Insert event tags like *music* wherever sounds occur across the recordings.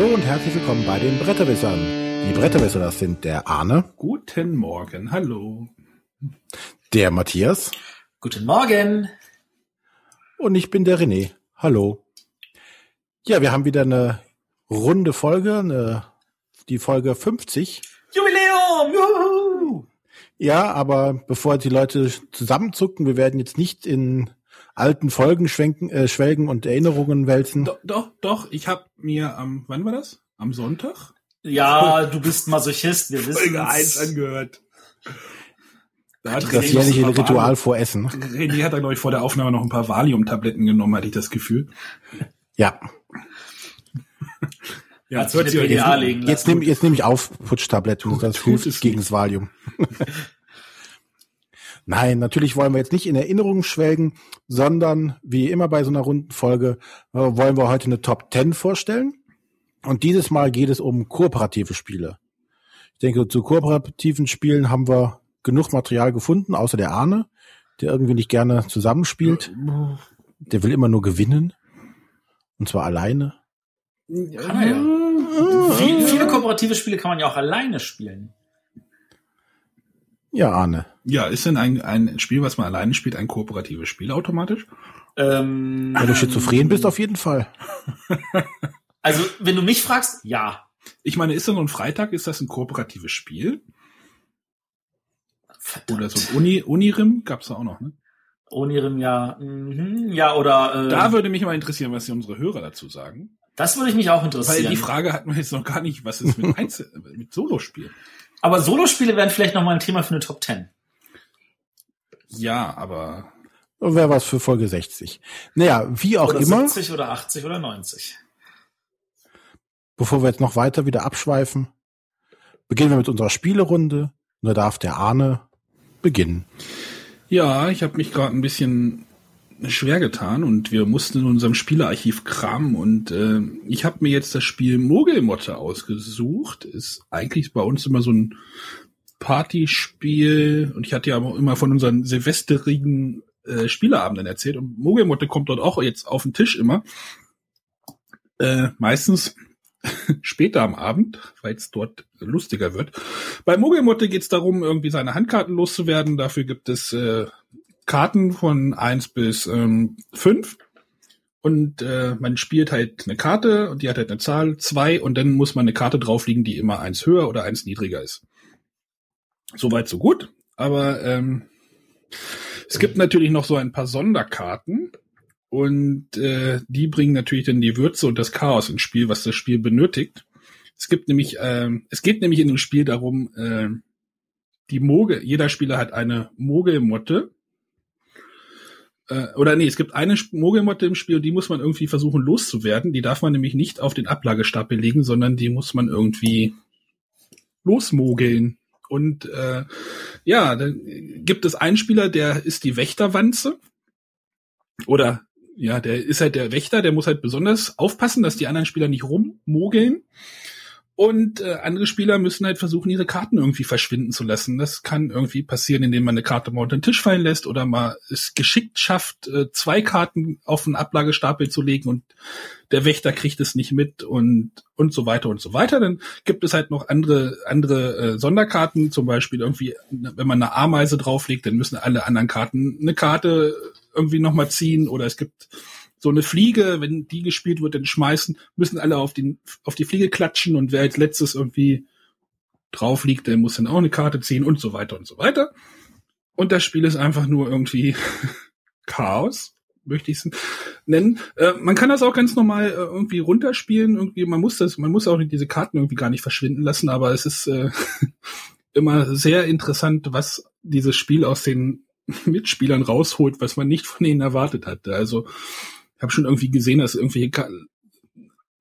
Hallo und herzlich willkommen bei den Bretterwissern. Die Bretterwisser, das sind der Arne. Guten Morgen, hallo. Der Matthias. Guten Morgen. Und ich bin der René. Hallo. Ja, wir haben wieder eine runde Folge, eine, die Folge 50. Jubiläum! Juhu! Ja, aber bevor die Leute zusammenzucken, wir werden jetzt nicht in alten Folgen schwenken, äh, schwelgen und Erinnerungen wälzen. Doch, doch, doch ich habe mir am, wann war das? Am Sonntag? Ja, du bist Masochist, wir wissen Folge 1 angehört. Da hat das jährliche Ritual vor Essen. René hat da, glaube ich, vor der Aufnahme noch ein paar Valium-Tabletten genommen, hatte ich das Gefühl. Ja. ja, jetzt, jetzt, legen jetzt, nehme jetzt nehm ich auf Putschtabletten, das hilft gegen das Valium. *laughs* Nein, natürlich wollen wir jetzt nicht in Erinnerungen schwelgen, sondern wie immer bei so einer runden Folge äh, wollen wir heute eine Top 10 vorstellen. Und dieses Mal geht es um kooperative Spiele. Ich denke, zu kooperativen Spielen haben wir genug Material gefunden, außer der Arne, der irgendwie nicht gerne zusammenspielt. Der will immer nur gewinnen. Und zwar alleine. Kann er ja. Viel, viele kooperative Spiele kann man ja auch alleine spielen. Ja, Arne. Ja, ist denn ein, ein Spiel, was man alleine spielt, ein kooperatives Spiel automatisch? Ähm, Wenn du schizophren bist, auf jeden Fall. *laughs* Also, wenn du mich fragst, ja. Ich meine, ist denn so ein Freitag, ist das ein kooperatives Spiel? Verdammt. Oder so ein Uni, Unirim gab's da auch noch, ne? Unirim, ja. Mhm, ja, oder. Äh, da würde mich mal interessieren, was unsere Hörer dazu sagen. Das würde ich mich auch interessieren. Weil die Frage hatten wir jetzt noch gar nicht, was ist mit, *laughs* Einzel mit Solospielen? Aber Solospiele wären vielleicht noch mal ein Thema für eine Top 10. Ja, aber. Wäre was für Folge 60. Naja, wie auch oder immer. 70 oder 80 oder 90. Bevor wir jetzt noch weiter wieder abschweifen, beginnen wir mit unserer Spielerunde. Und da darf der Arne beginnen. Ja, ich habe mich gerade ein bisschen schwer getan und wir mussten in unserem Spielerarchiv kramen und äh, ich habe mir jetzt das Spiel Mogelmotte ausgesucht. Ist eigentlich bei uns immer so ein Partyspiel und ich hatte ja immer von unseren silvesterigen äh, Spieleabenden erzählt und Mogelmotte kommt dort auch jetzt auf den Tisch immer. Äh, meistens *laughs* später am Abend, weil es dort lustiger wird. Bei Mogelmotte geht es darum, irgendwie seine Handkarten loszuwerden. Dafür gibt es äh, Karten von eins bis ähm, fünf Und äh, man spielt halt eine Karte und die hat halt eine Zahl zwei und dann muss man eine Karte drauflegen, die immer eins höher oder eins niedriger ist. Soweit so gut. Aber ähm, es gibt natürlich noch so ein paar Sonderkarten, und äh, die bringen natürlich dann die Würze und das Chaos ins Spiel, was das Spiel benötigt. Es gibt nämlich, ähm, es geht nämlich in dem Spiel darum, äh, die Mogel, jeder Spieler hat eine Mogelmotte. Äh, oder nee, es gibt eine Mogelmotte im Spiel, die muss man irgendwie versuchen loszuwerden. Die darf man nämlich nicht auf den Ablagestapel legen, sondern die muss man irgendwie losmogeln. Und äh, ja, dann gibt es einen Spieler, der ist die Wächterwanze. Oder ja, der ist halt der Wächter, der muss halt besonders aufpassen, dass die anderen Spieler nicht rummogeln. Und äh, andere Spieler müssen halt versuchen, ihre Karten irgendwie verschwinden zu lassen. Das kann irgendwie passieren, indem man eine Karte mal unter den Tisch fallen lässt oder mal es geschickt schafft, äh, zwei Karten auf einen Ablagestapel zu legen und der Wächter kriegt es nicht mit und und so weiter und so weiter. Dann gibt es halt noch andere andere äh, Sonderkarten, zum Beispiel irgendwie, wenn man eine Ameise drauflegt, dann müssen alle anderen Karten eine Karte irgendwie nochmal ziehen oder es gibt so eine Fliege, wenn die gespielt wird, dann schmeißen, müssen alle auf, den, auf die Fliege klatschen und wer als letztes irgendwie drauf liegt, der muss dann auch eine Karte ziehen und so weiter und so weiter. Und das Spiel ist einfach nur irgendwie *laughs* Chaos, möchte ich es nennen. Äh, man kann das auch ganz normal äh, irgendwie runterspielen. Irgendwie, man muss das, man muss auch diese Karten irgendwie gar nicht verschwinden lassen, aber es ist äh, *laughs* immer sehr interessant, was dieses Spiel aus den *laughs* Mitspielern rausholt, was man nicht von ihnen erwartet hatte. Also ich habe schon irgendwie gesehen, dass irgendwelche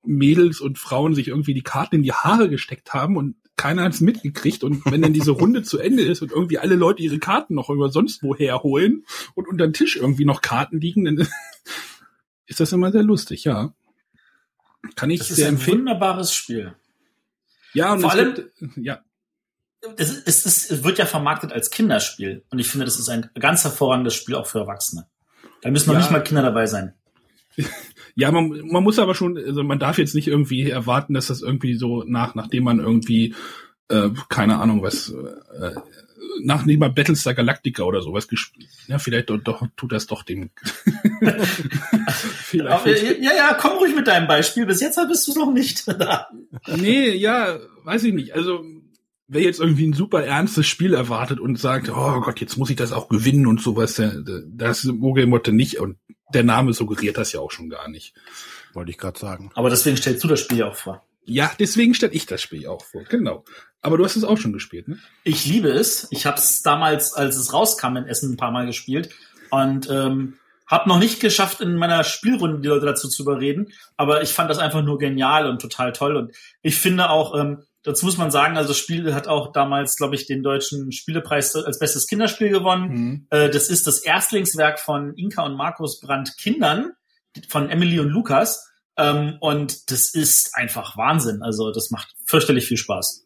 Mädels und Frauen sich irgendwie die Karten in die Haare gesteckt haben und keiner hat es mitgekriegt. Und wenn dann diese Runde *laughs* zu Ende ist und irgendwie alle Leute ihre Karten noch über sonst woher holen und unter dem Tisch irgendwie noch Karten liegen, dann *laughs* ist das immer sehr lustig, ja. Kann ich das sehr ist ein empfehlen. wunderbares Spiel. Ja, und Vor allem, gibt, ja es, ist, es wird ja vermarktet als Kinderspiel. Und ich finde, das ist ein ganz hervorragendes Spiel auch für Erwachsene. Da müssen noch ja. nicht mal Kinder dabei sein. Ja, man, man muss aber schon, also man darf jetzt nicht irgendwie erwarten, dass das irgendwie so nach, nachdem man irgendwie, äh, keine Ahnung, was, äh, nachdem man Battlestar Galactica oder sowas gespielt, ja, vielleicht doch, doch tut das doch dem. *laughs* *laughs* vielleicht. Ja, ja, komm ruhig mit deinem Beispiel. Bis jetzt bist du noch nicht *laughs* da. nee, ja, weiß ich nicht. Also, wer jetzt irgendwie ein super ernstes Spiel erwartet und sagt, oh Gott, jetzt muss ich das auch gewinnen und sowas, das Mogelmotte nicht und der Name suggeriert das ja auch schon gar nicht. Wollte ich gerade sagen. Aber deswegen stellst du das Spiel auch vor. Ja, deswegen stelle ich das Spiel auch vor, genau. Aber du hast es auch schon gespielt, ne? Ich liebe es. Ich habe es damals, als es rauskam in Essen, ein paar Mal gespielt und ähm, habe noch nicht geschafft, in meiner Spielrunde die Leute dazu zu überreden. Aber ich fand das einfach nur genial und total toll. Und ich finde auch, ähm, dazu muss man sagen, also das Spiel hat auch damals, glaube ich, den deutschen Spielepreis als bestes Kinderspiel gewonnen. Mhm. Äh, das ist das Erstlingswerk von Inka und Markus Brandt Kindern von Emily und Lukas. Ähm, und das ist einfach Wahnsinn. Also das macht fürchterlich viel Spaß.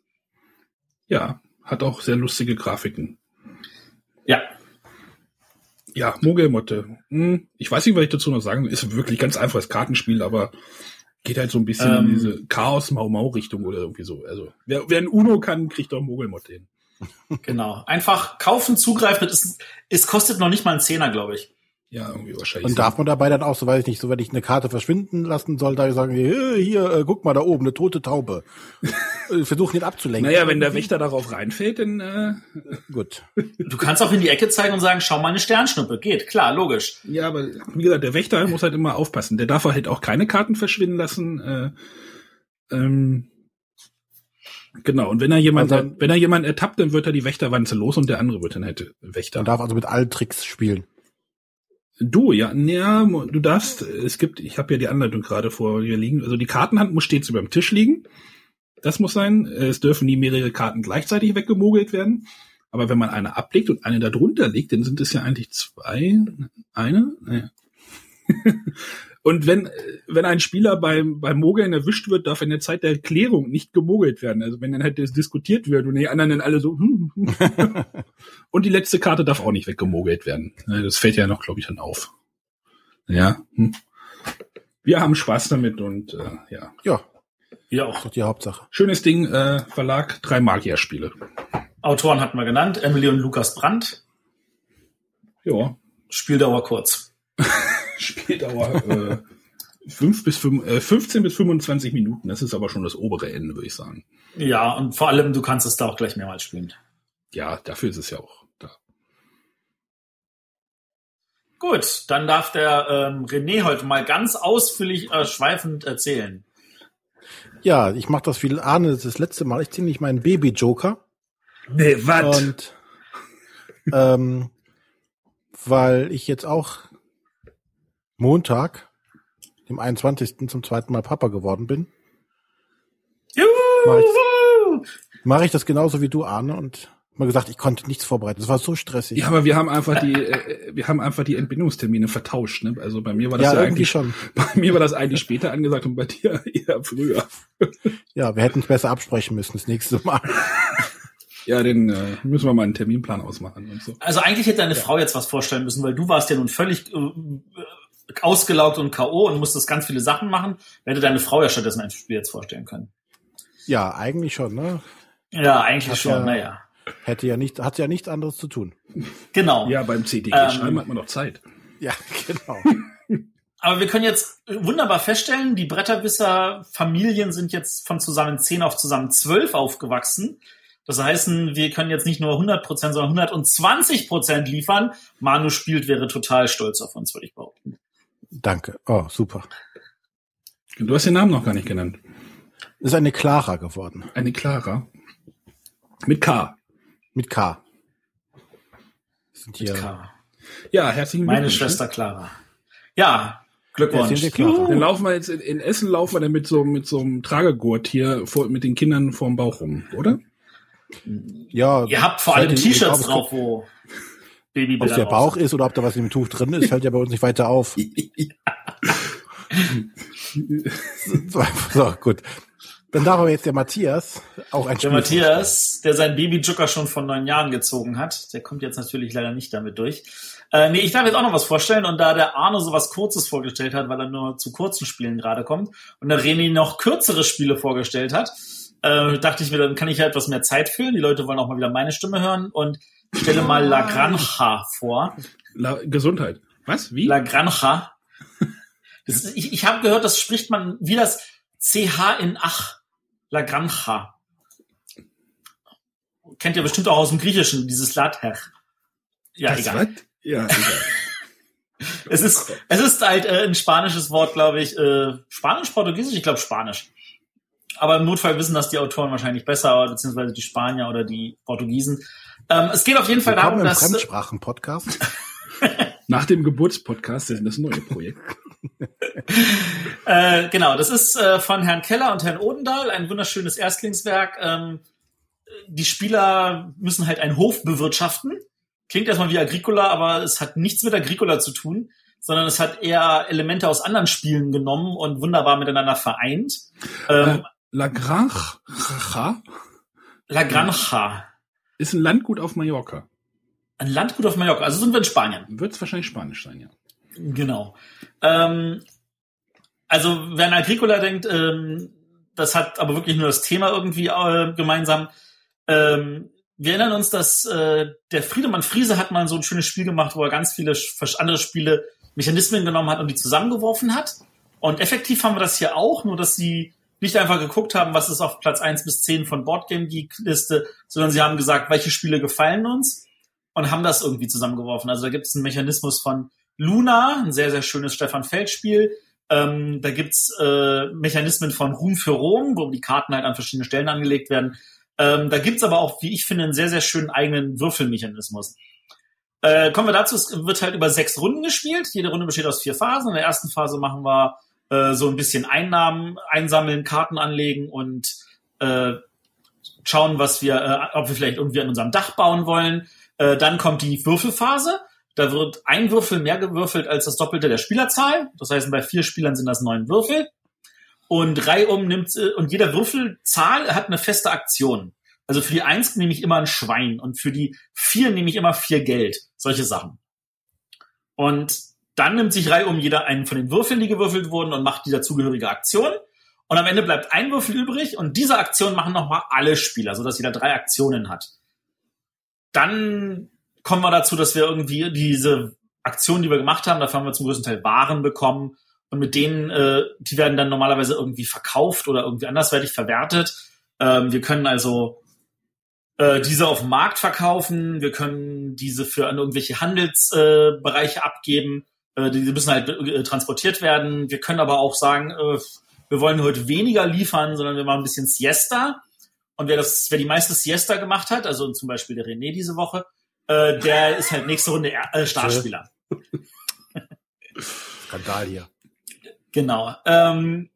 Ja, hat auch sehr lustige Grafiken. Ja. Ja, Mogelmotte. Hm, ich weiß nicht, was ich dazu noch sagen will. Ist wirklich ganz einfaches Kartenspiel, aber geht halt so ein bisschen ähm, in diese Chaos-Mau-Mau-Richtung oder irgendwie so. Also, wer, wer ein Uno kann, kriegt auch Mogelmotte hin. Genau. Einfach kaufen, zugreifen. Es, es kostet noch nicht mal einen Zehner, glaube ich. Ja, irgendwie wahrscheinlich. Und darf man dabei dann auch, so weiß ich nicht, so wenn ich eine Karte verschwinden lassen soll, da sagen, hier, hier äh, guck mal da oben, eine tote Taube. *laughs* Äh, versuchen ihn abzulenken. Naja, wenn der Wächter darauf reinfällt, dann äh, gut. Du kannst auch in die Ecke zeigen und sagen, schau mal eine Sternschnuppe. Geht, klar, logisch. Ja, aber wie gesagt, der Wächter muss halt immer aufpassen. Der darf halt auch keine Karten verschwinden lassen. Äh, ähm, Genau, und wenn er jemand, also, wenn er jemand ertappt, dann wird er die Wächterwanze los und der andere wird dann halt Wächter. Man darf also mit allen Tricks spielen. Du, ja, ja, du darfst, es gibt, ich habe ja die Anleitung gerade vor dir liegen, also die Kartenhand muss stets über dem Tisch liegen. Das muss sein. Es dürfen nie mehrere Karten gleichzeitig weggemogelt werden. Aber wenn man eine ablegt und eine darunter legt, dann sind es ja eigentlich zwei. Eine? Naja. *laughs* Und wenn, wenn ein Spieler beim, beim Mogeln erwischt wird, darf in der Zeit der Erklärung nicht gemogelt werden. Also wenn dann halt das diskutiert wird und die anderen dann alle so. Hm, hm. *laughs* und die letzte Karte darf auch nicht weggemogelt werden. Das fällt ja noch, glaube ich, dann auf. Ja. Hm. Wir haben Spaß damit und äh, ja. Ja. Ja auch. Das ist die Hauptsache. Schönes Ding, äh, Verlag, drei Magierspiele. Autoren hatten wir genannt, Emily und Lukas Brandt. Ja. Spieldauer kurz. *laughs* Spieldauer äh, 5 bis 5, äh, 15 bis 25 Minuten. Das ist aber schon das obere Ende, würde ich sagen. Ja, und vor allem, du kannst es da auch gleich mehrmals spielen. Ja, dafür ist es ja auch da. Gut, dann darf der ähm, René heute mal ganz ausführlich äh, schweifend erzählen. Ja, ich mache das viel Ahne das, das letzte Mal. Ich ziehe nicht meinen Baby-Joker. Nee, was? Und ähm, weil ich jetzt auch Montag, dem 21. zum zweiten Mal Papa geworden bin. Mache ich, mach ich das genauso wie du, Arne, und mal gesagt, ich konnte nichts vorbereiten. Das war so stressig. Ja, aber wir haben einfach die, äh, wir haben einfach die Entbindungstermine vertauscht. Ne? Also bei mir war das ja, ja eigentlich schon. *laughs* Bei mir war das eigentlich später angesagt und bei dir *laughs* eher früher. Ja, wir hätten es besser absprechen müssen das nächste Mal. *laughs* Ja, den äh, müssen wir mal einen Terminplan ausmachen und so. Also eigentlich hätte deine ja. Frau jetzt was vorstellen müssen, weil du warst ja nun völlig äh, ausgelaugt und K.O. und musstest ganz viele Sachen machen, hätte deine Frau ja stattdessen ein Spiel jetzt vorstellen können. Ja, eigentlich schon, ne? Ja, eigentlich hat schon, ja, naja. Hätte ja nicht, hat ja nichts anderes zu tun. Genau. Ja, beim CDG ähm, hat man noch Zeit. Ja, *laughs* genau. Aber wir können jetzt wunderbar feststellen, die Bretterwisser-Familien sind jetzt von zusammen zehn auf zusammen zwölf aufgewachsen. Das heißt, wir können jetzt nicht nur 100 Prozent, sondern 120 Prozent liefern. Manu spielt, wäre total stolz auf uns, würde ich behaupten. Danke. Oh, super. Du hast den Namen noch gar nicht genannt. Ist eine Clara geworden. Eine Clara. Mit K. Mit K. Sind hier K. Ja, herzlichen Glückwunsch. Meine Schwester Clara. Ja, Glückwunsch. Ja, dann laufen wir jetzt in, in, Essen laufen wir dann mit so mit so einem Tragegurt hier vor, mit den Kindern vorm Bauch rum, oder? Ja. Ihr habt vor allem T-Shirts drauf, wo Babybilder Ob der Bauch ist oder ob da was im Tuch drin ist, fällt ja bei uns nicht weiter auf. *laughs* so, so, gut. Dann darf aber jetzt der Matthias auch ein Der Matthias, der sein Baby-Joker schon von neun Jahren gezogen hat, der kommt jetzt natürlich leider nicht damit durch. Äh, nee, ich darf jetzt auch noch was vorstellen und da der Arno so was Kurzes vorgestellt hat, weil er nur zu kurzen Spielen gerade kommt und der René noch kürzere Spiele vorgestellt hat, äh, dachte ich mir, dann kann ich ja etwas mehr Zeit füllen. Die Leute wollen auch mal wieder meine Stimme hören und stelle mal La Granja vor. La Gesundheit. Was? Wie? La Granja. *laughs* Das, ich ich habe gehört, das spricht man wie das CH in Ach. La Granja. Kennt ihr bestimmt auch aus dem Griechischen, dieses Later. Ja, Das egal. was? Ja, egal. *laughs* Es ist, es ist halt äh, ein spanisches Wort, glaube ich. Äh, Spanisch, Portugiesisch? Ich glaube Spanisch. Aber im Notfall wissen das die Autoren wahrscheinlich besser, beziehungsweise die Spanier oder die Portugiesen. Ähm, es geht auf jeden Fall Willkommen darum, im dass... Fremdsprachen-Podcast. *laughs* Nach dem Geburtspodcast ist das neue Projekt. *laughs* Äh, genau, das ist äh, von Herrn Keller und Herrn Odendahl, ein wunderschönes Erstlingswerk. Ähm, die Spieler müssen halt einen Hof bewirtschaften. Klingt erstmal wie Agricola, aber es hat nichts mit Agricola zu tun, sondern es hat eher Elemente aus anderen Spielen genommen und wunderbar miteinander vereint. Ähm, La Granja La Granja, ist ein Landgut auf Mallorca. ein Landgut auf Mallorca. Also sind wir in Spanien. Wird es wahrscheinlich Spanisch sein, ja. Genau. Ähm, also wer an Agricola denkt, ähm, das hat aber wirklich nur das Thema irgendwie äh, gemeinsam. Ähm, wir erinnern uns, dass äh, der Friedemann Friese hat mal so ein schönes Spiel gemacht, wo er ganz viele andere Spiele Mechanismen genommen hat und die zusammengeworfen hat. Und effektiv haben wir das hier auch, nur dass sie nicht einfach geguckt haben, was ist auf Platz 1 bis 10 von Boardgame Geek Liste, sondern sie haben gesagt, welche Spiele gefallen uns und haben das irgendwie zusammengeworfen. Also da gibt es einen Mechanismus von Luna, ein sehr, sehr schönes Stefan Feld-Spiel. Ähm, da gibt's äh, Mechanismen von Ruhm für Rom, wo die Karten halt an verschiedene Stellen angelegt werden. Ähm, da gibt's aber auch, wie ich finde, einen sehr, sehr schönen eigenen Würfelmechanismus. Äh, kommen wir dazu, es wird halt über sechs Runden gespielt. Jede Runde besteht aus vier Phasen. In der ersten Phase machen wir äh, so ein bisschen Einnahmen einsammeln, Karten anlegen und äh, schauen, was wir, äh, ob wir vielleicht irgendwie an unserem Dach bauen wollen. Äh, dann kommt die Würfelphase. Da wird ein Würfel mehr gewürfelt als das Doppelte der Spielerzahl. Das heißt, bei vier Spielern sind das neun Würfel. Und reihum nimmt, äh, und jeder Würfelzahl hat eine feste Aktion. Also für die Eins nehme ich immer ein Schwein und für die Vier nehme ich immer vier Geld. Solche Sachen. Und dann nimmt sich reihum jeder einen von den Würfeln, die gewürfelt wurden und macht die dazugehörige Aktion. Und am Ende bleibt ein Würfel übrig und diese Aktion machen nochmal alle Spieler, sodass jeder drei Aktionen hat. Dann kommen wir dazu, dass wir irgendwie diese Aktionen, die wir gemacht haben, dafür haben wir zum größten Teil Waren bekommen und mit denen, äh, die werden dann normalerweise irgendwie verkauft oder irgendwie andersweitig verwertet. Ähm, wir können also äh, diese auf dem Markt verkaufen, wir können diese für an irgendwelche Handelsbereiche äh, abgeben, äh, die müssen halt äh, transportiert werden. Wir können aber auch sagen, äh, wir wollen heute weniger liefern, sondern wir machen ein bisschen Siesta. Und wer das, wer die meiste Siesta gemacht hat, also zum Beispiel der René diese Woche, äh, der *laughs* ist halt nächste Runde äh, Startspieler. *laughs* Skandal hier. Genau. Ähm,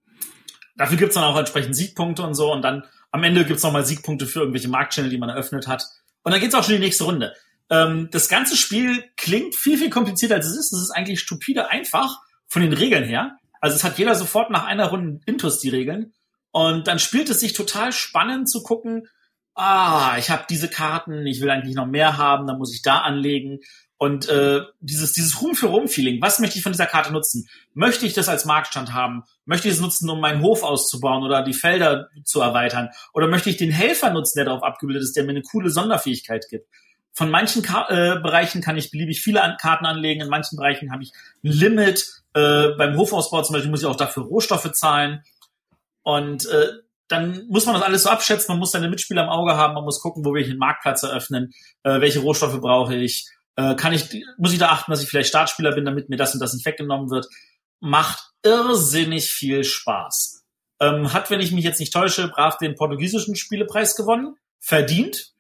dafür gibt's dann auch entsprechend Siegpunkte und so. Und dann am Ende gibt's noch mal Siegpunkte für irgendwelche Marktchannel, die man eröffnet hat. Und dann geht's auch schon in die nächste Runde. Ähm, das ganze Spiel klingt viel, viel komplizierter, als es ist. Es ist eigentlich stupide einfach von den Regeln her. Also es hat jeder sofort nach einer Runde Intus die Regeln. Und dann spielt es sich total spannend zu gucken, ah, ich habe diese Karten, ich will eigentlich noch mehr haben, dann muss ich da anlegen. Und äh, dieses, dieses Ruhm für Rum-Feeling, was möchte ich von dieser Karte nutzen? Möchte ich das als Marktstand haben? Möchte ich es nutzen, um meinen Hof auszubauen oder die Felder zu erweitern? Oder möchte ich den Helfer nutzen, der darauf abgebildet ist, der mir eine coole Sonderfähigkeit gibt? Von manchen Ka äh, Bereichen kann ich beliebig viele an Karten anlegen, in manchen Bereichen habe ich ein Limit. Äh, beim Hofausbau zum Beispiel muss ich auch dafür Rohstoffe zahlen. Und äh, dann muss man das alles so abschätzen, man muss seine Mitspieler im Auge haben, man muss gucken, wo will ich einen Marktplatz eröffnen, äh, welche Rohstoffe brauche ich, äh, kann ich, muss ich da achten, dass ich vielleicht Startspieler bin, damit mir das und das nicht weggenommen wird. Macht irrsinnig viel Spaß. Ähm, hat, wenn ich mich jetzt nicht täusche, brav den portugiesischen Spielepreis gewonnen. Verdient.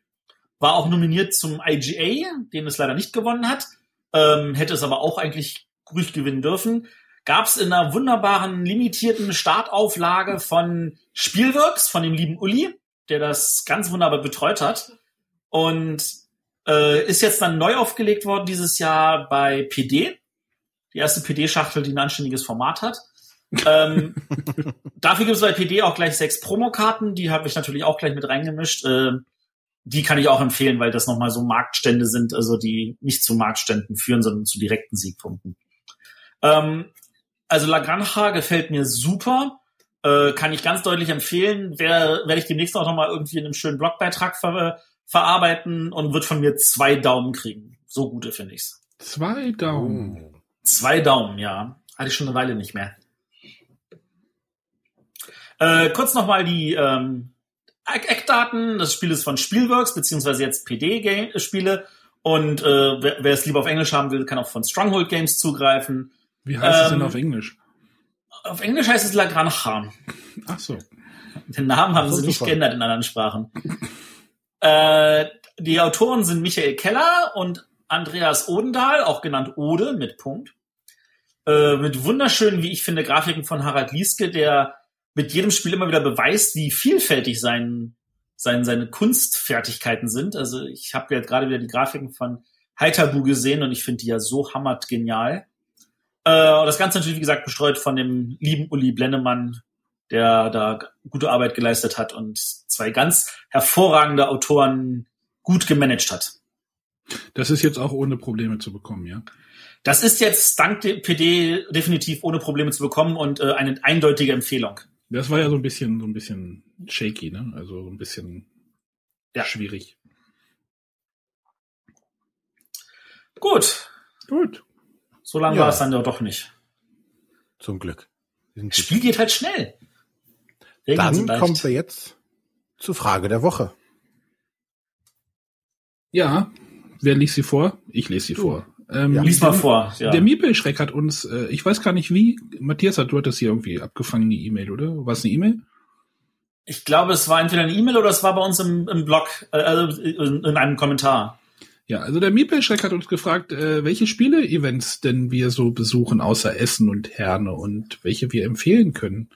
War auch nominiert zum IGA, den es leider nicht gewonnen hat. Ähm, hätte es aber auch eigentlich ruhig gewinnen dürfen. Gab es in einer wunderbaren, limitierten Startauflage von Spielworks, von dem lieben Uli, der das ganz wunderbar betreut hat. Und äh, ist jetzt dann neu aufgelegt worden dieses Jahr bei PD. Die erste PD-Schachtel, die ein anständiges Format hat. ähm, *laughs* dafür gibt es bei PD auch gleich sechs Promokarten, die habe ich natürlich auch gleich mit reingemischt. Ähm, die kann ich auch empfehlen, weil das nochmal so Marktstände sind, also die nicht zu Marktständen führen, sondern zu direkten Siegpunkten. Ähm, also La Granja gefällt mir super. Äh, kann ich ganz deutlich empfehlen. Werde werd ich demnächst auch nochmal irgendwie in einem schönen Blogbeitrag ver verarbeiten und wird von mir zwei Daumen kriegen. So gute finde ich's. Zwei Daumen. Oh. Zwei Daumen, ja. Hatte ich schon eine Weile nicht mehr. Äh, kurz nochmal die ähm, Eckdaten. Das Spiel ist von Spielworks, beziehungsweise jetzt PD-Spiele. Und äh, wer, wer es lieber auf Englisch haben will, kann auch von Stronghold Games zugreifen. Wie heißt es denn Ähm, auf Englisch? Auf Englisch heißt es La Granja. Ach so. Den Namen haben sie nicht geändert in anderen Sprachen. äh, die Autoren sind Michael Keller und Andreas Odendahl, auch genannt Ode mit Punkt. Äh, mit wunderschönen, wie ich finde, Grafiken von Harald Lieske, der mit jedem Spiel immer wieder beweist, wie vielfältig sein, sein, seine Kunstfertigkeiten sind. Also ich habe jetzt gerade wieder die Grafiken von Heiterbu gesehen und ich finde die ja so hammert genial. Äh, und das Ganze natürlich, wie gesagt, bestreut von dem lieben Uli Blennemann, der da gute Arbeit geleistet hat und zwei ganz hervorragende Autoren gut gemanagt hat. Das ist jetzt auch ohne Probleme zu bekommen, ja? Das ist jetzt dank der PD definitiv ohne Probleme zu bekommen und äh, eine eindeutige Empfehlung. Das war ja so ein bisschen, so ein bisschen shaky, ne? Also so ein bisschen Ja. schwierig. Gut, Gut. so lange Ja. war es dann doch nicht. Zum Glück. Das Spiel geht halt schnell. Regeln Dann kommen wir jetzt zur Frage der Woche. Ja, wer liest sie vor? Ich lese sie Du. vor. Ähm, Ja. Lies mal vor. Ja. Der Miepelschreck hat uns, äh, ich weiß gar nicht wie, Matthias hat, du hattest hier irgendwie abgefangen, die E-Mail, oder? War es eine E-Mail? Ich glaube, es war entweder eine E-Mail oder es war bei uns im, im Blog, äh, also in, in einem Kommentar. Ja, also der Miepelschreck hat uns gefragt, äh, welche Spiele-Events denn wir so besuchen, außer Essen und Herne und welche wir empfehlen können.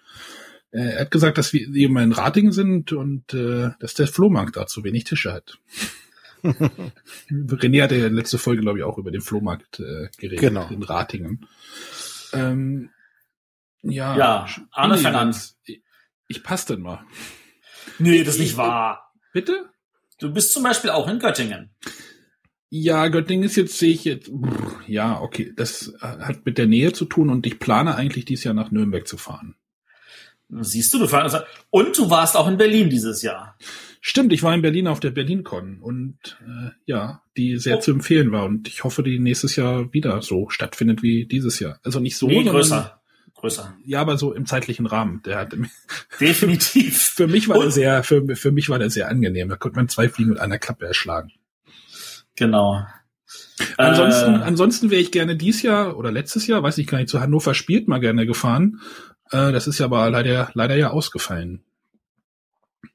Äh, er hat gesagt, dass wir eben in Ratingen sind und äh, dass der Flohmarkt da zu wenig Tische hat. *laughs* René hatte ja in letzte Folge, glaube ich, auch über den Flohmarkt äh, geredet Genau. in Ratingen. Ähm, ja, Ja, Arne Spiele-Events. Fernand. Ich, ich passe denn mal. Nee, das ist nicht wahr. Bitte? Du bist zum Beispiel auch in Göttingen. Ja, Göttingen ist jetzt, sehe ich jetzt, ja, okay, das hat mit der Nähe zu tun und ich plane eigentlich dieses Jahr nach Nürnberg zu fahren. Siehst du, du fandest, und du warst auch in Berlin dieses Jahr. Stimmt, ich war in Berlin auf der BerlinCon und äh, ja, die sehr Oh. zu empfehlen war und ich hoffe, die nächstes Jahr wieder so stattfindet wie dieses Jahr. Also nicht so, nee, größer. Größer. ja, aber so im zeitlichen Rahmen. Der hat *laughs* *laughs* Definitiv. für mich war Und- der sehr, für, für mich war der sehr angenehm. Da konnte man zwei Fliegen mit einer Klappe erschlagen. Genau. Ansonsten, Äh, ansonsten wäre ich gerne dies Jahr oder letztes Jahr, weiß ich gar nicht, zu Hannover spielt mal gerne gefahren. Äh, das ist ja aber leider, leider ja ausgefallen.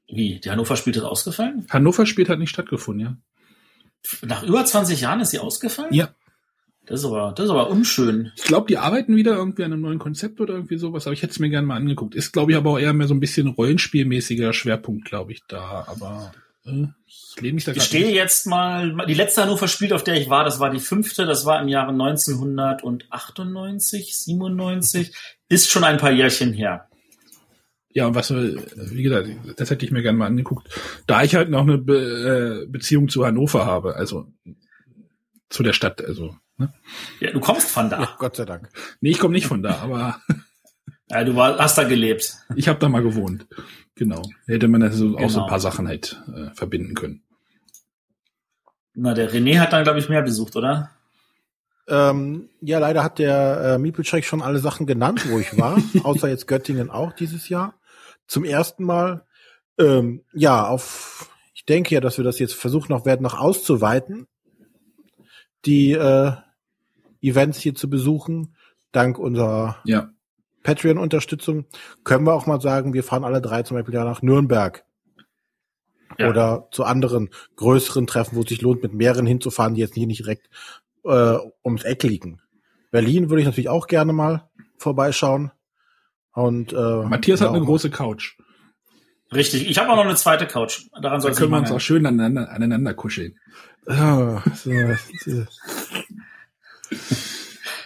Wie? Die Hannover Spiel ist ausgefallen? Hannover spielt hat nicht stattgefunden, ja. Nach über 20 Jahren ist sie ausgefallen? Ja. Das ist aber, das ist aber unschön. Ich glaube, die arbeiten wieder irgendwie an einem neuen Konzept oder irgendwie sowas, aber ich hätte es mir gerne mal angeguckt. Ist, glaube ich, aber auch eher mehr so ein bisschen rollenspielmäßiger Schwerpunkt, glaube ich, da. Aber äh, ich lehne mich da Ich stehe jetzt mal, die letzte Hannover Spiel, auf der ich war, das war die fünfte, das war im Jahre 1998, 97, ist schon ein paar Jährchen her. Ja, und was, äh, wie gesagt, das hätte ich mir gerne mal angeguckt. Da ich halt noch eine Be äh, Beziehung zu Hannover habe, also zu der Stadt, also. Ne? Ja, du kommst von da. Ja, Gott sei Dank. Nee, ich komme nicht von da, aber *laughs* Ja, du war, hast da gelebt. *laughs* ich habe da mal gewohnt. Genau. Hätte man also auch so Genau. ein paar Sachen halt äh, verbinden können. Na, der René hat dann, glaube ich, mehr besucht, oder? Ähm, ja, leider hat der äh, Miepelschreck schon alle Sachen genannt, wo ich war, *laughs* außer jetzt Göttingen auch dieses Jahr. Zum ersten Mal. Ähm, ja, auf, ich denke ja, dass wir das jetzt versuchen noch werden, noch auszuweiten, die äh, Events hier zu besuchen. Dank unserer Ja. Patreon-Unterstützung können wir auch mal sagen, wir fahren alle drei zum Beispiel ja nach Nürnberg. Ja. Oder zu anderen größeren Treffen, wo es sich lohnt, mit mehreren hinzufahren, die jetzt hier nicht direkt äh, ums Eck liegen. Berlin würde ich natürlich auch gerne mal vorbeischauen. Und äh, Matthias hat eine große Couch. Richtig. Ich habe auch noch eine zweite Couch. Daran soll Da es können wir uns auch schön aneinander, aneinander kuscheln. Ah, so, so.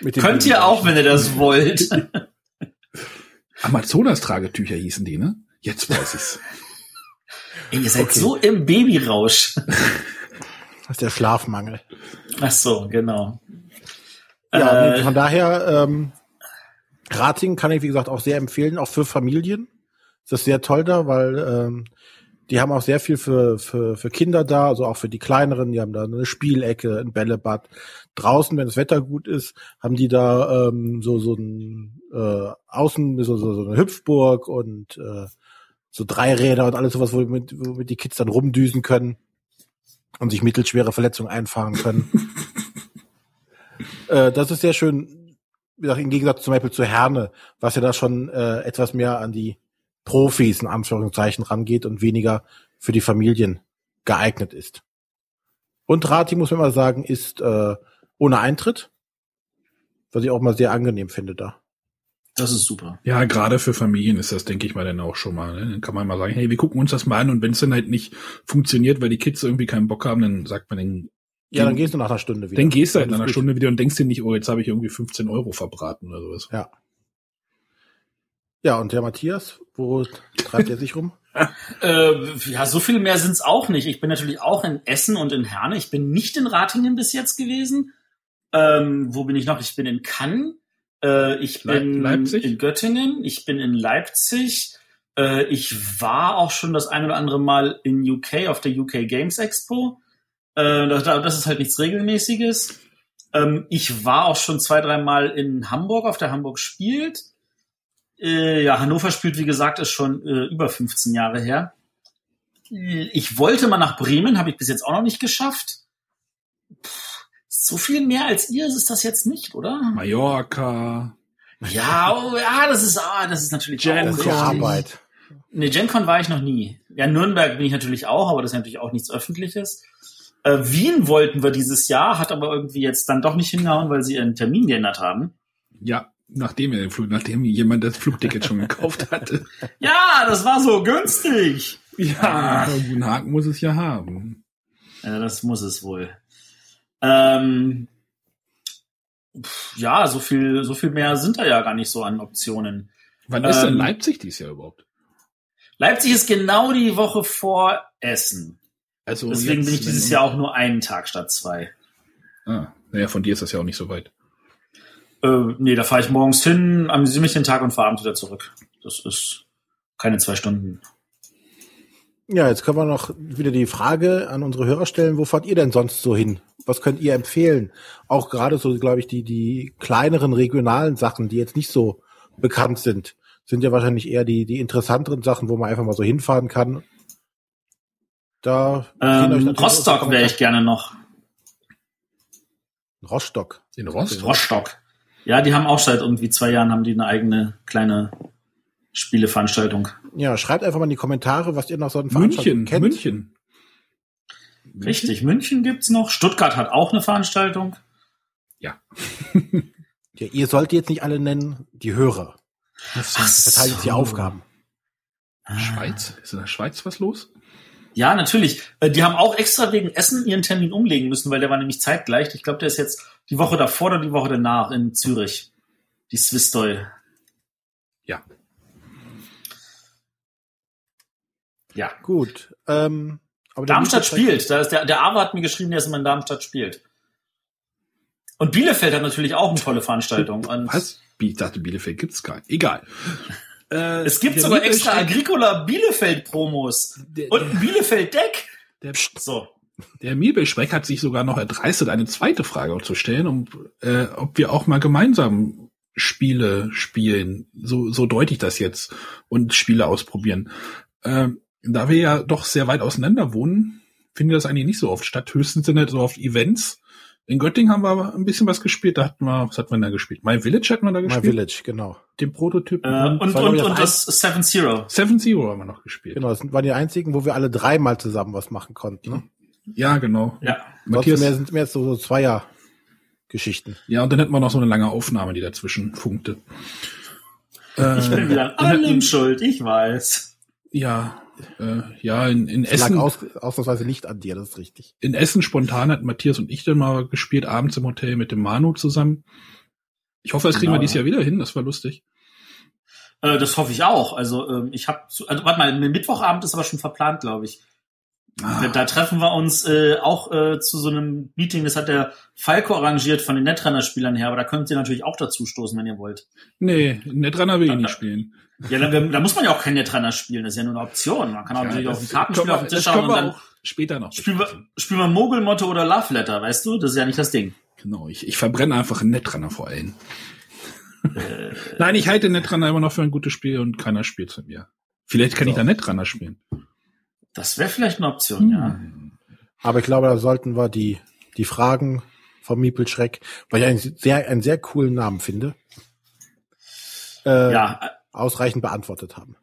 Mit dem Könnt ihr auch, wenn ihr das wollt. *laughs* Amazonas-Tragetücher hießen die, ne? Jetzt weiß ich's. *laughs* Ey, ihr seid so im Babyrausch. *laughs* Das ist der Schlafmangel. Ach so, genau. Ja, Äh, von daher, ähm, Rating kann ich, wie gesagt, auch sehr empfehlen, auch für Familien. Das ist sehr toll da, weil ähm, die haben auch sehr viel für, für, für Kinder da, also auch für die kleineren, die haben da eine Spielecke, ein Bällebad. Draußen, wenn das Wetter gut ist, haben die da ähm, so, so ein äh, Außen, so, so, so eine Hüpfburg und äh, so Dreiräder und alles sowas, womit, womit die Kids dann rumdüsen können und sich mittelschwere Verletzungen einfahren können. *laughs* äh, das ist sehr schön, im Gegensatz zum Beispiel zu Herne, was ja da schon äh, etwas mehr an die Profis in Anführungszeichen rangeht und weniger für die Familien geeignet ist. Und Rati, muss man mal sagen, ist äh, ohne Eintritt, was ich auch mal sehr angenehm finde da. das ist super. Ja, gerade für Familien ist das, denke ich mal, dann auch schon mal. Ne? Dann kann man mal sagen, hey, wir gucken uns das mal an und wenn es dann halt nicht funktioniert, weil die Kids irgendwie keinen Bock haben, dann sagt man, dann, Ja, dann gehst du nach einer Stunde wieder. dann gehst du halt nach einer. Stunde wieder und denkst dir nicht, oh, jetzt habe ich irgendwie 15 Euro verbraten oder sowas. Ja. Ja, und der Matthias, wo treibt er sich rum? *laughs* Äh, ja, so viel mehr sind's auch nicht. Ich bin natürlich auch in Essen und in Herne. Ich bin nicht in Ratingen bis jetzt gewesen. Ähm, wo bin ich noch? Ich bin in Cannes. Äh, ich bin Leipzig? in Göttingen. Ich bin in Leipzig. Äh, ich war auch schon das ein oder andere Mal in UK auf der UK Games Expo. Äh, das, das ist halt nichts Regelmäßiges. Ähm, ich war auch schon zwei, dreimal in Hamburg auf der Hamburg spielt. Äh, ja, Hannover spielt, wie gesagt, ist schon äh, über 15 Jahre her. Äh, Ich wollte mal nach Bremen, habe ich bis jetzt auch noch nicht geschafft. Pff, so viel mehr als ihr ist das jetzt nicht, oder? Mallorca. Ja, oh, ja, das ist, ah, das ist natürlich Gen Das auch. Arbeit. Nee, GenCon war ich noch nie. Ja, Nürnberg bin ich natürlich auch, aber das ist natürlich auch nichts Öffentliches. Äh, Wien wollten wir dieses Jahr, hat aber irgendwie jetzt dann doch nicht hingehauen, weil sie ihren Termin geändert haben. Ja, nachdem er den Flug, nachdem jemand das Flugticket schon gekauft hatte. *laughs* Ja, das war so günstig. Ja, einen Haken muss es ja haben. Ja, das muss es wohl. Ähm, ja, so viel, so viel mehr sind da ja gar nicht so an Optionen. Wann ist denn Ähm, Leipzig dies Jahr überhaupt? Leipzig ist genau die Woche vor Essen. Also Deswegen jetzt, bin ich dieses Jahr auch nur einen Tag statt zwei. Ah, naja, von dir ist das ja auch nicht so weit. Äh, nee, da fahre ich morgens hin, amüsiere mich den Tag und fahre abends wieder zurück. Das ist keine zwei Stunden. Ja, jetzt können wir noch wieder die Frage an unsere Hörer stellen, wo fahrt ihr denn sonst so hin? Was könnt ihr empfehlen? Auch gerade so, glaube ich, die, die kleineren regionalen Sachen, die jetzt nicht so bekannt sind, sind ja wahrscheinlich eher die, die interessanteren Sachen, wo man einfach mal so hinfahren kann. Da Ähm, Rostock wäre ich gerne noch. Rostock. In Rost? Rostock. Ja, die haben auch seit irgendwie zwei Jahren haben die eine eigene kleine Spieleveranstaltung. Ja, schreibt einfach mal in die Kommentare, was ihr noch so an München, kennt. München. Richtig, München gibt's noch. Stuttgart hat auch eine Veranstaltung. Ja. *laughs* Ja, ihr sollt jetzt nicht alle nennen, die Hörer. Die verteilen jetzt die so. Aufgaben. Schweiz? Ist in der Schweiz was los? Ja, natürlich. Äh, Die haben auch extra wegen Essen ihren Termin umlegen müssen, weil der war nämlich zeitgleich. Ich glaube, der ist jetzt die Woche davor oder die Woche danach in Zürich. Die Swissdoy. Ja. Ja. Gut. Ähm, aber der Darmstadt spielt. Da ist der, der Ava hat mir geschrieben, dass er in Darmstadt spielt. Und Bielefeld hat natürlich auch eine tolle Veranstaltung. Und Was? Ich dachte, Bielefeld gibt's gar nicht. Egal. Äh, Es gibt sogar extra Agricola Bielefeld Promos. Der, Und ein Bielefeld Deck. der, So. der Mielbespreck hat sich sogar noch erdreistet, eine zweite Frage zu stellen, um, äh, ob wir auch mal gemeinsam Spiele spielen. So, so deute ich das jetzt. Und Spiele ausprobieren. Ähm, da wir ja doch sehr weit auseinander wohnen, findet das eigentlich nicht so oft statt. Höchstens sind halt so oft Events. In Göttingen haben wir aber ein bisschen was gespielt. Da hatten wir, was hat man da gespielt? My Village hat man da My gespielt. Village, genau. Den Prototypen. Äh, und, und, ich, und das Seven Zero. Seven Zero haben wir noch gespielt. Genau, das waren die einzigen, wo wir alle dreimal zusammen was machen konnten. Ne? Ja, genau. Ja. Matthias mehr sind mehr so, so Zweier-Geschichten. ja, und dann hätten wir noch so eine lange Aufnahme, die dazwischen funkte. Ich bin Äh, wieder an allem schuld, ich weiß. ja, äh, ja, in, in Es lag Essen, aus, ausnahmsweise nicht an dir, das ist richtig. in Essen spontan hat Matthias und ich dann mal gespielt, abends im Hotel mit dem Manu zusammen. Ich hoffe, das kriegen Genau. wir dieses Jahr wieder hin, das war lustig. Äh, das hoffe ich auch. Also ähm, ich habe, also, warte mal, Mittwochabend ist aber schon verplant, glaube ich. Ah. Da treffen wir uns äh, auch äh, zu so einem Meeting, das hat der Falco arrangiert von den Netrunner-Spielern her, aber da könnt ihr natürlich auch dazu stoßen, wenn ihr wollt. Nee, Netrunner will ich nicht spielen. Ja, dann, da muss man ja auch kein Netrunner spielen, das ist ja nur eine Option. Man kann auch ja, natürlich auf ein Kartenspiel auf den Tisch schauen und dann später noch. Spielen wir, spielen wir Mogelmotto oder Love Letter, weißt du? Das ist ja nicht das Ding. Genau, ich, ich verbrenne einfach einen Netrunner vor allem. Äh, *laughs* Nein, ich halte Netrunner immer noch für ein gutes Spiel und keiner spielt von mir. Vielleicht kann so. ich da Netrunner spielen. Das wäre vielleicht eine Option, hm. ja. Aber ich glaube, da sollten wir die, die Fragen vom Miepelschreck, weil ich einen sehr, einen sehr coolen Namen finde, äh, ja. ausreichend beantwortet haben.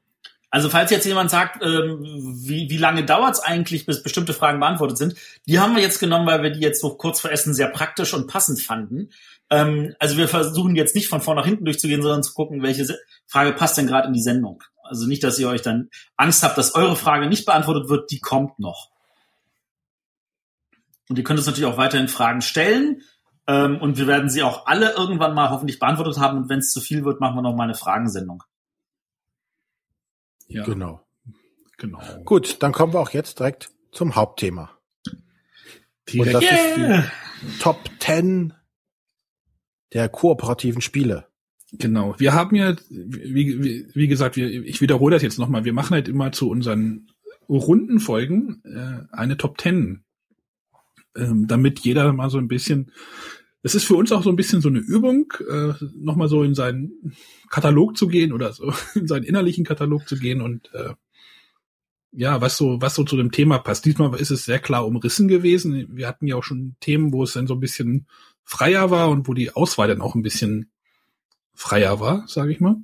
Also falls jetzt jemand sagt, ähm, wie, wie lange dauert's eigentlich, bis bestimmte Fragen beantwortet sind, die haben wir jetzt genommen, weil wir die jetzt so kurz vor Essen sehr praktisch und passend fanden. Ähm, also wir versuchen jetzt nicht von vorn nach hinten durchzugehen, sondern zu gucken, welche Frage passt denn gerade in die Sendung. Also nicht, dass ihr euch dann Angst habt, dass eure Frage nicht beantwortet wird, die kommt noch. Und ihr könnt uns natürlich auch weiterhin Fragen stellen. Ähm, und wir werden sie auch alle irgendwann mal hoffentlich beantwortet haben. Und wenn es zu viel wird, machen wir noch mal eine Fragensendung. Ja. Genau. Genau. Gut, dann kommen wir auch jetzt direkt zum Hauptthema. Direkt. Und das yeah. ist die Top 10 der kooperativen Spiele. Genau. Wir haben ja, wie, wie, wie gesagt, wir, ich wiederhole das jetzt nochmal, wir machen halt immer zu unseren Rundenfolgen äh, eine Top 10, ähm, damit jeder mal so ein bisschen es ist für uns auch so ein bisschen so eine Übung, äh, nochmal so in seinen Katalog zu gehen oder so *laughs* in seinen innerlichen Katalog zu gehen und äh, ja, was so, was so zu dem Thema passt. Diesmal ist es sehr klar umrissen gewesen. Wir hatten ja auch schon Themen, wo es dann so ein bisschen freier war und wo die Auswahl dann auch ein bisschen freier war, sage ich mal.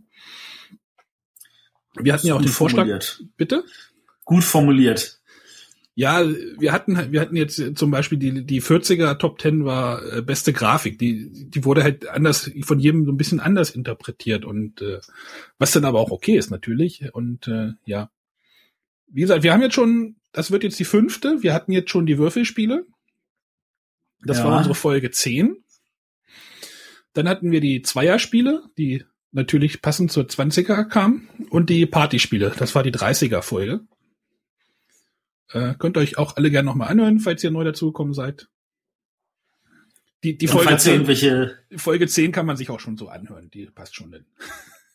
Wir hatten ja auch den Vorschlag. Formuliert. Bitte? Gut formuliert. Ja, wir hatten wir hatten jetzt zum Beispiel die die 40er Top 10 war äh, beste Grafik. Die die wurde halt anders von jedem so ein bisschen anders interpretiert und äh, was dann aber auch okay ist natürlich und äh, ja. Wie gesagt, wir haben jetzt schon, das wird jetzt die fünfte. Wir hatten jetzt schon die Würfelspiele. Das ja. war unsere Folge 10. Dann hatten wir die Zweierspiele, die natürlich passend zur 20er kamen und die Partyspiele. Das war die 30er Folge. Äh, könnt ihr euch auch alle gerne nochmal anhören, falls ihr neu dazugekommen seid. Die, die Folge, 10, irgendwelche Folge 10 kann man sich auch schon so anhören, die passt schon denn. *laughs*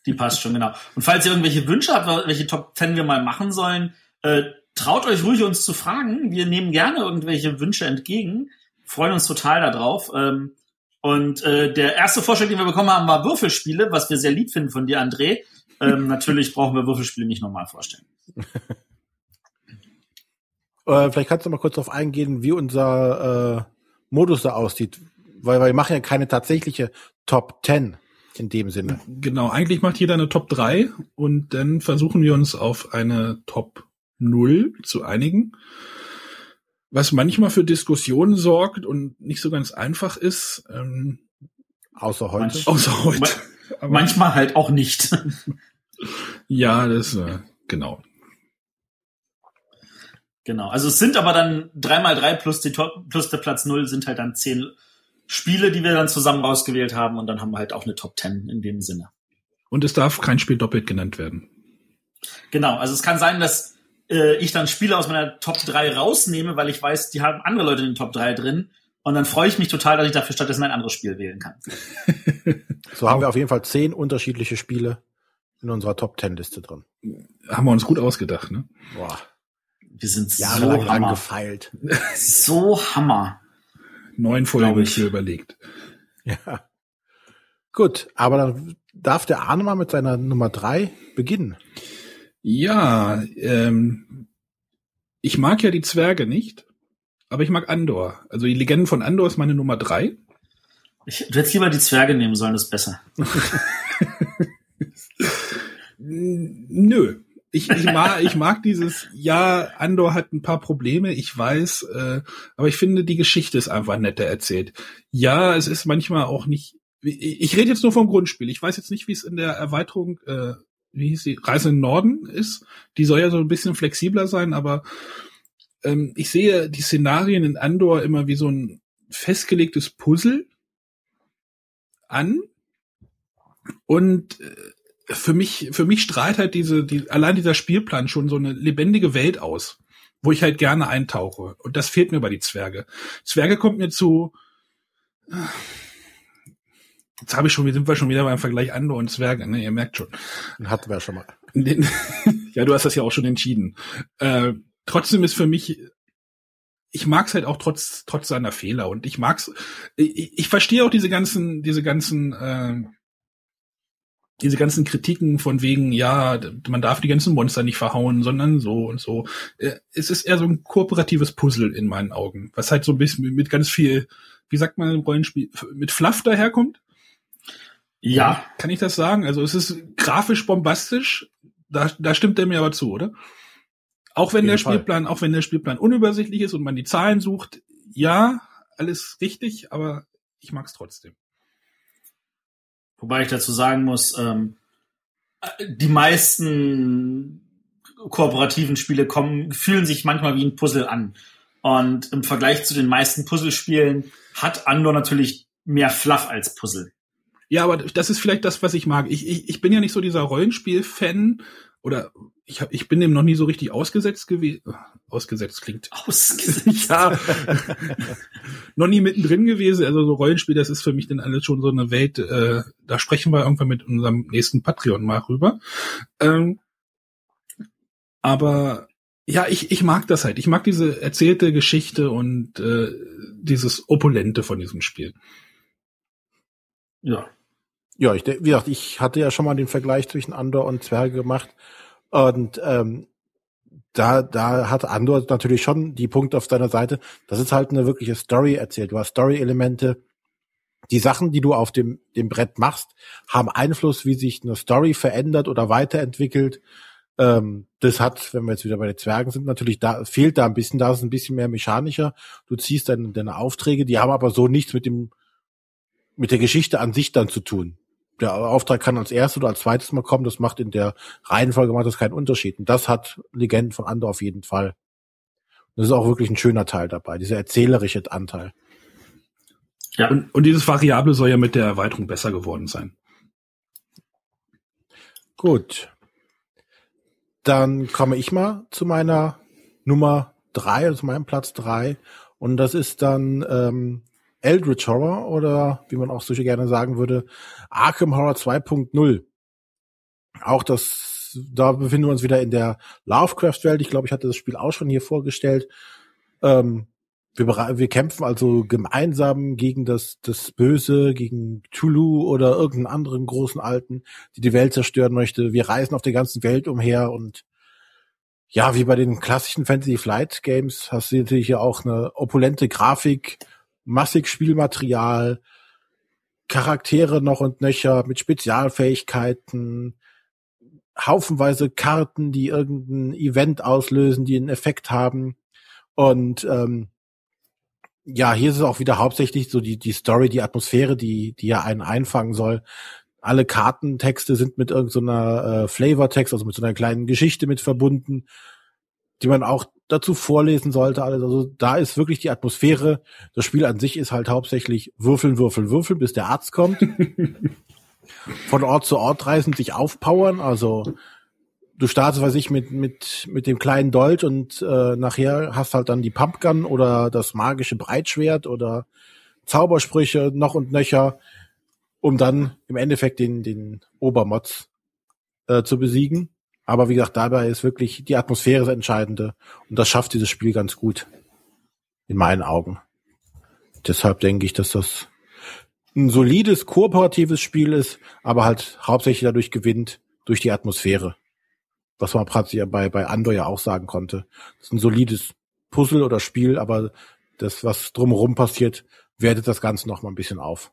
Die passt schon, genau. Und falls ihr irgendwelche Wünsche habt, welche Top 10 wir mal machen sollen, äh, traut euch ruhig uns zu fragen. Wir nehmen gerne irgendwelche Wünsche entgegen, freuen uns total darauf. Ähm, und äh, der erste Vorschlag, den wir bekommen haben, war Würfelspiele, was wir sehr lieb finden von dir, André. Ähm, *laughs* natürlich brauchen wir Würfelspiele nicht nochmal vorstellen. *laughs* Äh, vielleicht kannst du mal kurz darauf eingehen, wie unser äh, Modus da aussieht. Weil, weil wir machen ja keine tatsächliche Top 10 in dem Sinne. Genau, eigentlich macht jeder eine Top 3 und dann versuchen wir uns auf eine Top 0 zu einigen. Was manchmal für Diskussionen sorgt und nicht so ganz einfach ist. Ähm, außer heute. Manch, außer heute. *laughs* manchmal halt auch nicht. *laughs* ja, das äh, genau. Genau. Also es sind aber dann dreimal drei plus, die, plus der Platz null sind halt dann zehn Spiele, die wir dann zusammen rausgewählt haben und dann haben wir halt auch eine Top Ten in dem Sinne. Und es darf kein Spiel doppelt genannt werden. Genau. Also es kann sein, dass äh, ich dann Spiele aus meiner Top 3 rausnehme, weil ich weiß, die haben andere Leute in den Top 3 drin. Und dann freue ich mich total, dass ich dafür stattdessen ein anderes Spiel wählen kann. *laughs* so haben wir auf jeden Fall zehn unterschiedliche Spiele in unserer Top 10 Liste drin. Haben wir uns gut ausgedacht, ne? Boah. Wir sind Jahrelang so angefeilt. *laughs* So Hammer. Neun Folgen für überlegt. Ja. Gut, aber dann darf der Arne mal mit seiner Nummer drei beginnen. Ja, ähm, ich mag ja die Zwerge nicht, aber ich mag Andor. Also die Legenden von Andor ist meine Nummer drei. Ich hätte lieber die Zwerge nehmen sollen, das ist besser. *laughs* Nö, ich, ich mag, ich mag dieses, ja, Andor hat ein paar Probleme, ich weiß, äh, aber ich finde, die Geschichte ist einfach netter erzählt. Ja, es ist manchmal auch nicht, ich, ich rede jetzt nur vom Grundspiel. Ich weiß jetzt nicht, wie es in der Erweiterung, äh, wie hieß die, Reise in den Norden ist. Die soll ja so ein bisschen flexibler sein, aber ähm, ich sehe die Szenarien in Andor immer wie so ein festgelegtes Puzzle an. Und äh, für mich, für mich strahlt halt diese, die, allein dieser Spielplan schon so eine lebendige Welt aus, wo ich halt gerne eintauche. Und das fehlt mir bei die Zwerge. Zwerge kommt mir zu, jetzt habe ich schon, sind wir schon wieder beim Vergleich Andor und Zwerge, ne? Ihr merkt schon. Hatten wir ja schon mal. *laughs* ja, du hast das ja auch schon entschieden. Äh, trotzdem ist für mich ich mag's halt auch trotz trotz seiner Fehler und ich mag's ich, ich verstehe auch diese ganzen diese ganzen äh, diese ganzen Kritiken von wegen, ja, man darf die ganzen Monster nicht verhauen, sondern so und so. Äh, es ist eher so ein kooperatives Puzzle in meinen Augen, was halt so ein bisschen mit ganz viel, wie sagt man im Rollenspiel, mit Fluff daherkommt. Ja. Kann ich das sagen? Also es ist grafisch bombastisch, da, da stimmt er mir aber zu, oder? Auch wenn der Spielplan, Fall. auch wenn der Spielplan unübersichtlich ist und man die Zahlen sucht, ja, alles richtig, aber ich mag's trotzdem. Wobei ich dazu sagen muss, ähm, die meisten kooperativen Spiele kommen, fühlen sich manchmal wie ein Puzzle an. Und im Vergleich zu den meisten Puzzlespielen hat Andor natürlich mehr Fluff als Puzzle. Ja, aber das ist vielleicht das, was ich mag. Ich, ich, ich bin ja nicht so dieser Rollenspiel-Fan oder ich, hab, ich bin dem noch nie so richtig ausgesetzt gewesen. Ausgesetzt klingt. *laughs* Ausgesetzt. ja. *laughs* noch nie mittendrin gewesen. Also so Rollenspiel, das ist für mich dann alles schon so eine Welt. Äh, da sprechen wir irgendwann mit unserem nächsten Patreon mal rüber. Ähm, aber ja, ich, ich mag das halt. Ich mag diese erzählte Geschichte und äh, dieses Opulente von diesem Spiel. Ja. Ja, ich, wie gesagt, ich hatte ja schon mal den Vergleich zwischen Andor und Zwerge gemacht. Und ähm, da, da hat Andor natürlich schon die Punkte auf seiner Seite. Das ist halt eine wirkliche Story erzählt. Du hast Story-Elemente. Die Sachen, die du auf dem, dem Brett machst, haben Einfluss, wie sich eine Story verändert oder weiterentwickelt. Ähm, das hat, wenn wir jetzt wieder bei den Zwergen sind, natürlich da, fehlt da ein bisschen, da ist es ein bisschen mehr mechanischer. Du ziehst deine, deine Aufträge, die haben aber so nichts mit dem, mit der Geschichte an sich dann zu tun der Auftrag kann als erstes oder als zweites mal kommen. Das macht in der Reihenfolge macht das keinen Unterschied. Und das hat Legenden von Andor auf jeden Fall. Das ist auch wirklich ein schöner Teil dabei, dieser erzählerische Anteil. Ja. Und, und dieses Variable soll ja mit der Erweiterung besser geworden sein. Gut. Dann komme ich mal zu meiner Nummer drei, also meinem Platz drei. Und das ist dann ähm, Eldritch Horror oder wie man auch so gerne sagen würde, Arkham Horror 2.0. Auch das, da befinden wir uns wieder in der Lovecraft-Welt. Ich glaube, ich hatte das Spiel auch schon hier vorgestellt. Ähm, wir, wir kämpfen also gemeinsam gegen das, das Böse, gegen Tulu oder irgendeinen anderen großen Alten, die die Welt zerstören möchte. Wir reisen auf der ganzen Welt umher und ja, wie bei den klassischen Fantasy Flight Games hast du natürlich hier auch eine opulente Grafik, massig Spielmaterial, Charaktere noch und nöcher mit Spezialfähigkeiten, haufenweise Karten, die irgendein Event auslösen, die einen Effekt haben. Und ähm, ja, hier ist es auch wieder hauptsächlich so die, die Story, die Atmosphäre, die, die ja einen einfangen soll. Alle Kartentexte sind mit irgendeiner so äh, Flavortext, also mit so einer kleinen Geschichte mit verbunden, die man auch dazu vorlesen sollte. Alles. Also da ist wirklich die Atmosphäre. Das Spiel an sich ist halt hauptsächlich würfeln, würfeln, würfeln, bis der Arzt kommt. *laughs* Von Ort zu Ort reisen, sich aufpowern. Also du startest, weiß ich, mit, mit, mit dem kleinen Dolch und äh, nachher hast halt dann die Pumpgun oder das magische Breitschwert oder Zaubersprüche noch und nöcher, um dann im Endeffekt den, den Obermods äh, zu besiegen. Aber wie gesagt, dabei ist wirklich die Atmosphäre das Entscheidende. Und das schafft dieses Spiel ganz gut. In meinen Augen. Deshalb denke ich, dass das ein solides, kooperatives Spiel ist, aber halt hauptsächlich dadurch gewinnt, durch die Atmosphäre. Was man praktisch bei, bei Andor ja auch sagen konnte. Das ist ein solides Puzzle oder Spiel, aber das, was drumherum passiert, wertet das Ganze noch mal ein bisschen auf.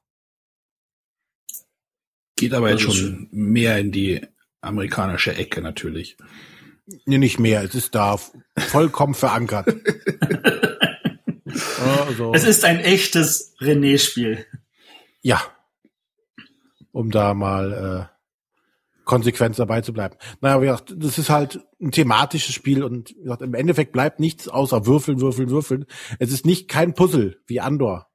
Geht aber jetzt schon mehr in die amerikanische Ecke natürlich. Nee, nicht mehr. Es ist da vollkommen verankert. *laughs* also, es ist ein echtes René-Spiel. Ja. Um da mal äh, konsequent dabei zu bleiben. Naja, wie gesagt, das ist halt ein thematisches Spiel und wie gesagt, im Endeffekt bleibt nichts außer Würfeln, Würfeln, Würfeln. Es ist nicht kein Puzzle wie Andor.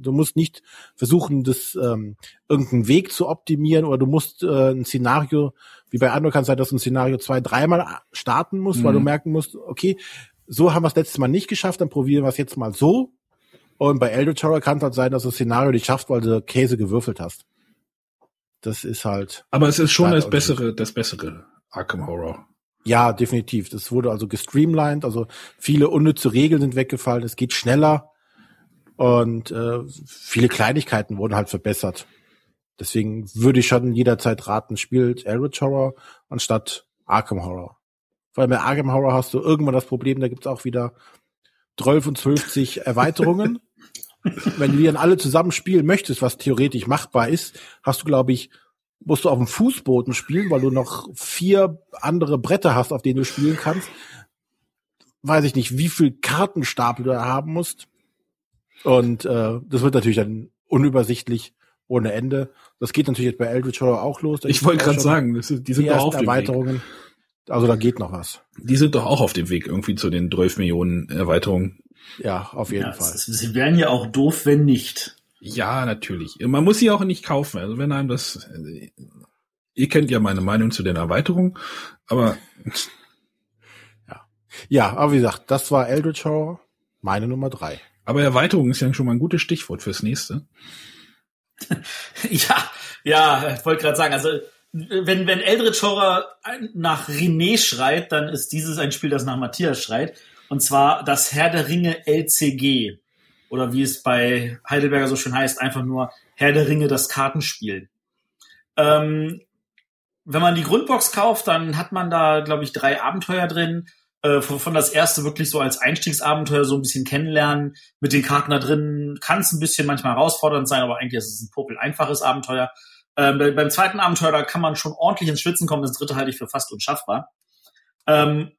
Du musst nicht versuchen, das ähm, irgendeinen Weg zu optimieren oder du musst äh, ein Szenario, wie bei Andor kann es sein, dass du ein Szenario zwei, dreimal starten musst, mhm. weil du mhm. merken musst, okay, so haben wir es letztes Mal nicht geschafft, dann probieren wir es jetzt mal so. Und bei Elder Terror kann es halt sein, dass du das Szenario nicht schaffst, weil du Käse gewürfelt hast. Das ist halt. Aber es ist schon das bessere, das bessere Arkham Horror. Ja, definitiv. Das wurde also gestreamlined, also viele unnütze Regeln sind weggefallen, es geht schneller und äh, viele Kleinigkeiten wurden halt verbessert. Deswegen würde ich schon jederzeit raten, spielt Eldritch Horror anstatt Arkham Horror. Vor allem bei Arkham Horror hast du irgendwann das Problem, da gibt's auch wieder 12 und 50 *laughs* Erweiterungen. Wenn du die dann alle zusammen spielen möchtest, was theoretisch machbar ist, hast du, glaube ich, musst du auf dem Fußboden spielen, weil du noch vier andere Bretter hast, auf denen du spielen kannst. Weiß ich nicht, wie viel Kartenstapel du da haben musst. Und äh, das wird natürlich dann unübersichtlich ohne Ende. Das geht natürlich jetzt bei Eldritch Horror auch los. ich wollte gerade sagen, das ist, die sind die doch auf Erweiterungen. Weg. Also da geht noch was. Die sind doch auch auf dem Weg irgendwie zu den 12 Millionen Erweiterungen. Ja, auf jeden ja, Fall. Ist, sie wären ja auch doof, wenn nicht. Ja, natürlich. Man muss sie auch nicht kaufen. Also wenn einem das, äh, ihr kennt ja meine Meinung zu den Erweiterungen, aber ja, ja, aber wie gesagt, das war Eldritch Horror, meine Nummer drei. Aber Erweiterung ist ja schon mal ein gutes Stichwort fürs nächste. *laughs* ja, ja, ich wollte gerade sagen, also wenn, wenn Eldritch Horror nach René schreit, dann ist dieses ein Spiel, das nach Matthias schreit. Und zwar das Herr der Ringe LCG. Oder wie es bei Heidelberger so schön heißt, einfach nur Herr der Ringe, das Kartenspiel. Ähm, wenn man die Grundbox kauft, dann hat man da, glaube ich, drei Abenteuer drin. Äh, von das erste wirklich so als Einstiegsabenteuer so ein bisschen kennenlernen. Mit den Karten da drin kann es ein bisschen manchmal herausfordernd sein, aber eigentlich ist es ein popel einfaches Abenteuer. Ähm, beim zweiten Abenteuer, da kann man schon ordentlich ins Schwitzen kommen. Das dritte halte ich für fast unschaffbar. Ähm,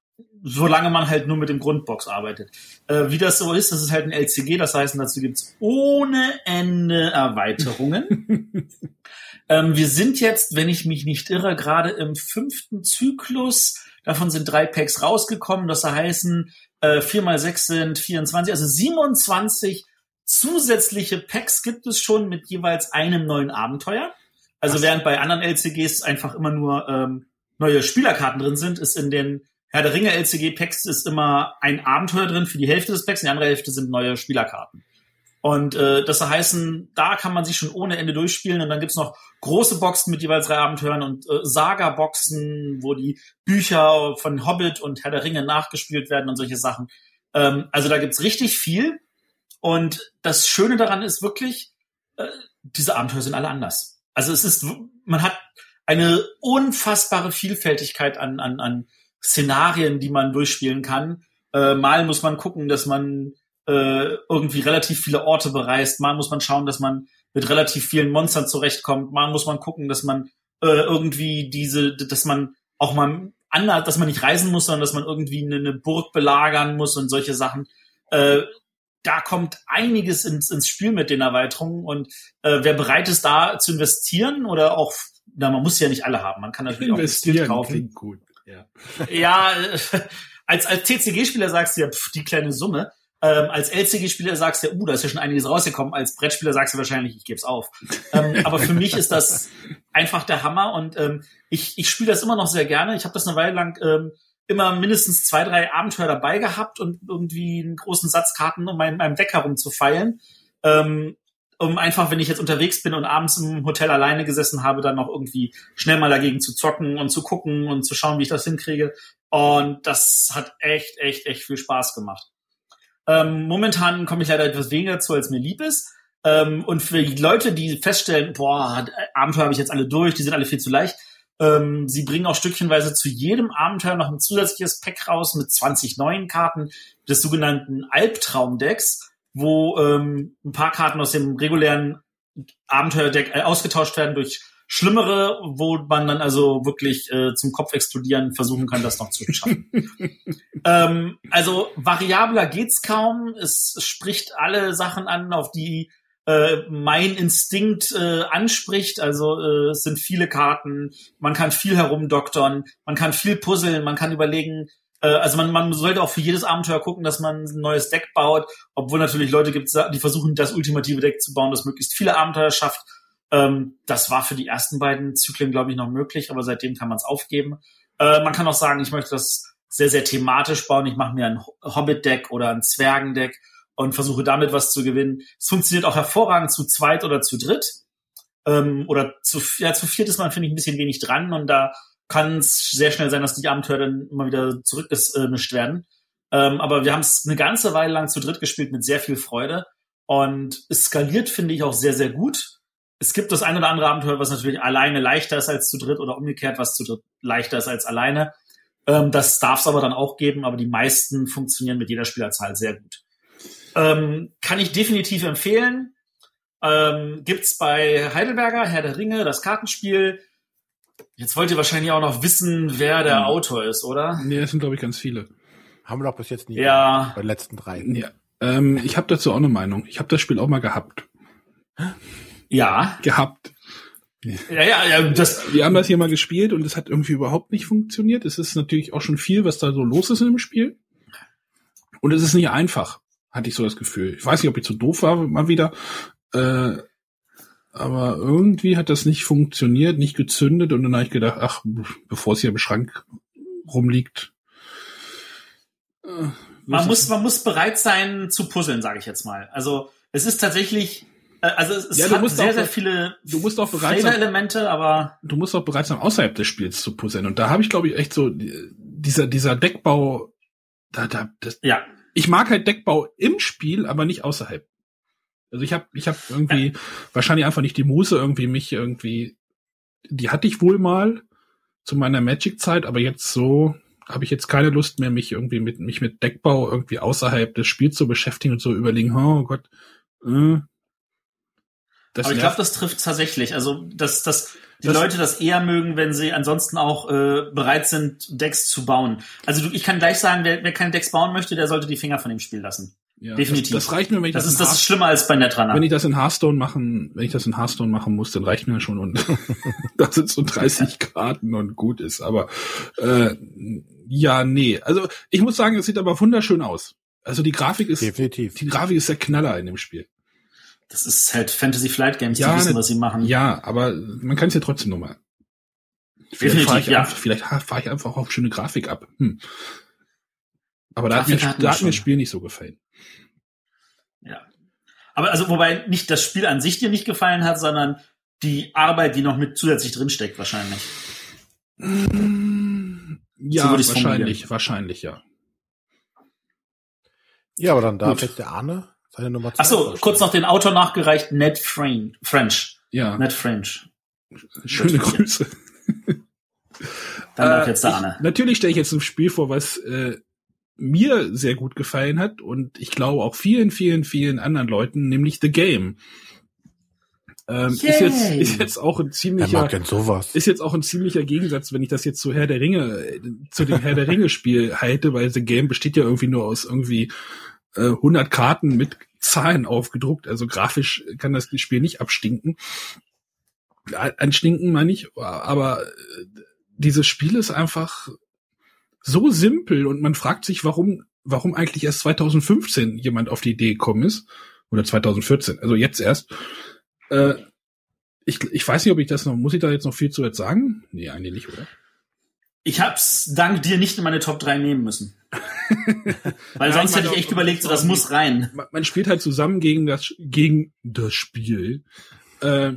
solange man halt nur mit dem Grundbox arbeitet. Äh, wie das so ist, das ist halt ein LCG, das heißt, dazu gibt's ohne Ende Erweiterungen. *laughs* ähm, wir sind jetzt, wenn ich mich nicht irre, gerade im fünften Zyklus. Davon sind drei Packs rausgekommen. Das heißen, äh, 4 mal 6 sind 24, also 27 zusätzliche Packs gibt es schon mit jeweils einem neuen Abenteuer. Also Was? während bei anderen LCGs einfach immer nur ähm, neue Spielerkarten drin sind, ist in den Herr der Ringe LCG Packs ist immer ein Abenteuer drin für die Hälfte des Packs, die andere Hälfte sind neue Spielerkarten. Und äh, das heißen, da kann man sich schon ohne Ende durchspielen. Und dann gibt's noch große Boxen mit jeweils drei Abenteuern und äh, Saga-Boxen, wo die Bücher von Hobbit und Herr der Ringe nachgespielt werden und solche Sachen. Ähm, also da gibt's richtig viel. Und das Schöne daran ist wirklich, äh, diese Abenteuer sind alle anders. Also es ist, man hat eine unfassbare Vielfältigkeit an, an, an Szenarien, die man durchspielen kann. Äh, mal muss man gucken, dass man äh, irgendwie relativ viele Orte bereist. Mal muss man schauen, dass man mit relativ vielen Monstern zurechtkommt. Mal muss man gucken, dass man äh, irgendwie diese, dass man auch mal anders, dass man nicht reisen muss, sondern dass man irgendwie eine, eine Burg belagern muss und solche Sachen. Äh, da kommt einiges ins, ins Spiel mit den Erweiterungen und äh, wer bereit ist, da zu investieren oder auch, na, man muss ja nicht alle haben, man kann natürlich investieren, auch investieren kaufen. Gut. Ja, ja als, als TCG-Spieler sagst du ja, pff, die kleine Summe. Ähm, als LCG-Spieler sagst du, uh, da ist ja schon einiges rausgekommen. Als Brettspieler sagst du wahrscheinlich, ich gebe es auf. ähm, *laughs* aber für mich ist das einfach der Hammer und ähm, ich, ich spiele das immer noch sehr gerne. Ich habe das eine Weile lang ähm, immer mindestens zwei, drei Abenteuer dabei gehabt und irgendwie einen großen Satz Karten, um meinem, meinem Deck herumzufeilen. Ähm, um einfach, wenn ich jetzt unterwegs bin und abends im Hotel alleine gesessen habe, dann noch irgendwie schnell mal dagegen zu zocken und zu gucken und zu schauen, wie ich das hinkriege. Und das hat echt, echt, echt viel Spaß gemacht. Ähm, momentan komme ich leider etwas weniger zu, als mir lieb ist. Ähm, und für die Leute, die feststellen, boah, Abenteuer habe ich jetzt alle durch, die sind alle viel zu leicht, ähm, sie bringen auch stückchenweise zu jedem Abenteuer noch ein zusätzliches Pack raus mit 20 neuen Karten des sogenannten Albtraumdecks wo ähm, ein paar Karten aus dem regulären Abenteuerdeck äh, ausgetauscht werden durch schlimmere, wo man dann also wirklich äh, zum Kopf explodieren versuchen kann, das noch zu schaffen. *laughs* ähm, also variabler geht's kaum. Es spricht alle Sachen an, auf die äh, mein Instinkt äh, anspricht. Also äh, es sind viele Karten, man kann viel herumdoktern, man kann viel puzzeln, man kann überlegen, Äh, also man, man sollte auch für jedes Abenteuer gucken, dass man ein neues Deck baut, obwohl natürlich Leute gibt, die versuchen, das ultimative Deck zu bauen, das möglichst viele Abenteuer schafft. Ähm, das war für die ersten beiden Zyklen, glaube ich, noch möglich, aber seitdem kann man es aufgeben. Äh, man kann auch sagen, ich möchte das sehr, sehr thematisch bauen. Ich mache mir ein Hobbit-Deck oder ein Zwergendeck und versuche damit was zu gewinnen. Es funktioniert auch hervorragend zu zweit oder zu dritt. Ähm, oder zu, ja, zu viert ist man, finde ich, ein bisschen wenig dran und da kann es sehr schnell sein, dass die Abenteuer dann immer wieder zurückgemischt werden. Ähm, aber wir haben es eine ganze Weile lang zu dritt gespielt mit sehr viel Freude und es skaliert, finde ich, auch sehr, sehr gut es gibt das ein oder andere Abenteuer, was natürlich alleine leichter ist als zu dritt oder umgekehrt, was zu dritt leichter ist als alleine. Ähm, das darf es aber dann auch geben, aber die meisten funktionieren mit jeder Spielerzahl sehr gut. Ähm, kann ich definitiv empfehlen. Ähm, gibt's bei Heidelberger, Herr der Ringe, das Kartenspiel. Jetzt wollt ihr wahrscheinlich auch noch wissen, wer der hm. Autor ist, oder? Nee, das sind, glaube ich, ganz viele. Haben wir doch bis jetzt nie. Ja. Bei den letzten drei. Ja. Ähm, ich habe dazu auch eine Meinung. Ich habe das Spiel auch mal gehabt. *gasps* Ja. Gehabt. Ja, ja, ja, das. Wir haben das hier mal gespielt und es hat irgendwie überhaupt nicht funktioniert. Es ist natürlich auch schon viel, was da so los ist in dem Spiel. Und es ist nicht einfach, hatte ich so das Gefühl. Ich weiß nicht, ob ich zu doof war, mal wieder. Äh, aber irgendwie hat das nicht funktioniert, nicht gezündet und dann habe ich gedacht, ach, bevor es hier im Schrank rumliegt. Äh, man muss, man muss bereit sein zu puzzeln, sage ich jetzt mal. Also es ist tatsächlich also es ja, hat sehr, sehr viele du musst auch bereit sein, Elemente, aber du musst auch bereit sein, außerhalb des Spiels zu puzzeln. Und da habe ich, glaube ich, echt so dieser dieser Deckbau. Da, da, das, ja. Ich mag halt Deckbau im Spiel, aber nicht außerhalb. Also ich habe ich hab irgendwie ja. wahrscheinlich einfach nicht die Muße irgendwie mich irgendwie. Die hatte ich wohl mal zu meiner Magic-Zeit, aber jetzt so habe ich jetzt keine Lust mehr, mich irgendwie mit mich mit Deckbau irgendwie außerhalb des Spiels zu beschäftigen und so überlegen, oh Gott, äh, das Aber ich glaube, das trifft tatsächlich. Also, dass, dass die das Leute das eher mögen, wenn sie ansonsten auch äh, bereit sind, Decks zu bauen. Also du, ich kann gleich sagen, wer, wer keine Decks bauen möchte, der sollte die Finger von dem Spiel lassen. Ja, Definitiv. Das, das, reicht mir, wenn ich das, das ist das ist schlimmer als bei Netrunner. Wenn ich das in Hearthstone machen, wenn ich das in Hearthstone machen muss, dann reicht mir schon und *laughs* da sind so 30 *laughs* Karten und gut ist. Aber äh, ja, nee. Also ich muss sagen, es sieht aber wunderschön aus. Also die Grafik ist definitiv. Die Grafik ist der Knaller in dem Spiel. Das ist halt Fantasy Flight Games, ja, die wissen, was sie machen. Ja, aber man kann es ja trotzdem nochmal. Vielleicht fahre ich, ja. Einfach, vielleicht fahr ich einfach auf schöne Grafik ab. Hm. Aber da hat, mir, da hat mir das Spiel nicht so gefallen. Ja. Aber also, wobei nicht das Spiel an sich dir nicht gefallen hat, sondern die Arbeit, die noch mit zusätzlich drinsteckt, wahrscheinlich. Ja, so wahrscheinlich, wahrscheinlich, ja. Ja, aber dann darf Gut. jetzt der Arne seine Nummer zwei. Achso, kurz noch den Autor nachgereicht, Ned French. Ja. Ned French. Schöne Grüße. Dann darf äh, jetzt der Arne. Ich, natürlich stelle ich jetzt ein Spiel vor, was äh, mir sehr gut gefallen hat und ich glaube auch vielen, vielen, vielen anderen Leuten, nämlich The Game. Ähm, ist jetzt ist jetzt auch ein ziemlicher ist jetzt auch ein ziemlicher Gegensatz, wenn ich das jetzt zu Herr der Ringe äh, zu dem Herr der Ringe Spiel halte, weil The Game besteht ja irgendwie nur aus irgendwie äh, 100 Karten mit Zahlen aufgedruckt, also grafisch kann das Spiel nicht abstinken. Anstinken meine ich, aber äh, dieses Spiel ist einfach so simpel und man fragt sich, warum, warum eigentlich erst 2015 jemand auf die Idee gekommen ist. Oder 2014, also jetzt erst. Äh, ich, ich weiß nicht, ob ich das noch, muss ich da jetzt noch viel zu jetzt sagen? Nee, eigentlich nicht, oder? Ich hab's dank dir nicht in meine Top 3 nehmen müssen. *laughs* Weil sonst hätte ich echt überlegt, so das muss rein. Man spielt halt zusammen gegen das gegen das Spiel äh,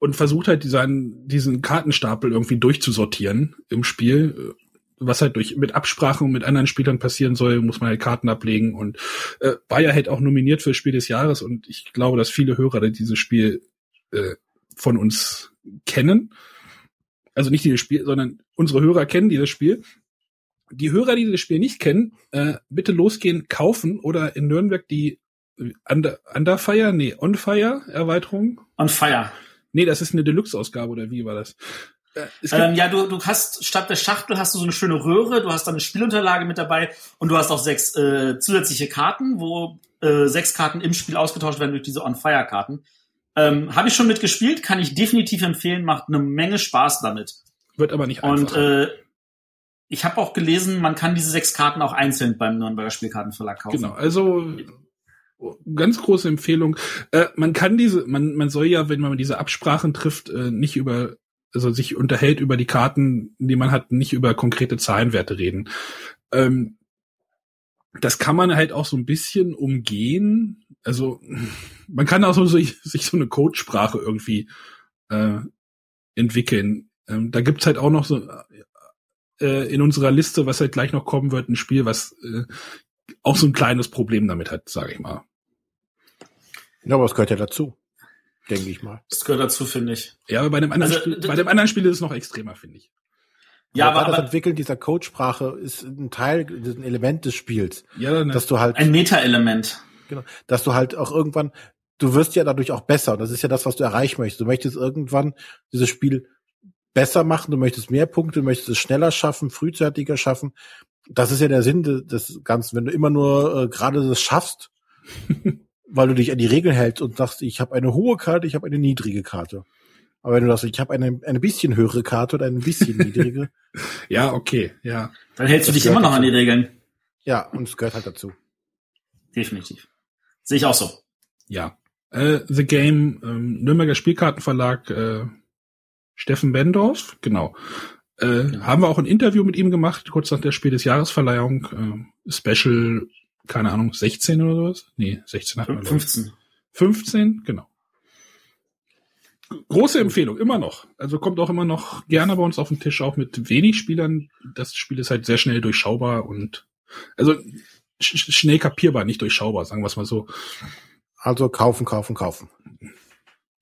und versucht halt diesen, diesen Kartenstapel irgendwie durchzusortieren im Spiel. Was halt durch mit Absprachen mit anderen Spielern passieren soll, muss man halt Karten ablegen und äh, war ja halt auch nominiert für Spiel des Jahres und ich glaube, dass viele Hörer dieses Spiel äh, von uns kennen. Also nicht dieses Spiel, sondern unsere Hörer kennen dieses Spiel die Hörer, die das Spiel nicht kennen, äh, bitte losgehen, kaufen oder in Nürnberg die Under, Underfire, nee, Onfire Erweiterung. On Fire. Nee, das ist eine Deluxe-Ausgabe oder wie war das? Äh, ähm, ja, du, du hast statt der Schachtel hast du so eine schöne Röhre, du hast dann eine Spielunterlage mit dabei und du hast auch sechs äh, zusätzliche Karten, wo äh, sechs Karten im Spiel ausgetauscht werden durch diese On-Fire-Karten. Ähm, Habe ich schon mitgespielt, kann ich definitiv empfehlen, macht eine Menge Spaß damit. Wird aber nicht einfach. Und äh, ich habe auch gelesen, man kann diese sechs Karten auch einzeln beim Nürnberger Spielkartenverlag kaufen. Genau, also ganz große Empfehlung. Äh, man kann diese, man, man soll ja, wenn man diese Absprachen trifft, äh, nicht über, also sich unterhält über die Karten, die man hat, nicht über konkrete Zahlenwerte reden. Ähm, das kann man halt auch so ein bisschen umgehen. Also man kann auch so sich, sich so eine Codesprache irgendwie äh, entwickeln. Ähm, da gibt's halt auch noch so äh, in unserer Liste, was halt gleich noch kommen wird, ein Spiel, was äh, auch so ein kleines Problem damit hat, sage ich mal. Ja, aber es gehört ja dazu, denke ich mal. Das gehört dazu, finde ich. Ja, aber bei dem anderen, Also, Spiel, bei dem anderen Spiel ist es noch extremer, finde ich. Ja, aber, aber, das Entwickeln dieser Codesprache ist ein Teil, ist ein Element des Spiels, Ja, ne, dass du halt, ein Meta-Element. genau, dass du halt auch irgendwann, du wirst ja dadurch auch besser. Und das ist ja das, was du erreichen möchtest. Du möchtest irgendwann dieses Spiel besser machen, du möchtest mehr Punkte, du möchtest es schneller schaffen, frühzeitiger schaffen. Das ist ja der Sinn de- des Ganzen. Wenn du immer nur äh, gerade das schaffst, *laughs* weil du dich an die Regeln hältst und sagst, ich habe eine hohe Karte, ich habe eine niedrige Karte. Aber wenn du sagst, ich habe eine, eine bisschen höhere Karte oder eine bisschen niedrige, *laughs* ja, okay, ja. Dann hältst du dich immer noch an die dazu. Regeln. ja, und es gehört halt dazu. Definitiv. Sehe ich auch so. Ja. Äh, The Game, ähm, Nürnberger Spielkartenverlag, äh, Steffen Bendorf, genau. Äh, Genau. Haben wir auch ein Interview mit ihm gemacht, kurz nach der Spiel des Jahresverleihung. Äh, Special, keine Ahnung, 16 oder sowas? Nee, 16 hatten wir. glaub ich. 15. 15, genau. Große Empfehlung, immer noch. Also kommt auch immer noch gerne bei uns auf den Tisch, auch mit wenig Spielern. Das Spiel ist halt sehr schnell durchschaubar und also sch- schnell kapierbar, nicht durchschaubar, sagen wir es mal so. Also kaufen, kaufen, kaufen.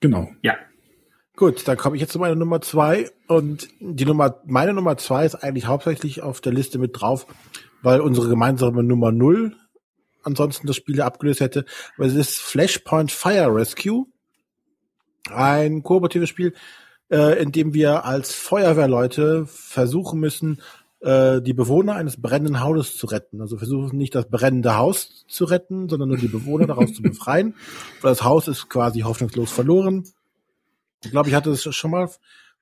Genau. Ja. Gut, dann komme ich jetzt zu meiner Nummer zwei und die Nummer, meine Nummer zwei ist eigentlich hauptsächlich auf der Liste mit drauf, weil unsere gemeinsame Nummer null ansonsten das Spiel abgelöst hätte. Aber es ist Flashpoint Fire Rescue, ein kooperatives Spiel, äh, in dem wir als Feuerwehrleute versuchen müssen, äh, die Bewohner eines brennenden Hauses zu retten. Also versuchen nicht das brennende Haus zu retten, sondern nur die Bewohner daraus zu befreien. *laughs* Weil das Haus ist quasi hoffnungslos verloren. Ich glaube, ich hatte es schon mal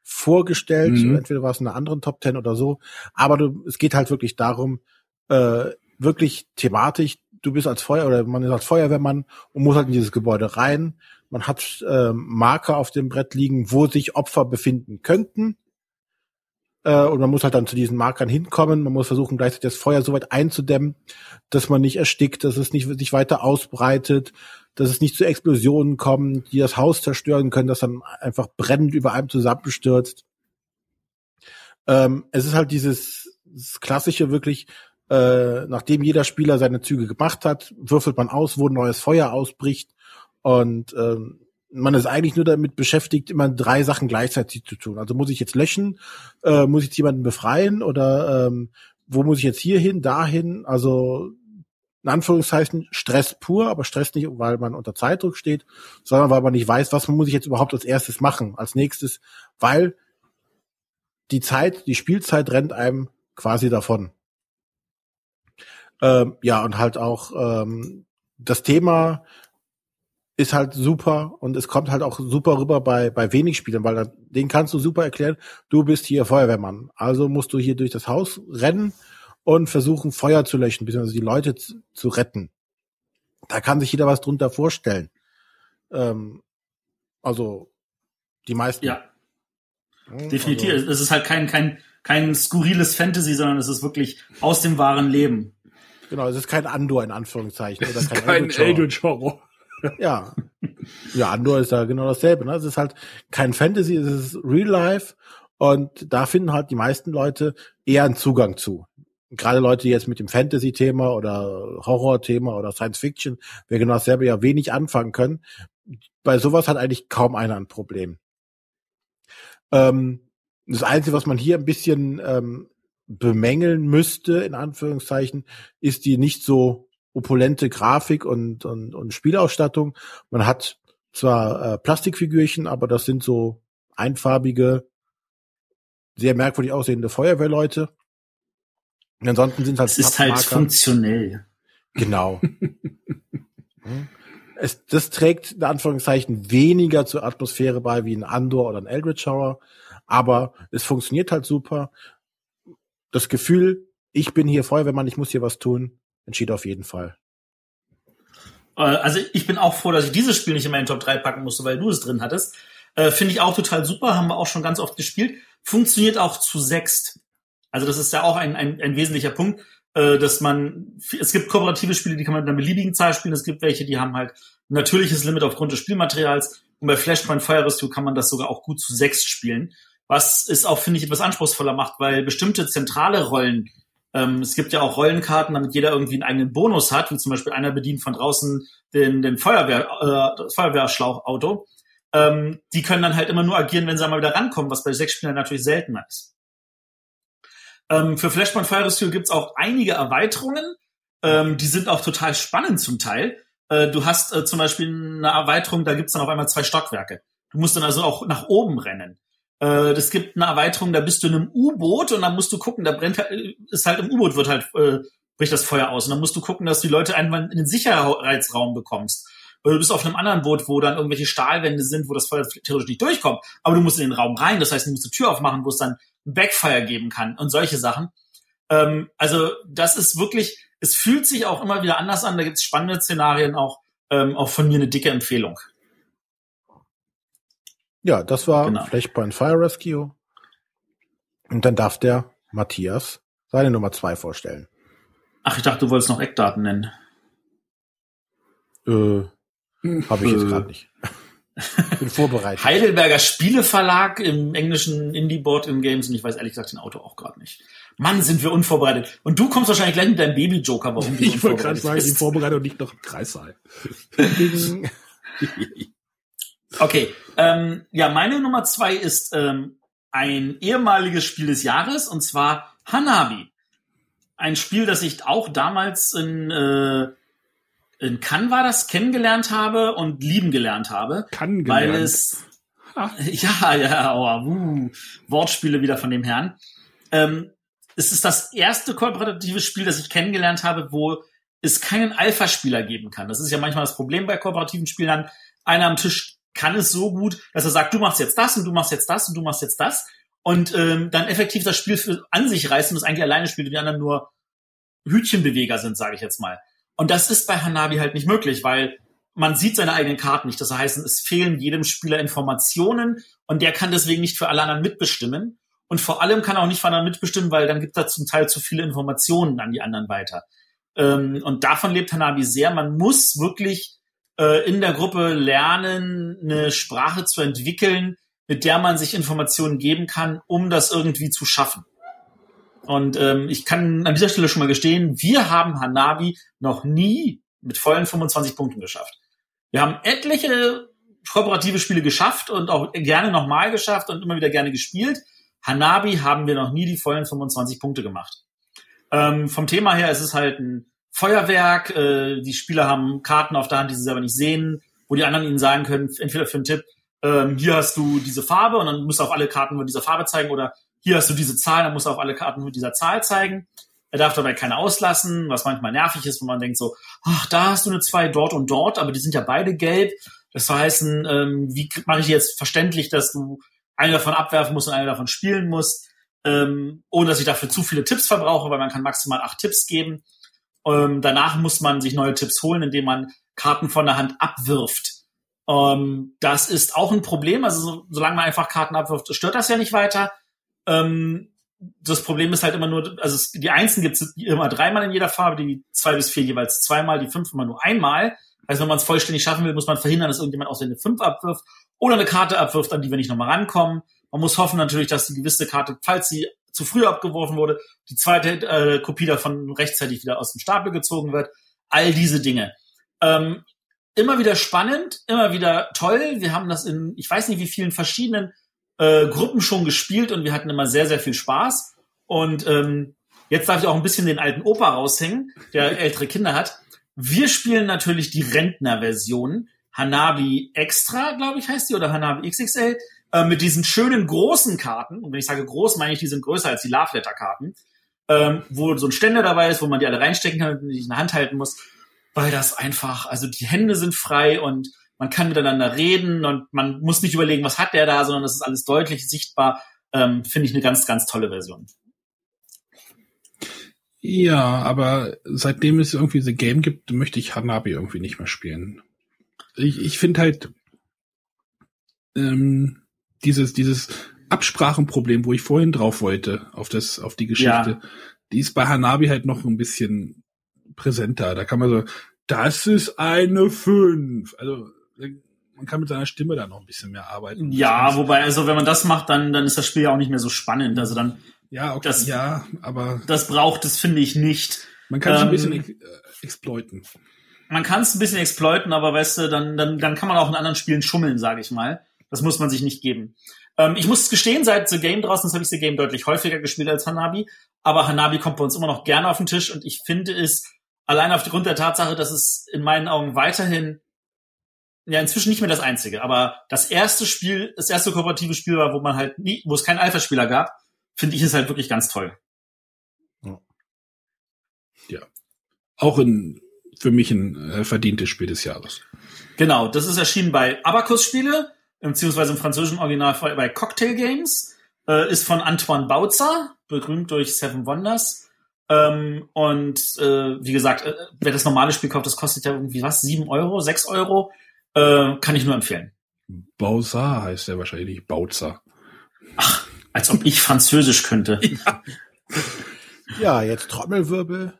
vorgestellt. Mhm. Entweder war es in einer anderen Top Ten oder so. Aber du, es geht halt wirklich darum, äh, wirklich thematisch, du bist als Feuer oder man ist als Feuerwehrmann und muss halt in dieses Gebäude rein. Man hat äh, Marker auf dem Brett liegen, wo sich Opfer befinden könnten. Äh, und man muss halt dann zu diesen Markern hinkommen. Man muss versuchen, gleichzeitig das Feuer so weit einzudämmen, dass man nicht erstickt, dass es nicht sich weiter ausbreitet, dass es nicht zu Explosionen kommt, die das Haus zerstören können, dass dann einfach brennend über einem zusammenstürzt. Ähm, es ist halt dieses, dieses klassische wirklich, äh, nachdem jeder Spieler seine Züge gemacht hat, würfelt man aus, wo ein neues Feuer ausbricht und ähm, man ist eigentlich nur damit beschäftigt, immer drei Sachen gleichzeitig zu tun. Also muss ich jetzt löschen, äh, muss ich jetzt jemanden befreien oder ähm, wo muss ich jetzt hier hin, dahin? Also in Anführungszeichen Stress pur, aber Stress nicht, weil man unter Zeitdruck steht, sondern weil man nicht weiß, was muss ich jetzt überhaupt als erstes machen, als nächstes, weil die Zeit, die Spielzeit rennt einem quasi davon. Ähm, ja, und halt auch ähm, das Thema ist halt super und es kommt halt auch super rüber bei, bei wenig Spielern, weil dann, den kannst du super erklären, du bist hier Feuerwehrmann. Also musst du hier durch das Haus rennen und versuchen, Feuer zu löschen, beziehungsweise die Leute zu, zu retten. Da kann sich jeder was drunter vorstellen. Ähm, also die meisten. Ja, Hm, definitiv. Also, es ist halt kein, kein, kein skurriles Fantasy, sondern es ist wirklich aus dem wahren Leben. genau, es ist kein Andor in Anführungszeichen. Oder kein, Kein Eldritch Horror. Ja. Ja, Andor ist da genau dasselbe. Ne? Es ist halt kein Fantasy, es ist Real Life. Und da finden halt die meisten Leute eher einen Zugang zu. Gerade Leute, die jetzt mit dem Fantasy-Thema oder Horror-Thema oder Science-Fiction, wir genau dasselbe ja wenig anfangen können. Bei sowas hat eigentlich kaum einer ein Problem. Ähm, das Einzige, was man hier ein bisschen ähm, bemängeln müsste, in Anführungszeichen, ist die nicht so opulente Grafik und, und, und Spielausstattung. Man hat zwar äh, Plastikfigürchen, aber das sind so einfarbige, sehr merkwürdig aussehende Feuerwehrleute. Und ansonsten sind halt Es ist halt funktionell. Genau. *laughs* Hm. es, das trägt in Anführungszeichen weniger zur Atmosphäre bei wie ein Andor oder ein Eldritch Horror, aber es funktioniert halt super. das Gefühl, ich bin hier Feuerwehrmann, ich muss hier was tun, entschied auf jeden Fall. Äh, also ich bin auch froh, dass ich dieses Spiel nicht in meinen Top 3 packen musste, weil du es drin hattest. Äh, Finde ich auch total super, haben wir auch schon ganz oft gespielt. Funktioniert auch zu sechst. Also das ist ja auch ein, ein, ein wesentlicher Punkt, äh, dass man, es gibt kooperative Spiele, die kann man mit einer beliebigen Zahl spielen, es gibt welche, die haben halt natürliches Limit aufgrund des Spielmaterials. Und bei Flashpoint Fire Rescue kann man das sogar auch gut zu sechs spielen. Was es auch, finde ich, etwas anspruchsvoller macht, weil bestimmte zentrale Rollen, ähm, es gibt ja auch Rollenkarten, damit jeder irgendwie einen eigenen Bonus hat, wie zum Beispiel einer bedient von draußen den, den Feuerwehr, äh, das Feuerwehrschlauchauto. Ähm, die können dann halt immer nur agieren, wenn sie einmal wieder rankommen, was bei sechs Spielern natürlich seltener ist. Ähm, für Flashpoint Fire Rescue gibt's auch einige Erweiterungen. Ähm, die sind auch total spannend zum Teil. Äh, du hast äh, zum Beispiel eine Erweiterung, da gibt's dann auf einmal zwei Stockwerke. Du musst dann also auch nach oben rennen. Äh, es gibt eine Erweiterung, da bist du in einem U-Boot und dann musst du gucken, da brennt halt, ist halt im U-Boot wird halt, äh, bricht das Feuer aus. Und dann musst du gucken, dass die Leute einmal in den Sicherheitsraum bekommst. Oder du bist auf einem anderen Boot, wo dann irgendwelche Stahlwände sind, wo das Feuer theoretisch nicht durchkommt. Aber du musst in den Raum rein, das heißt, du musst die Tür aufmachen, wo es dann Backfire geben kann und solche Sachen. Ähm, also das ist wirklich, es fühlt sich auch immer wieder anders an. Da gibt es spannende Szenarien auch, ähm, auch von mir eine dicke Empfehlung. Ja, das war genau. Flashpoint Fire Rescue. Und dann darf der Matthias seine Nummer zwei vorstellen. Ach, ich dachte, du wolltest noch Eckdaten nennen. Äh, habe ich jetzt gerade nicht. Bin vorbereitet. *laughs* Heidelberger Spieleverlag im englischen Indie-Board in Games und ich weiß ehrlich gesagt den Auto auch gerade nicht. Mann, sind wir unvorbereitet. Und du kommst wahrscheinlich gleich mit deinem Baby-Joker, warum du *laughs* Ich wollte gerade sagen, die Vorbereitung liegt noch im Kreissaal. *laughs* okay, ähm, ja, meine Nummer zwei ist ähm, ein ehemaliges Spiel des Jahres und zwar Hanabi. Ein Spiel, das ich auch damals in äh, in Cannes war das, kennengelernt habe und lieben gelernt habe. Cannes Weil es, ah. *laughs* ja, ja, oh, uh, Wortspiele wieder von dem Herrn. Ähm, es ist das erste kooperative Spiel, das ich kennengelernt habe, wo es keinen Alpha-Spieler geben kann. Das ist ja manchmal das Problem bei kooperativen Spielern. Einer am Tisch kann es so gut, dass er sagt, du machst jetzt das und du machst jetzt das und du machst jetzt das und ähm, dann effektiv das Spiel für, an sich reißen und es eigentlich alleine spielt und die anderen nur Hütchenbeweger sind, sage ich jetzt mal. Und das ist bei Hanabi halt nicht möglich, weil man sieht seine eigenen Karten nicht. Das heißt, es fehlen jedem Spieler Informationen und der kann deswegen nicht für alle anderen mitbestimmen. Und vor allem kann er auch nicht für anderen mitbestimmen, weil dann gibt er zum Teil zu viele Informationen an die anderen weiter. Ähm, und davon lebt Hanabi sehr. Man muss wirklich äh, in der Gruppe lernen, eine Sprache zu entwickeln, mit der man sich Informationen geben kann, um das irgendwie zu schaffen. Und ähm, ich kann an dieser Stelle schon mal gestehen, wir haben Hanabi noch nie mit vollen 25 Punkten geschafft. Wir haben etliche kooperative Spiele geschafft und auch gerne nochmal geschafft und immer wieder gerne gespielt. Hanabi haben wir noch nie die vollen 25 Punkte gemacht. Ähm, vom Thema her ist es halt ein Feuerwerk. Äh, die Spieler haben Karten auf der Hand, die sie selber nicht sehen, wo die anderen ihnen sagen können, entweder für einen Tipp, ähm, hier hast du diese Farbe und dann musst du auf alle Karten mit dieser Farbe zeigen oder hier hast du diese Zahl, dann musst du auf alle Karten mit dieser Zahl zeigen. Er darf dabei keine auslassen, was manchmal nervig ist, wo man denkt so, ach, da hast du eine zwei dort und dort, aber die sind ja beide gelb. Das heißt, ähm, wie mache ich jetzt verständlich, dass du eine davon abwerfen musst und eine davon spielen musst, ähm, ohne dass ich dafür zu viele Tipps verbrauche, weil man kann maximal acht Tipps geben. Ähm, danach muss man sich neue Tipps holen, indem man Karten von der Hand abwirft. Ähm, das ist auch ein Problem. Also so, solange man einfach Karten abwirft, stört das ja nicht weiter. Ähm, das Problem ist halt immer nur, also es, die Einsen gibt es immer dreimal in jeder Farbe, die zwei bis vier jeweils zweimal, die fünf immer nur einmal. Also wenn man es vollständig schaffen will, muss man verhindern, dass irgendjemand aus eine fünf abwirft oder eine Karte abwirft, an die wir nicht nochmal rankommen. Man muss hoffen natürlich, dass die gewisse Karte, falls sie zu früh abgeworfen wurde, die zweite äh, Kopie davon rechtzeitig wieder aus dem Stapel gezogen wird. All diese Dinge. Ähm, immer wieder spannend, immer wieder toll. Wir haben das in, ich weiß nicht wie vielen verschiedenen äh, Gruppen schon gespielt und wir hatten immer sehr, sehr viel Spaß. Und ähm, jetzt darf ich auch ein bisschen den alten Opa raushängen, der *laughs* ältere Kinder hat. Wir spielen natürlich die Rentner-Version. Hanabi Extra, glaube ich, heißt die, oder Hanabi XXL, äh, mit diesen schönen großen Karten. Und wenn ich sage groß, meine ich, die sind größer als die Love Letter Karten, ähm, wo so ein Ständer dabei ist, wo man die alle reinstecken kann und die in der Hand halten muss, weil das einfach, also die Hände sind frei und man kann miteinander reden und man muss nicht überlegen, was hat der da, sondern das ist alles deutlich sichtbar. Ähm, Finde ich eine ganz, ganz tolle Version. Ja, aber seitdem es irgendwie The Game gibt, möchte ich Hanabi irgendwie nicht mehr spielen. Ich, ich finde halt ähm, dieses, dieses Absprachenproblem, wo ich vorhin drauf wollte, auf das, auf die Geschichte, ja. die ist bei Hanabi halt noch ein bisschen präsenter. Da kann man so, das ist eine fünf. Also man kann mit seiner Stimme da noch ein bisschen mehr arbeiten. Ja, wobei, also wenn man das macht, dann, dann ist das Spiel ja auch nicht mehr so spannend. Also dann ja, okay, das, ja, aber das braucht es, finde ich, nicht. Man kann es ähm, ein bisschen ex äh, exploiten. Man kann es ein bisschen exploiten, aber weißt du, dann, dann, dann kann man auch in anderen Spielen schummeln, sage ich mal. Das muss man sich nicht geben. Ähm, ich muss gestehen, seit The Game draußen habe ich The Game deutlich häufiger gespielt als Hanabi. Aber Hanabi kommt bei uns immer noch gerne auf den Tisch und ich finde es allein aufgrund der Tatsache, dass es in meinen Augen weiterhin ja inzwischen nicht mehr das einzige, aber das erste Spiel, das erste kooperative Spiel war, wo man halt nie, wo es keinen Alpha-Spieler gab, finde ich es halt wirklich ganz toll. Ja. Auch ein, für mich ein äh, verdientes Spiel des Jahres. Genau, das ist erschienen bei Abacus Spiele, beziehungsweise im französischen Original bei Cocktail Games, äh, ist von Antoine Bautzer, berühmt durch Seven Wonders. Ähm, und äh, wie gesagt, äh, wer das normale Spiel kauft, das kostet ja irgendwie was, sieben Euro, sechs Euro, äh, kann ich nur empfehlen. Bausar heißt der wahrscheinlich, Bautzer. Ach, als ob ich Französisch könnte. *laughs* Ja, ja jetzt Trommelwirbel.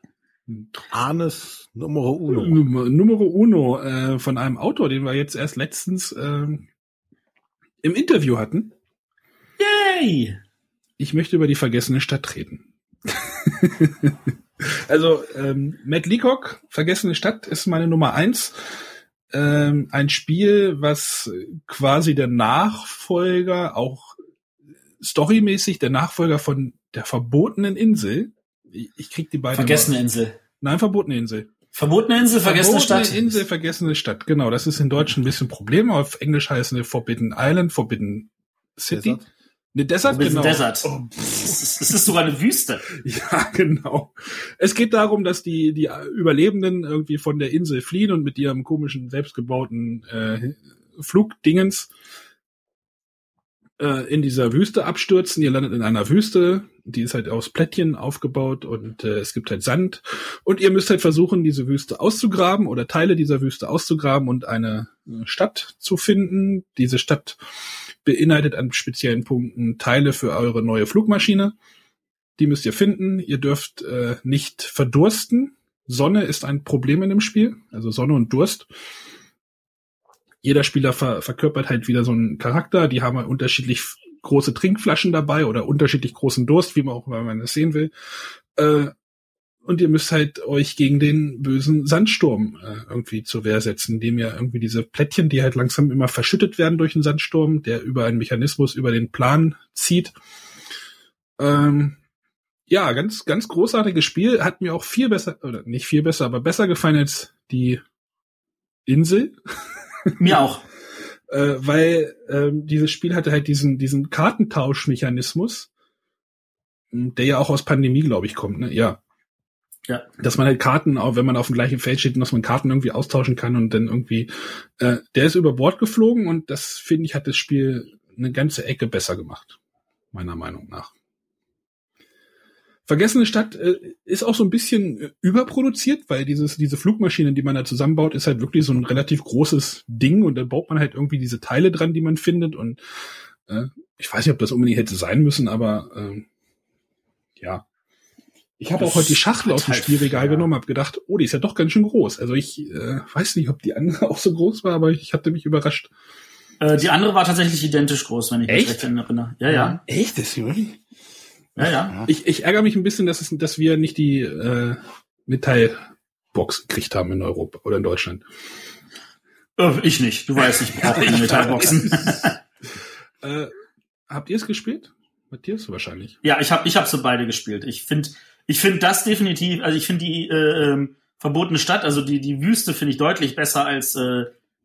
Arnes Numero Uno. Numero Uno äh, von einem Autor, den wir jetzt erst letztens äh, im Interview hatten. Yay! Ich möchte über die vergessene Stadt reden. *laughs* also ähm, Matt Leacock, Vergessene Stadt, ist meine Nummer eins. Ähm, ein Spiel, was quasi der Nachfolger, auch storymäßig der Nachfolger von der verbotenen Insel. Ich, ich krieg die beiden. Vergessene mal. Insel. Nein, verbotene Insel. Verbotene Insel, vergessene verbotene Stadt. Insel, vergessene Stadt. Genau, das ist in Deutsch ein bisschen Problem. Auf Englisch heißt es Forbidden Island, Forbidden City. Desert. Eine Desert, genau. Desert. Oh. *laughs* Es ist sogar eine Wüste. ja, genau. Es geht darum, dass die, die Überlebenden irgendwie von der Insel fliehen und mit ihrem komischen, selbstgebauten äh, Flugdingens äh, in dieser Wüste abstürzen. Ihr landet in einer Wüste, die ist halt aus Plättchen aufgebaut und äh, es gibt halt Sand. Und ihr müsst halt versuchen, diese Wüste auszugraben oder Teile dieser Wüste auszugraben und eine äh, Stadt zu finden. Diese Stadt beinhaltet an speziellen Punkten Teile für eure neue Flugmaschine. Die müsst ihr finden. Ihr dürft äh, nicht verdursten. Sonne ist ein Problem in dem Spiel, also Sonne und Durst. Jeder Spieler ver verkörpert halt wieder so einen Charakter. Die haben halt unterschiedlich große Trinkflaschen dabei oder unterschiedlich großen Durst, wie man auch man das sehen will. Äh, und ihr müsst halt euch gegen den bösen Sandsturm äh, irgendwie zur Wehr setzen, indem ihr irgendwie diese Plättchen, die halt langsam immer verschüttet werden durch den Sandsturm, der über einen Mechanismus über den Plan zieht. Ähm, ja, ganz, ganz großartiges Spiel. Hat mir auch viel besser, oder nicht viel besser, aber besser gefallen als die Insel. *laughs* Mir auch. *laughs* äh, weil ähm, dieses Spiel hatte halt diesen, diesen Kartentauschmechanismus, der ja auch aus Pandemie, glaube ich, kommt, ne? Ja. Ja. Dass man halt Karten, auch wenn man auf dem gleichen Feld steht, dass man Karten irgendwie austauschen kann und dann irgendwie, äh, der ist über Bord geflogen und das, finde ich, hat das Spiel eine ganze Ecke besser gemacht. Meiner Meinung nach. Vergessene Stadt äh, ist auch so ein bisschen äh, überproduziert, weil dieses, diese Flugmaschine, die man da zusammenbaut, ist halt wirklich so ein relativ großes Ding und da baut man halt irgendwie diese Teile dran, die man findet und äh, ich weiß nicht, ob das unbedingt hätte sein müssen, aber äh, ja, ich habe auch heute die Schachtel aus dem Spielregal ja. genommen, habe gedacht, oh, die ist ja doch ganz schön groß. Also ich äh, weiß nicht, ob die andere *laughs* auch so groß war, aber ich hatte mich überrascht. Äh, die andere war tatsächlich identisch groß, wenn ich mich recht erinnere. Ja, ja. Echt? Das ist ja, ja. Ich, ich ärgere mich ein bisschen, dass, es, dass wir nicht die äh, Metallbox gekriegt haben in Europa oder in Deutschland. Äh, ich nicht. Du weißt, ich brauche *laughs* keine Metallboxen. *laughs* äh, habt ihr es gespielt? Matthias wahrscheinlich. Ja, ich habe ich hab so beide gespielt. Ich finde ich finde das definitiv, also ich finde die äh, ähm, verbotene Stadt, also die, die Wüste finde ich deutlich besser als äh,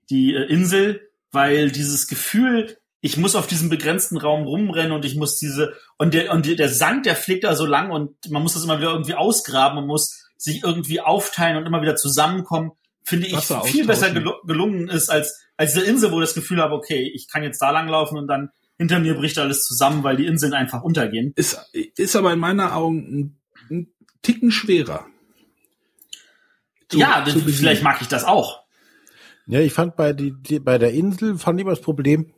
die äh, Insel, weil dieses Gefühl, ich muss auf diesem begrenzten Raum rumrennen und ich muss diese, und der, und der Sand, der fliegt da so lang und man muss das immer wieder irgendwie ausgraben und muss sich irgendwie aufteilen und immer wieder zusammenkommen, finde ich viel besser gel gelungen ist als, als diese Insel, wo ich das Gefühl habe, okay, ich kann jetzt da langlaufen und dann hinter mir bricht alles zusammen, weil die Inseln einfach untergehen. Ist, ist aber in meiner Augen ein Ticken schwerer. Zu, ja, zu vielleicht mag ich das auch. Ja, ich fand bei, die, die, bei der Insel fand ich immer das Problem,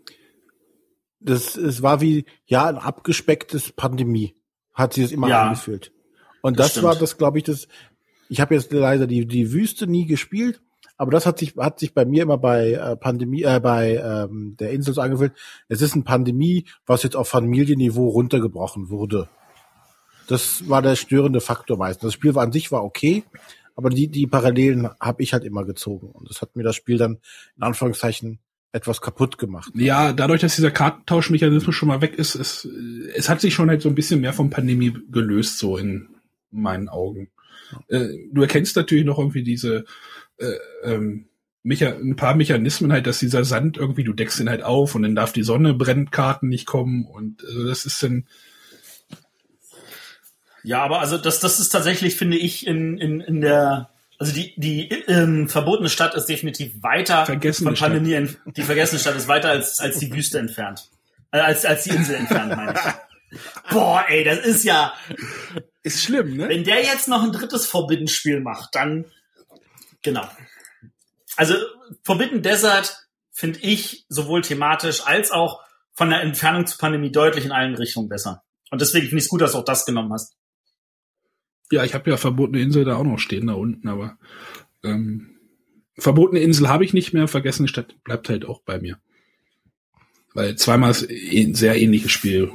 das, es war wie, ja, ein abgespecktes Pandemie. Hat sich das immer ja, angefühlt. Und das, das war das, glaube ich, das, ich habe jetzt leider die, die Wüste nie gespielt, aber das hat sich, hat sich bei mir immer bei äh, Pandemie, äh, bei ähm, der Insel so angefühlt. Es ist eine Pandemie, was jetzt auf Familienniveau runtergebrochen wurde. Das war der störende Faktor meistens. Das Spiel war an sich war okay, aber die, die Parallelen habe ich halt immer gezogen. Und das hat mir das Spiel dann in Anführungszeichen etwas kaputt gemacht. Ja, dadurch, dass dieser Kartentauschmechanismus schon mal weg ist, es, es hat sich schon halt so ein bisschen mehr vom Pandemie gelöst, so in meinen Augen. Äh, du erkennst natürlich noch irgendwie diese äh, ähm, Mecha ein paar Mechanismen halt, dass dieser Sand irgendwie, du deckst ihn halt auf und dann darf die Sonne brennt Karten nicht kommen und äh, das ist dann ja, aber also das, das ist tatsächlich, finde ich, in, in, in der, also die, die ähm, verbotene Stadt ist definitiv weiter vergessene von Pandemie. Stadt. Die vergessene Stadt ist weiter als, als die Wüste entfernt. Äh, als, als die Insel entfernt, meine ich. *laughs* Boah, ey, das ist ja. Ist schlimm, ne? Wenn der jetzt noch ein drittes Forbidden-Spiel macht, dann. Genau. Also Forbidden Desert finde ich sowohl thematisch als auch von der Entfernung zur Pandemie deutlich in allen Richtungen besser. Und deswegen finde ich es gut, dass du auch das genommen hast. Ja, ich habe ja verbotene Insel da auch noch stehen da unten, aber ähm, verbotene Insel habe ich nicht mehr, vergessene Stadt bleibt halt auch bei mir. Weil zweimal ein sehr ähnliches Spiel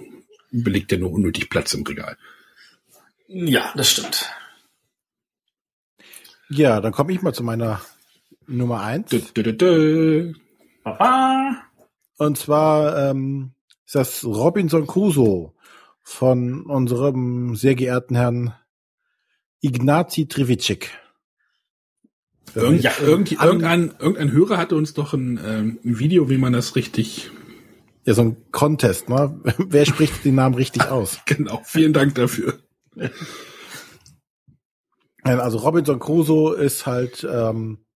belegt ja nur unnötig Platz im Regal. Ja, das stimmt. Ja, dann komme ich mal zu meiner Nummer eins. Dö, dö, dö, Papa. Und zwar ähm, ist das Robinson Crusoe von unserem sehr geehrten Herrn Ignazi Trivicek. Irgend, ja, irgend, irgendein, irgendein Hörer hatte uns doch ein, ähm, ein Video, wie man das richtig. Ja, so ein Contest, ne? *laughs* Wer spricht den Namen richtig *laughs* aus? genau, vielen Dank dafür. Also Robinson Crusoe ist halt ähm,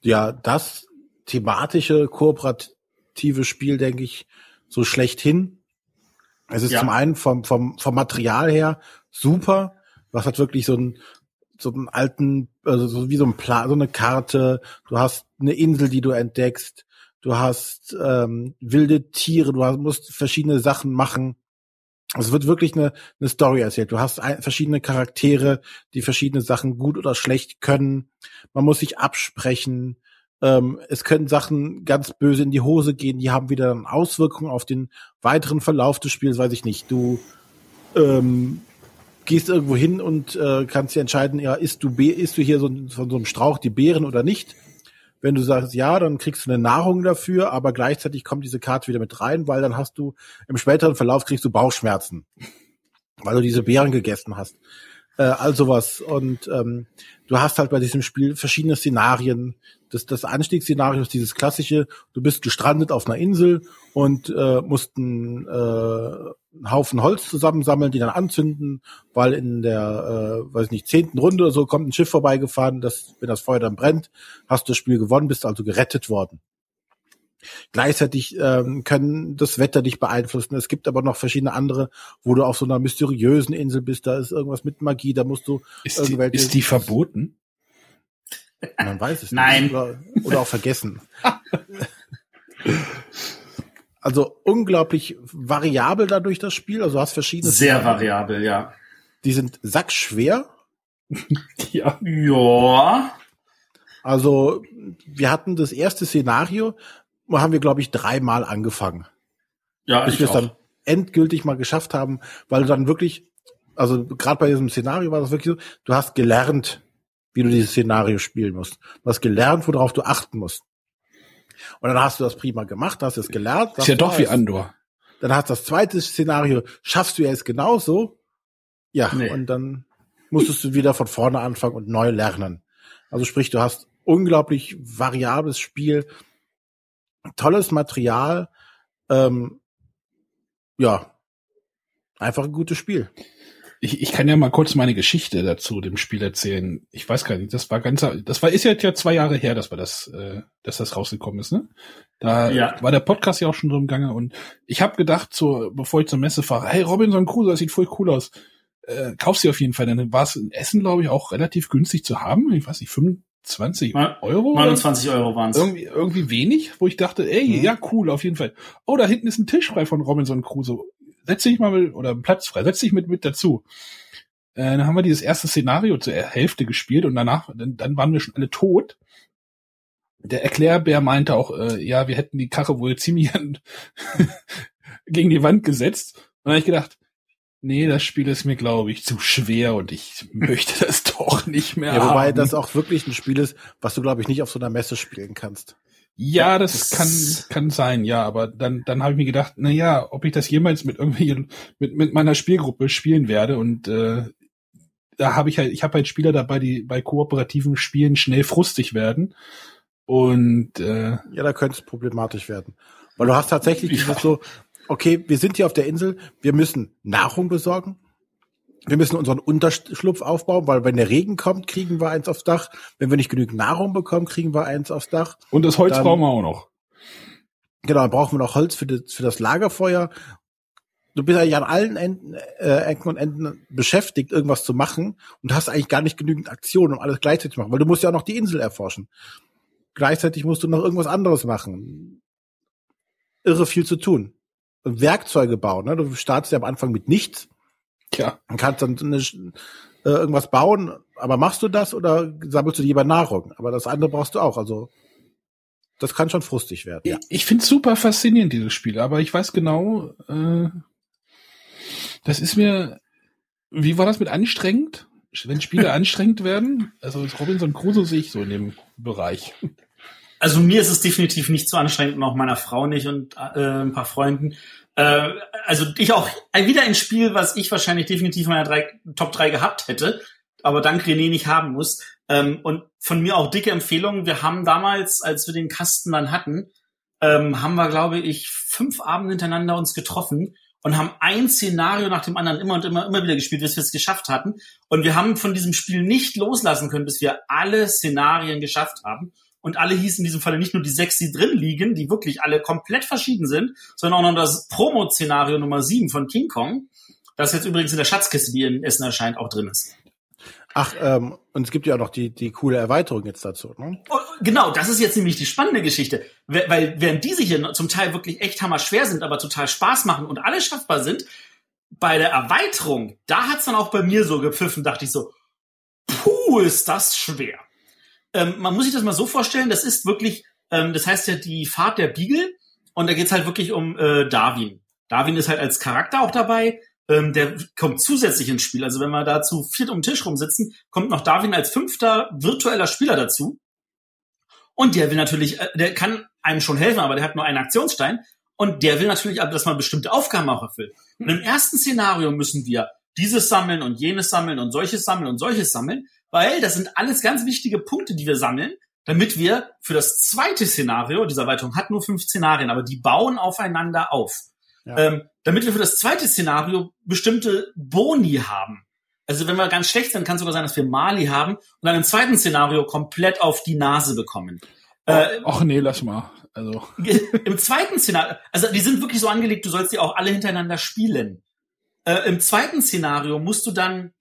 ja das thematische, kooperative Spiel, denke ich, so schlechthin. Es ist ja. zum einen vom, vom, vom Material her super. Was hat wirklich so ein so einen alten, also so wie so ein Plan, so eine Karte. Du hast eine Insel, die du entdeckst. Du hast ähm, wilde Tiere. Du hast, musst verschiedene Sachen machen. Es wird wirklich eine, eine Story erzählt. Du hast ein, verschiedene Charaktere, die verschiedene Sachen gut oder schlecht können. Man muss sich absprechen. Ähm, es können Sachen ganz böse in die Hose gehen. Die haben wieder Auswirkungen auf den weiteren Verlauf des Spiels. Weiß ich nicht. Du ähm, gehst irgendwo hin und äh, kannst dir entscheiden, ja, isst du, isst du hier so, von so einem Strauch die Beeren oder nicht. Wenn du sagst ja, dann kriegst du eine Nahrung dafür, aber gleichzeitig kommt diese Karte wieder mit rein, weil dann hast du im späteren Verlauf kriegst du Bauchschmerzen, weil du diese Beeren gegessen hast. Äh, all sowas. Und ähm, du hast halt bei diesem Spiel verschiedene Szenarien. Das, das Anstiegsszenario ist dieses klassische, du bist gestrandet auf einer Insel und äh, musst einen, äh, einen Haufen Holz zusammensammeln, die dann anzünden, weil in der, äh, weiß nicht, zehnten Runde oder so kommt ein Schiff vorbeigefahren, das, wenn das Feuer dann brennt, hast du das Spiel gewonnen, bist also gerettet worden. Gleichzeitig ähm, können das Wetter dich beeinflussen. Es gibt aber noch verschiedene andere, wo du auf so einer mysteriösen Insel bist. Da ist irgendwas mit Magie. Da musst du ist irgendwelche. Die, ist die verboten? Man weiß es *laughs* Nein. nicht. Oder, oder auch vergessen. *laughs* also unglaublich variabel dadurch das Spiel. Also du hast verschiedene. Sehr Szenarien. variabel, ja. Die sind sackschwer. *laughs* ja. Ja. Also wir hatten das erste Szenario, haben wir, glaube ich, dreimal angefangen. Ja, bis wir es dann endgültig mal geschafft haben, weil du dann wirklich, also gerade bei diesem Szenario war das wirklich so, du hast gelernt, wie du dieses Szenario spielen musst. Du hast gelernt, worauf du achten musst. Und dann hast du das prima gemacht, hast es gelernt. Ist ja doch wie Andor. Dann hast du das zweite Szenario, schaffst du ja es genauso. Ja, nee. und dann musstest du wieder von vorne anfangen und neu lernen. Also sprich, du hast unglaublich variables Spiel, tolles Material. Ähm, ja, einfach ein gutes Spiel. Ich, ich kann ja mal kurz meine Geschichte dazu dem Spiel erzählen. Ich weiß gar nicht, das war ganz, das war ist jetzt ja zwei Jahre her, dass wir das, äh, dass das rausgekommen ist, ne? Da ja. war der Podcast ja auch schon drin im Gange und ich habe gedacht, so bevor ich zur Messe fahre, hey Robinson Crusoe, das sieht voll cool aus. äh, kauf sie auf jeden Fall. Dann war es in Essen, glaube ich, auch relativ günstig zu haben. Ich weiß nicht, 25 Euro? 29 Euro waren es. Irgendwie, irgendwie wenig, wo ich dachte, ey, mhm. ja, cool, auf jeden Fall. Oh, da hinten ist ein Tisch frei von Robinson Crusoe. Setz dich mal, mit, oder Platz frei, setz dich mit, mit dazu. Äh, dann haben wir dieses erste Szenario zur Hälfte gespielt und danach, dann, dann waren wir schon alle tot. Der Erklärbär meinte auch, äh, ja, wir hätten die Karre wohl ziemlich *laughs* gegen die Wand gesetzt. Und dann habe ich gedacht, nee, das Spiel ist mir, glaube ich, zu schwer und ich möchte das *laughs* doch nicht mehr. Ja, wobei haben. das auch wirklich ein Spiel ist, was du, glaube ich, nicht auf so einer Messe spielen kannst. Ja, das, das kann kann sein, ja, aber dann dann habe ich mir gedacht, na ja, ob ich das jemals mit irgendwie mit mit meiner Spielgruppe spielen werde und äh, da habe ich halt ich habe halt Spieler dabei, die bei kooperativen Spielen schnell frustig werden und äh, ja, da könnte es problematisch werden, weil du hast tatsächlich ja. dieses so okay, wir sind hier auf der Insel, wir müssen Nahrung besorgen. Wir müssen unseren Unterschlupf aufbauen, weil wenn der Regen kommt, kriegen wir eins aufs Dach. Wenn wir nicht genügend Nahrung bekommen, kriegen wir eins aufs Dach. Und das Holz dann, brauchen wir auch noch. Genau, dann brauchen wir noch Holz für das, für das Lagerfeuer. Du bist eigentlich an allen Enden, äh, Ecken und Enden beschäftigt, irgendwas zu machen und hast eigentlich gar nicht genügend Aktion, um alles gleichzeitig zu machen, weil du musst ja auch noch die Insel erforschen. Gleichzeitig musst du noch irgendwas anderes machen. Irre viel zu tun. Werkzeuge bauen. Ne? Du startest ja am Anfang mit nichts. Ja. Und kannst dann eine, äh, irgendwas bauen. Aber machst du das oder sammelst du lieber Nahrung? Aber das andere brauchst du auch. Also das kann schon frustig werden. Ja. Ich finde super faszinierend, dieses Spiel. Aber ich weiß genau, äh, das ist mir, wie war das mit anstrengend? Wenn Spiele *laughs* anstrengend werden? Also Robinson Crusoe sehe ich so in dem Bereich. Also mir ist es definitiv nicht so anstrengend und auch meiner Frau nicht und äh, ein paar Freunden. Äh, also ich auch wieder ein Spiel, was ich wahrscheinlich definitiv in meiner drei, Top 3 gehabt hätte, aber dank René nicht haben muss. Ähm, und von mir auch dicke Empfehlungen. Wir haben damals, als wir den Kasten dann hatten, ähm, haben wir, glaube ich, fünf Abende hintereinander uns getroffen und haben ein Szenario nach dem anderen immer und immer, immer wieder gespielt, bis wir es geschafft hatten. Und wir haben von diesem Spiel nicht loslassen können, bis wir alle Szenarien geschafft haben und alle hießen in diesem Falle nicht nur die sechs, die drin liegen, die wirklich alle komplett verschieden sind, sondern auch noch das Promo-Szenario Nummer sieben von King Kong, das jetzt übrigens in der Schatzkiste, die in Essen erscheint, auch drin ist. Ach, ähm, und es gibt ja auch noch die, die coole Erweiterung jetzt dazu, ne? Oh, genau, das ist jetzt nämlich die spannende Geschichte. Weil während diese hier zum Teil wirklich echt hammer schwer sind, aber total Spaß machen und alle schaffbar sind, bei der Erweiterung, da hat's dann auch bei mir so gepfiffen, dachte ich so, puh, ist das schwer. Ähm, man muss sich das mal so vorstellen, das ist wirklich, ähm, das heißt ja die Fahrt der Beagle und da geht's halt wirklich um äh, Darwin. Darwin ist halt als Charakter auch dabei, ähm, der kommt zusätzlich ins Spiel. Also wenn wir da zu viert um den Tisch rumsitzen, kommt noch Darwin als fünfter virtueller Spieler dazu. Und der will natürlich, äh, der kann einem schon helfen, aber der hat nur einen Aktionsstein. Und der will natürlich, dass man bestimmte Aufgaben auch erfüllt. Und im ersten Szenario müssen wir dieses sammeln und jenes sammeln und solches sammeln und solches sammeln weil das sind alles ganz wichtige Punkte, die wir sammeln, damit wir für das zweite Szenario, diese Erweiterung hat nur fünf Szenarien, aber die bauen aufeinander auf. Ja. Ähm, damit wir für das zweite Szenario bestimmte Boni haben. Also wenn wir ganz schlecht sind, kann es sogar sein, dass wir Mali haben und dann im zweiten Szenario komplett auf die Nase bekommen. Äh, Ach nee, lass mal. Also. *laughs* Im zweiten Szenario, also die sind wirklich so angelegt, du sollst die auch alle hintereinander spielen. Äh, Im zweiten Szenario musst du dann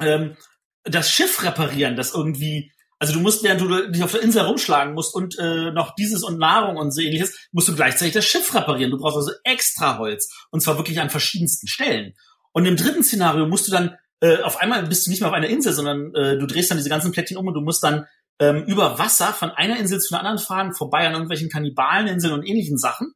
ähm, das Schiff reparieren, das irgendwie, also du musst, während du dich auf der Insel rumschlagen musst und äh, noch dieses und Nahrung und so ähnliches, musst du gleichzeitig das Schiff reparieren. Du brauchst also extra Holz. Und zwar wirklich an verschiedensten Stellen. Und im dritten Szenario musst du dann, äh, auf einmal bist du nicht mehr auf einer Insel, sondern äh, du drehst dann diese ganzen Plättchen um und du musst dann ähm, über Wasser von einer Insel zu einer anderen fahren, vorbei an irgendwelchen Kannibaleninseln und ähnlichen Sachen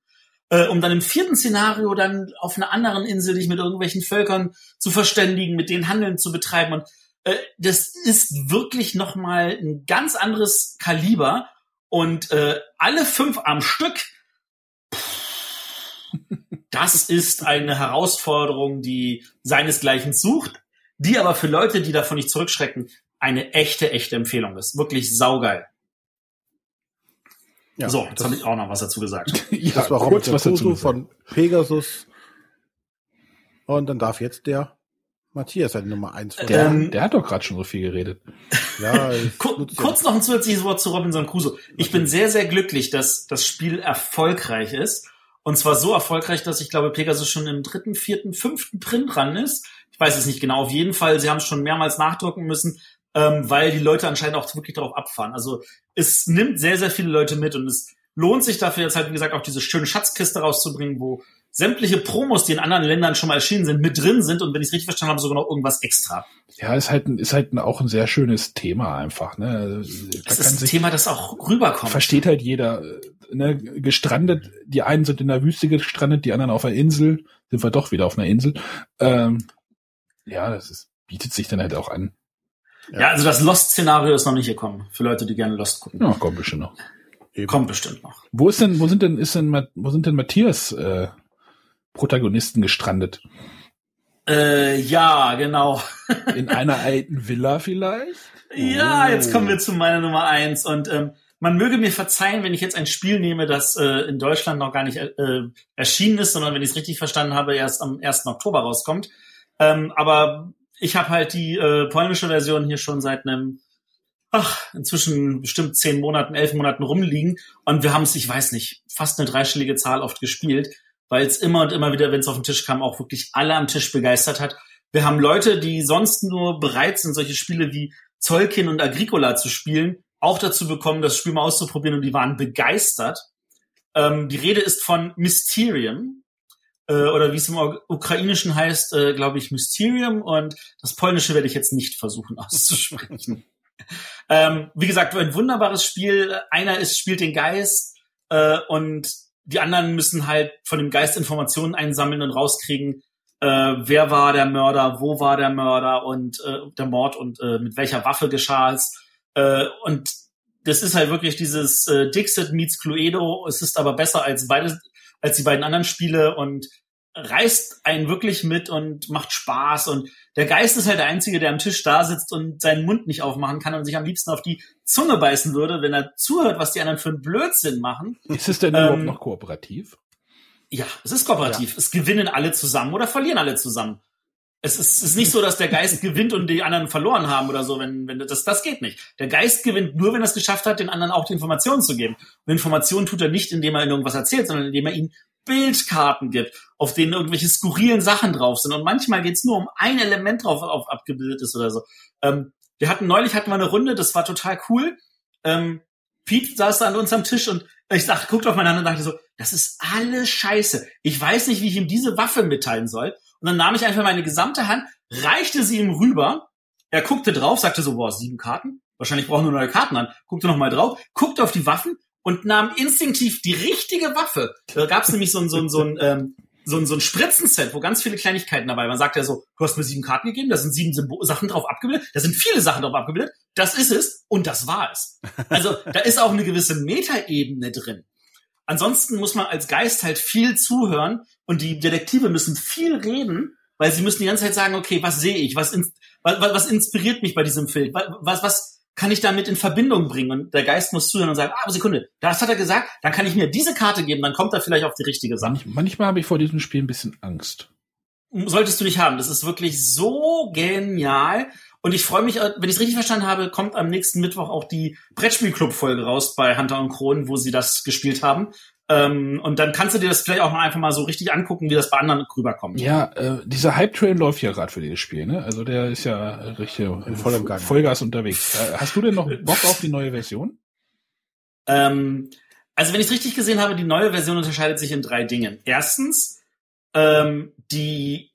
äh, um dann im vierten Szenario dann auf einer anderen Insel dich mit irgendwelchen Völkern zu verständigen, mit denen Handeln zu betreiben. Und äh, das ist wirklich noch mal ein ganz anderes Kaliber und äh, alle fünf am Stück. Das ist eine Herausforderung, die seinesgleichen sucht, die aber für Leute, die davon nicht zurückschrecken, eine echte, echte Empfehlung ist. Wirklich saugeil. Ja, so, jetzt habe ich auch noch was dazu gesagt. *laughs* ja, das war Robert was dazu von Pegasus. Und dann darf jetzt der Matthias seine Nummer eins. Der, ähm, der hat doch gerade schon so viel geredet. Ja, *laughs* Kur kurz noch ein zusätzliches Wort zu Robinson Crusoe. Ich bin sehr, sehr glücklich, dass das Spiel erfolgreich ist. Und zwar so erfolgreich, dass ich glaube, Pegasus schon im dritten, vierten, fünften Print dran ist. Ich weiß es nicht genau. Auf jeden Fall, sie haben es schon mehrmals nachdrucken müssen, ähm, weil die Leute anscheinend auch wirklich darauf abfahren. Also es nimmt sehr, sehr viele Leute mit und es lohnt sich dafür jetzt halt, wie gesagt, auch diese schöne Schatzkiste rauszubringen, wo sämtliche Promos, die in anderen Ländern schon mal erschienen sind, mit drin sind und wenn ich es richtig verstanden habe, sogar noch irgendwas extra. Ja, ist halt, ist halt auch ein sehr schönes Thema einfach. Ne? Das ist ein Thema, das auch rüberkommt. Versteht halt jeder. Ne? Gestrandet, die einen sind in der Wüste gestrandet, die anderen auf einer Insel. Sind wir doch wieder auf einer Insel. Ähm, ja, das ist, bietet sich dann halt auch an. Ja, ja also das Lost-Szenario ist noch nicht gekommen, für Leute, die gerne Lost gucken. Ja, kommt bestimmt noch. Eben. Kommt bestimmt noch. Wo ist denn, wo sind denn, ist denn, wo sind denn Matthias äh, Protagonisten gestrandet? Äh, ja, genau. In einer alten Villa vielleicht? Ja, oh. jetzt kommen wir zu meiner Nummer eins und ähm, man möge mir verzeihen, wenn ich jetzt ein Spiel nehme, das äh, in Deutschland noch gar nicht äh, erschienen ist, sondern wenn ich es richtig verstanden habe, erst am 1. Oktober rauskommt. Ähm, aber ich habe halt die äh, polnische Version hier schon seit einem, ach, inzwischen bestimmt zehn Monaten, elf Monaten rumliegen. Und wir haben es, ich weiß nicht, fast eine dreistellige Zahl oft gespielt, weil es immer und immer wieder, wenn es auf den Tisch kam, auch wirklich alle am Tisch begeistert hat. Wir haben Leute, die sonst nur bereit sind, solche Spiele wie Zollkin und Agricola zu spielen, auch dazu bekommen, das Spiel mal auszuprobieren und die waren begeistert. Ähm, die Rede ist von Mysterium äh, oder wie es im Ukrainischen heißt, äh, glaube ich, Mysterium und das Polnische werde ich jetzt nicht versuchen *laughs* auszusprechen. ähm, wie gesagt, ein wunderbares Spiel. Einer ist, spielt den Geist äh, und die anderen müssen halt von dem Geist Informationen einsammeln und rauskriegen, äh, wer war der Mörder, wo war der Mörder und äh, der Mord und äh, mit welcher Waffe geschah es. Äh, und das ist halt wirklich dieses äh, Dixit meets Cluedo. Es ist aber besser als beide, als die beiden anderen Spiele und reißt einen wirklich mit und macht Spaß und der Geist ist halt der Einzige, der am Tisch da sitzt und seinen Mund nicht aufmachen kann und sich am liebsten auf die Zunge beißen würde, wenn er zuhört, was die anderen für einen Blödsinn machen. Ist es denn ähm, überhaupt noch kooperativ? Ja, es ist kooperativ. Ja. Es gewinnen alle zusammen oder verlieren alle zusammen. Es ist, es ist nicht so, dass der Geist gewinnt und die anderen verloren haben oder so, wenn, wenn das, das geht nicht. Der Geist gewinnt nur, wenn er es geschafft hat, den anderen auch die Informationen zu geben. Und Informationen tut er nicht, indem er ihnen irgendwas erzählt, sondern indem er ihnen Bildkarten gibt, auf denen irgendwelche skurrilen Sachen drauf sind. Und manchmal geht's nur um ein Element drauf auf abgebildet ist oder so. Ähm, wir hatten neulich hatten wir eine Runde, das war total cool. Ähm, Pete saß da an uns am Tisch und ich dachte, guckt auf meine Hand und dachte so, das ist alles scheiße. Ich weiß nicht, wie ich ihm diese Waffe mitteilen soll. Und dann nahm ich einfach meine gesamte Hand, reichte sie ihm rüber. Er guckte drauf, sagte so, boah, sieben Karten? Wahrscheinlich brauchen wir neue Karten an. Guckte nochmal drauf, guckte auf die Waffen und nahm instinktiv die richtige Waffe. Da gab es nämlich so ein, so ein, so ein, ähm, so ein, so ein Spritzenset, wo ganz viele Kleinigkeiten dabei waren. Man sagt ja so, du hast mir sieben Karten gegeben, da sind sieben Symbol Sachen drauf abgebildet, da sind viele Sachen drauf abgebildet, das ist es und das war es. Also da ist auch eine gewisse Metaebene drin. Ansonsten muss man als Geist halt viel zuhören und die Detektive müssen viel reden, weil sie müssen die ganze Zeit sagen, okay, was sehe ich, was, was, was inspiriert mich bei diesem Film, was, was, kann ich damit in Verbindung bringen. Und der Geist muss zuhören und sagen, ah, Sekunde, das hat er gesagt, dann kann ich mir diese Karte geben, dann kommt er vielleicht auf die richtige Sache. Manch, manchmal habe ich vor diesem Spiel ein bisschen Angst. Solltest du nicht haben. Das ist wirklich so genial. Und ich freue mich, wenn ich es richtig verstanden habe, kommt am nächsten Mittwoch auch die Brettspielclub-Folge raus bei Hunter und Kronen, wo sie das gespielt haben. Ähm, und dann kannst du dir das vielleicht auch mal einfach mal so richtig angucken, wie das bei anderen rüberkommt. Ja, äh, dieser Hype-Train läuft ja gerade für dieses Spiel, ne? Also der ist ja richtig voll im Gang. Vollgas unterwegs. Äh, hast du denn noch *laughs* Bock auf die neue Version? Ähm, also wenn ich es richtig gesehen habe, die neue Version unterscheidet sich in drei Dingen. Erstens, ähm, die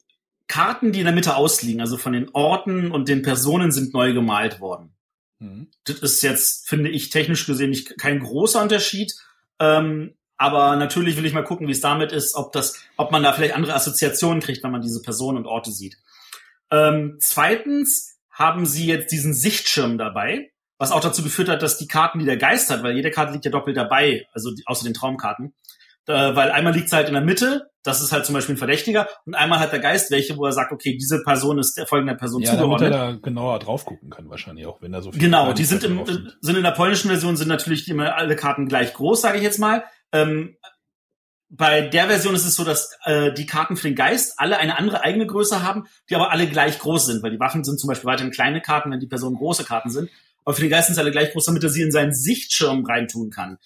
Karten, die in der Mitte ausliegen, also von den Orten und den Personen, sind neu gemalt worden. Mhm. Das ist jetzt, finde ich, technisch gesehen nicht kein großer Unterschied. Ähm, aber natürlich will ich mal gucken, wie es damit ist, ob das, ob man da vielleicht andere Assoziationen kriegt, wenn man diese Personen und Orte sieht. Ähm, zweitens haben sie jetzt diesen Sichtschirm dabei, was auch dazu geführt hat, dass die Karten, die der Geist hat, weil jede Karte liegt ja doppelt dabei, also die, außer den Traumkarten, äh, weil einmal liegt sie halt in der Mitte, das ist halt zum Beispiel ein Verdächtiger, und einmal hat der Geist welche, wo er sagt, okay, diese Person ist der folgende Person ja, zugeordnet. Damit er da genauer drauf gucken kann wahrscheinlich auch, wenn er so viel Genau, die sind, im, sind. sind in der polnischen Version sind natürlich immer alle Karten gleich groß, sage ich jetzt mal. Ähm, bei der Version ist es so, dass äh, die Karten für den Geist alle eine andere eigene Größe haben, die aber alle gleich groß sind, weil die Waffen sind zum Beispiel weiterhin kleine Karten, wenn die Personen große Karten sind. Aber für den Geist sind sie alle gleich groß, damit er sie in seinen Sichtschirm reintun kann.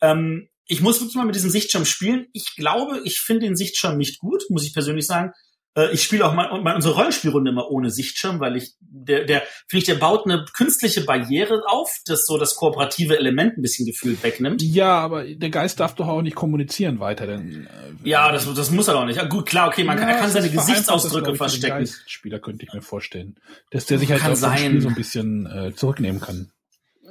Ähm, ich muss wirklich mal mit diesem Sichtschirm spielen. Ich glaube, ich finde den Sichtschirm nicht gut, muss ich persönlich sagen. Äh, ich spiele auch mal, mal unsere Rollenspielrunde immer ohne Sichtschirm, weil ich, der, der, finde ich, der baut eine künstliche Barriere auf, das so das kooperative Element ein bisschen gefühlt wegnimmt. Ja, aber der Geist darf doch auch nicht kommunizieren weiter, denn. Äh, ja, das, das muss er doch nicht. Ja, gut, klar, okay, man ja, kann, er kann seine Gesichtsausdrücke das, verstecken. Spieler könnte ich mir vorstellen, dass der sich halt auch sein. Spiel so ein bisschen äh, zurücknehmen kann.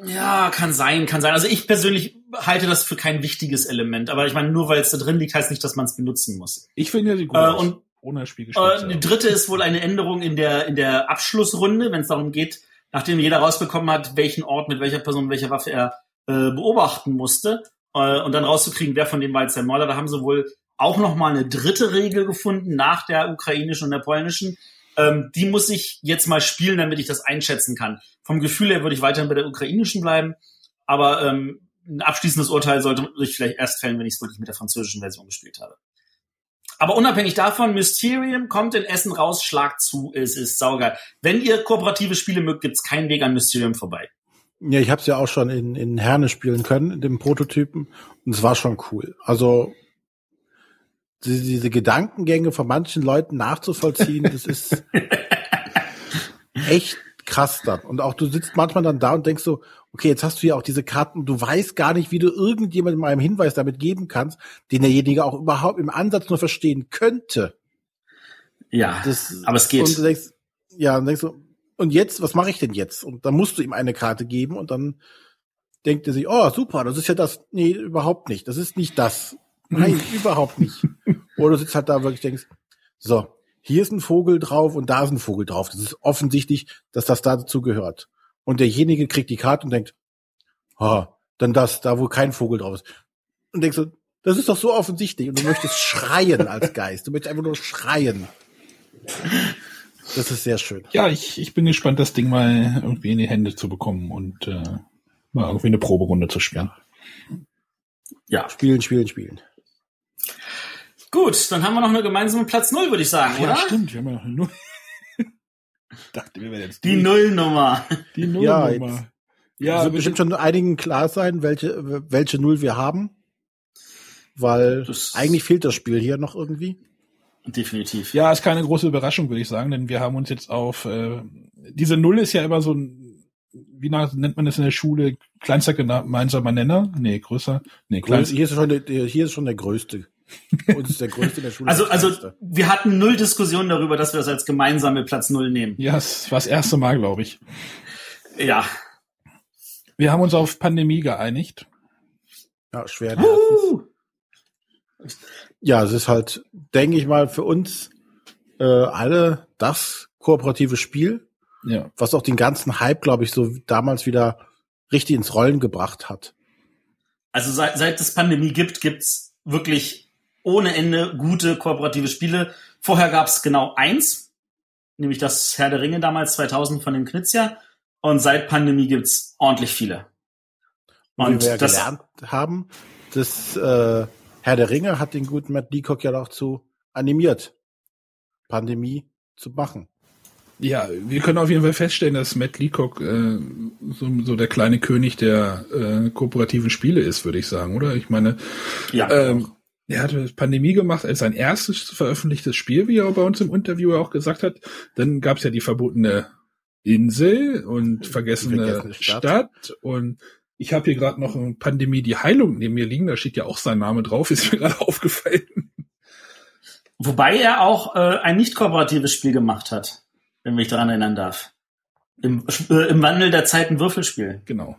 Ja, kann sein, kann sein. Also ich persönlich halte das für kein wichtiges Element, aber ich meine, nur weil es da drin liegt, heißt nicht, dass man es benutzen muss. Ich finde ja die gut. Äh, und ohne Spiel äh, Die dritte ist wohl eine Änderung in der in der Abschlussrunde, wenn es darum geht, nachdem jeder rausbekommen hat, welchen Ort mit welcher Person, welcher Waffe er äh, beobachten musste äh, und dann rauszukriegen, wer von dem war jetzt der Mörder. Da haben sie wohl auch noch mal eine dritte Regel gefunden nach der ukrainischen und der polnischen. Ähm, die muss ich jetzt mal spielen, damit ich das einschätzen kann. Vom Gefühl her würde ich weiterhin bei der ukrainischen bleiben, aber ähm, ein abschließendes Urteil sollte ich vielleicht erst fällen, wenn ich es wirklich mit der französischen Version gespielt habe. Aber unabhängig davon, Mysterium kommt in Essen raus, schlagt zu, es ist saugeil. Wenn ihr kooperative Spiele mögt, gibt's keinen Weg an Mysterium vorbei. Ja, ich habe es ja auch schon in, in Herne spielen können, in dem Prototypen. Und es war schon cool. Also diese, diese Gedankengänge von manchen Leuten nachzuvollziehen, das ist *laughs* echt krass dann. Und auch du sitzt manchmal dann da und denkst so, okay, jetzt hast du ja auch diese Karten, du weißt gar nicht, wie du irgendjemandem einen Hinweis damit geben kannst, den derjenige auch überhaupt im Ansatz nur verstehen könnte. Ja, das, aber es geht. Und du denkst, ja, und denkst du, und jetzt, was mache ich denn jetzt? Und dann musst du ihm eine Karte geben und dann denkt er sich, oh, super, das ist ja das. Nee, überhaupt nicht. Das ist nicht das. Nein, *laughs* überhaupt nicht. Oder du sitzt halt da wirklich denkst, so, hier ist ein Vogel drauf und da ist ein Vogel drauf. Das ist offensichtlich, dass das dazu gehört. Und derjenige kriegt die Karte und denkt, oh, dann das, da wo kein Vogel drauf ist. Und denkst du, das ist doch so offensichtlich. Und du möchtest *laughs* schreien als Geist. Du möchtest einfach nur schreien. Das ist sehr schön. Ja, ich, ich bin gespannt, das Ding mal irgendwie in die Hände zu bekommen und äh, mal irgendwie eine Proberunde zu spielen. Ja. Spielen, spielen, spielen. Gut, dann haben wir noch eine gemeinsame Platz Null, würde ich sagen, Ach, oder? Ja, stimmt. Wir haben ja noch Null. Dachte, wir wären jetzt Die Nullnummer. Die Nullnummer. Ja, ja wird bestimmt schon einigen klar sein, welche, welche Null wir haben. Weil eigentlich fehlt das Spiel hier noch irgendwie. Definitiv. Ja, ist keine große Überraschung, würde ich sagen, denn wir haben uns jetzt auf äh, diese Null ist ja immer so ein, wie nennt man das in der Schule, kleinster gemeinsamer Nenner? Nee, größer. Nee, kleinster. Hier ist schon der, hier ist schon der größte. *laughs* Uns ist der größte in der Schule. Also, also wir hatten null Diskussion darüber, dass wir das als gemeinsame Platz null nehmen. Ja, es war das erste Mal, glaube ich. Ja. Wir haben uns auf Pandemie geeinigt. Ja, schwer. Uh! Ja, es ist halt, denke ich mal, für uns äh, alle das kooperative Spiel, ja. was auch den ganzen Hype, glaube ich, so damals wieder richtig ins Rollen gebracht hat. Also seit, seit es Pandemie gibt, gibt's wirklich ohne Ende gute kooperative Spiele. Vorher gab es genau eins, nämlich das Herr der Ringe damals 2000 von den Knizia. Und seit Pandemie gibt's ordentlich viele. Und wie wir ja das, gelernt haben, das äh, Herr der Ringe hat den guten Matt Leacock ja auch zu animiert, Pandemie zu machen. Ja, wir können auf jeden Fall feststellen, dass Matt Leacock äh, so, so der kleine König der äh, kooperativen Spiele ist, würde ich sagen, oder? Ich meine, ja, ähm, er hatte Pandemie gemacht als sein erstes veröffentlichtes Spiel, wie er bei uns im Interview auch gesagt hat. Dann gab es ja die verbotene Insel und vergessene, vergessene Stadt. Stadt. Und ich habe hier gerade noch eine Pandemie die Heilung neben mir liegen. Da steht ja auch sein Name drauf, *laughs* ist mir gerade aufgefallen. Wobei er auch äh, ein nicht kooperatives Spiel gemacht hat, wenn mich daran erinnern darf. Im, äh, im Wandel der Zeiten Würfelspiel. Genau.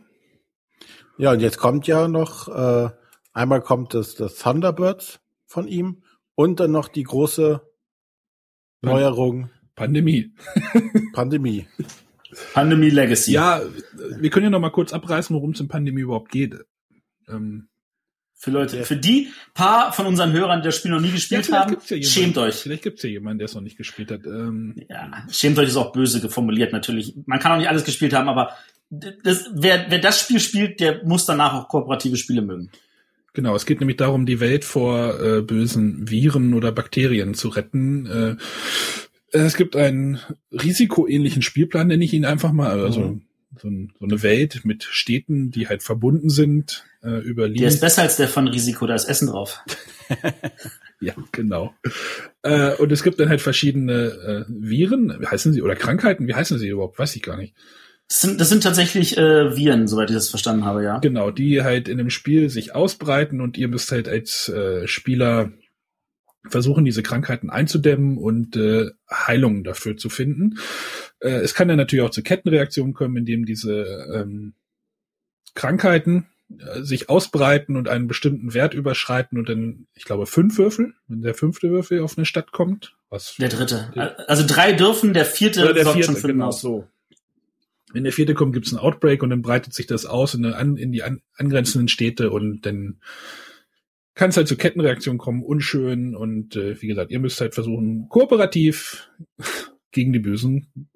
Ja, und jetzt kommt ja noch äh, Einmal kommt das, das Thunderbirds von ihm und dann noch die große Neuerung. Pandemie. Pandemie. Pandemie Legacy. Ja, wir können ja noch mal kurz abreißen, worum es in Pandemie überhaupt geht. Ähm, für Leute, ja. für die paar von unseren Hörern, die das Spiel noch nie gespielt ja, haben, ja schämt euch. Vielleicht gibt's ja jemanden, der es noch nicht gespielt hat. Ähm, ja, schämt euch ist auch böse formuliert natürlich. Man kann auch nicht alles gespielt haben, aber das, wer, wer das Spiel spielt, der muss danach auch kooperative Spiele mögen. Genau, es geht nämlich darum, die Welt vor äh, bösen Viren oder Bakterien zu retten. Äh, es gibt einen risikoähnlichen Spielplan, nenne ich ihn einfach mal. Also mhm. so, ein, so, eine Welt mit Städten, die halt verbunden sind äh, über Linien. Der ist besser als der von Risiko, da ist Essen drauf. *laughs* Ja, genau. Äh, und es gibt dann halt verschiedene äh, Viren, wie heißen sie, oder Krankheiten, wie heißen sie überhaupt? Weiß ich gar nicht. Das sind, das sind tatsächlich äh, Viren, soweit ich das verstanden habe, ja. Genau, die halt in dem Spiel sich ausbreiten und ihr müsst halt als äh, Spieler versuchen, diese Krankheiten einzudämmen und äh, Heilungen dafür zu finden. Äh, es kann dann natürlich auch zu Kettenreaktionen kommen, indem diese ähm, Krankheiten äh, sich ausbreiten und einen bestimmten Wert überschreiten und dann, ich glaube, fünf Würfel, wenn der fünfte Würfel auf eine Stadt kommt. Was der dritte. Also drei dürfen, der vierte der vierte, schon genau aus. so. Wenn der vierte kommt, gibt es einen Outbreak und dann breitet sich das aus in, eine, in die an, angrenzenden Städte und dann kann es halt zu Kettenreaktionen kommen, unschön und äh, wie gesagt, ihr müsst halt versuchen, kooperativ gegen die bösen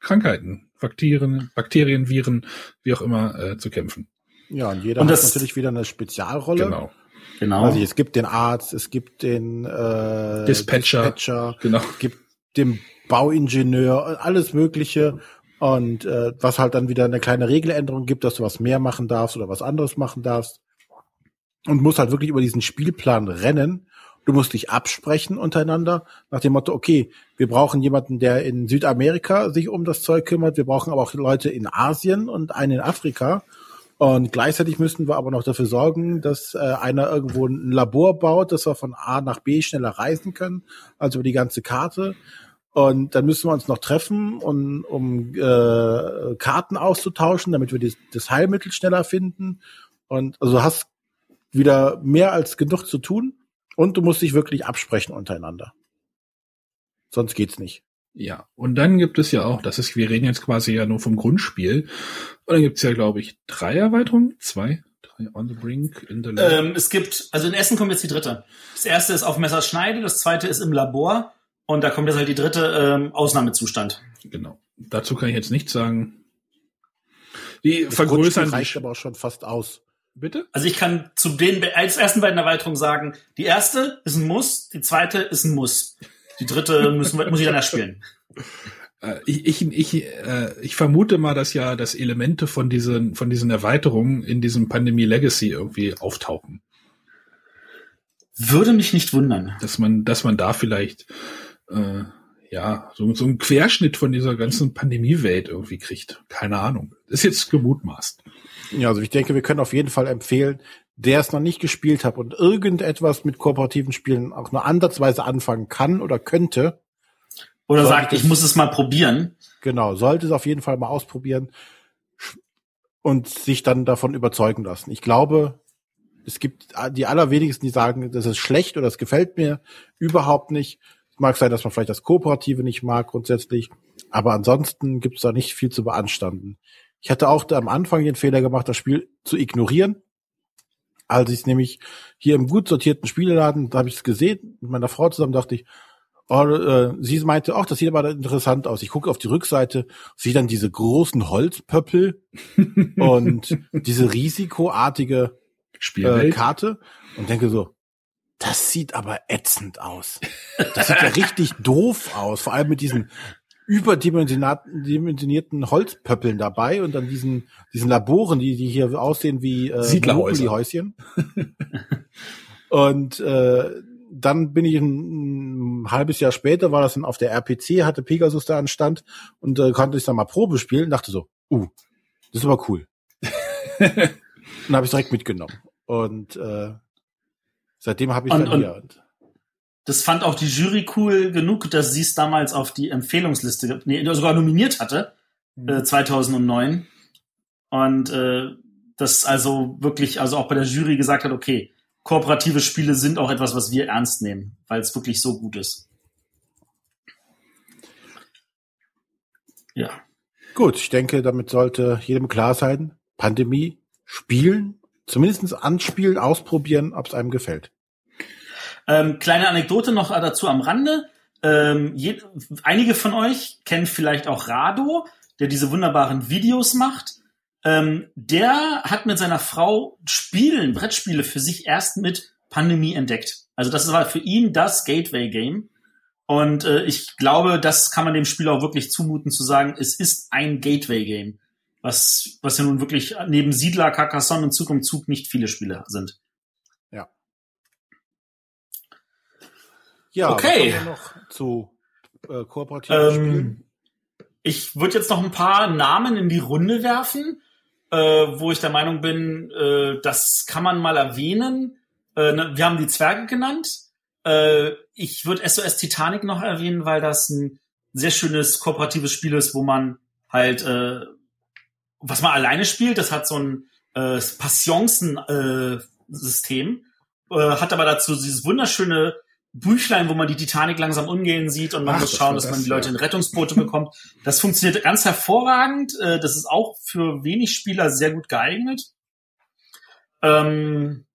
Krankheiten, Bakterien, Bakterien, Viren, wie auch immer, äh, zu kämpfen. Ja, und jeder und hat natürlich wieder eine Spezialrolle. Genau. Genau. Also es gibt den Arzt, es gibt den äh, Dispatcher, Dispatcher genau. es gibt den Bauingenieur, alles Mögliche. Und äh, was halt dann wieder eine kleine Regeländerung gibt, dass du was mehr machen darfst oder was anderes machen darfst. Und musst halt wirklich über diesen Spielplan rennen. Du musst dich absprechen untereinander nach dem Motto, okay, wir brauchen jemanden, der in Südamerika sich um das Zeug kümmert. Wir brauchen aber auch Leute in Asien und einen in Afrika. Und gleichzeitig müssten wir aber noch dafür sorgen, dass äh, einer irgendwo ein Labor baut, dass wir von A nach B schneller reisen können, also über die ganze Karte. Und dann müssen wir uns noch treffen, um, um äh, Karten auszutauschen, damit wir die, das Heilmittel schneller finden. Und also hast wieder mehr als genug zu tun und du musst dich wirklich absprechen untereinander. Sonst geht's nicht. Ja, und dann gibt es ja auch, das ist, wir reden jetzt quasi ja nur vom Grundspiel. Und dann gibt es ja, glaube ich, drei Erweiterungen, zwei, drei on the brink, in the lab. Ähm, es gibt, also in Essen kommt jetzt die dritte. Das erste ist auf Messerschneide, das zweite ist im Labor und da kommt jetzt halt die dritte ähm, Ausnahmezustand. Genau. Dazu kann ich jetzt nichts sagen. Die das vergrößern reicht aber auch schon fast aus. Bitte? Also ich kann zu den als ersten beiden Erweiterungen sagen, die erste ist ein Muss, die zweite ist ein Muss. Die dritte *laughs* müssen muss ich dann erspielen. Äh, ich, ich, ich, äh, ich vermute mal, dass ja das Elemente von diesen, von diesen Erweiterungen in diesem Pandemie Legacy irgendwie auftauchen. Würde mich nicht wundern. Dass man, dass man da vielleicht äh, ja, so, so ein Querschnitt von dieser ganzen Pandemiewelt irgendwie kriegt. Keine Ahnung. Ist jetzt gemutmaßt. Ja, also ich denke, wir können auf jeden Fall empfehlen, der es noch nicht gespielt hat und irgendetwas mit kooperativen Spielen auch nur ansatzweise anfangen kann oder könnte. Oder sagt, ich muss es mal probieren. Genau, sollte es auf jeden Fall mal ausprobieren und sich dann davon überzeugen lassen. Ich glaube, es gibt die allerwenigsten, die sagen, das ist schlecht oder es gefällt mir überhaupt nicht. Mag sein, dass man vielleicht das Kooperative nicht mag grundsätzlich, aber ansonsten gibt es da nicht viel zu beanstanden. Ich hatte auch am Anfang den Fehler gemacht, das Spiel zu ignorieren. Als ich nämlich hier im gut sortierten Spieleladen, da habe ich es gesehen, mit meiner Frau zusammen dachte ich, oh, äh, sie meinte, ach, das sieht aber interessant aus. Ich gucke auf die Rückseite, sehe dann diese großen Holzpöppel *laughs* und diese risikoartige äh, Karte und denke so, das sieht aber ätzend aus. Das sieht ja richtig *laughs* doof aus, vor allem mit diesen überdimensionierten Holzpöppeln dabei und dann diesen, diesen Laboren, die, die hier aussehen wie äh, Siedlerhäuschen. und äh, dann bin ich ein, ein, halbes Jahr später, war das dann auf der RPC, hatte Pegasus da anstand und äh, konnte ich dann mal Probe spielen dachte so, uh, das ist aber cool. *laughs* und habe ich direkt mitgenommen. Und äh, Seitdem habe ich und, dann hier. Das fand auch die Jury cool genug, dass sie es damals auf die Empfehlungsliste, nee, sogar nominiert hatte, mhm. äh, 2009. Und äh, das also wirklich, also auch bei der Jury gesagt hat, okay, kooperative Spiele sind auch etwas, was wir ernst nehmen, weil es wirklich so gut ist. Ja. Gut, ich denke, damit sollte jedem klar sein, Pandemie, spielen, zumindest anspielen, ausprobieren, ob es einem gefällt. Ähm, kleine Anekdote noch dazu am Rande. Ähm, je, einige von euch kennen vielleicht auch Rado, der diese wunderbaren Videos macht. Ähm, der hat mit seiner Frau Spielen, Brettspiele für sich erst mit Pandemie entdeckt. Also das war für ihn das Gateway-Game. Und äh, ich glaube, das kann man dem Spiel auch wirklich zumuten zu sagen, es ist ein Gateway-Game. Was, was ja nun wirklich neben Siedler, Carcassonne und Zug um Zug nicht viele Spiele sind. Ja, Okay. was haben wir noch zu äh, kooperativen Spielen? Ähm, ich würde jetzt noch ein paar Namen in die Runde werfen, äh, wo ich der Meinung bin, äh, das kann man mal erwähnen. Äh, ne, wir haben die Zwerge genannt. Äh, ich würde SOS Titanic noch erwähnen, weil das ein sehr schönes kooperatives Spiel ist, wo man halt, äh, was man alleine spielt, das hat so ein äh, Passionsen-System, äh, hat aber dazu dieses wunderschöne Büchlein, wo man die Titanic langsam umgehen sieht und man Ach, muss schauen, dass das, man die ja. Leute in Rettungsboote bekommt. Das funktioniert ganz hervorragend. Äh, das ist auch für wenig Spieler sehr gut geeignet. Ähm,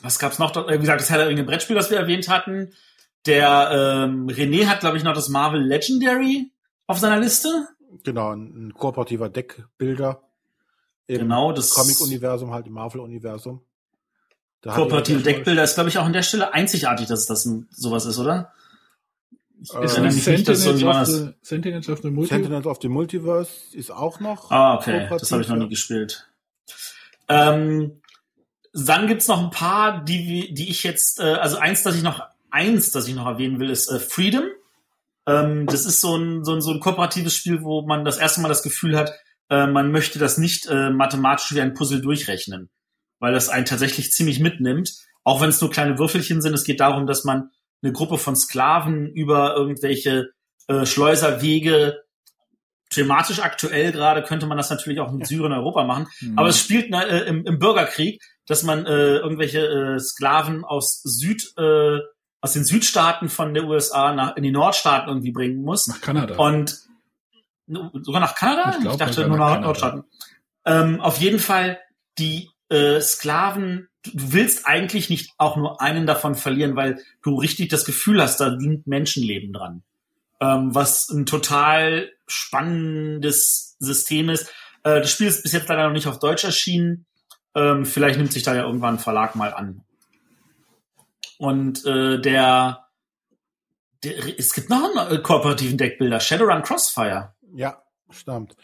was gab's noch? Äh, Wie gesagt, das der Ringe Brettspiel, das wir erwähnt hatten. Der ähm, René hat, glaube ich, noch das Marvel Legendary auf seiner Liste. Genau, ein, ein kooperativer Deckbilder im Genau, das- Comic-Universum, halt im Marvel-Universum. Kooperative Deckbilder ist, glaube ich, auch an der Stelle einzigartig, dass das ein, sowas ist, oder? Ich Äh, erinnere mich nicht, dass Sentinels so of irgendwas. the, Sentinels of the schon- Multi. Sentinels of the Multiverse ist auch noch. Ah, okay. Das habe ich noch nie gespielt. Ähm, dann gibt's noch ein paar, die, die ich jetzt, äh, also eins, das ich noch, eins, das ich noch erwähnen will, ist äh, Freedom. Ähm, das ist so ein, so, ein, so ein kooperatives Spiel, wo man das erste Mal das Gefühl hat, äh, man möchte das nicht äh, mathematisch wie ein Puzzle durchrechnen, weil das einen tatsächlich ziemlich mitnimmt, auch wenn es nur kleine Würfelchen sind. Es geht darum, dass man eine Gruppe von Sklaven über irgendwelche äh, Schleuserwege thematisch aktuell gerade könnte man das natürlich auch in Syrien, Europa machen. Mhm. Aber es spielt äh, im, im Bürgerkrieg, dass man äh, irgendwelche äh, Sklaven aus Süd, äh, aus den Südstaaten von der USA nach, in die Nordstaaten irgendwie bringen muss. nach Kanada. Und sogar nach Kanada? Ich Ich, glaub, dachte sogar nur nach Kanada. Nordstaaten. Ähm, auf jeden Fall, die äh, Sklaven, du willst eigentlich nicht auch nur einen davon verlieren, weil du richtig das Gefühl hast, da sind Menschenleben dran. Ähm, was ein total spannendes System ist. Äh, das Spiel ist bis jetzt leider noch nicht auf Deutsch erschienen. Ähm, vielleicht nimmt sich da ja irgendwann ein Verlag mal an. Und äh, der, der, es gibt noch einen äh, kooperativen Deckbilder, Shadowrun Crossfire. Ja, stimmt.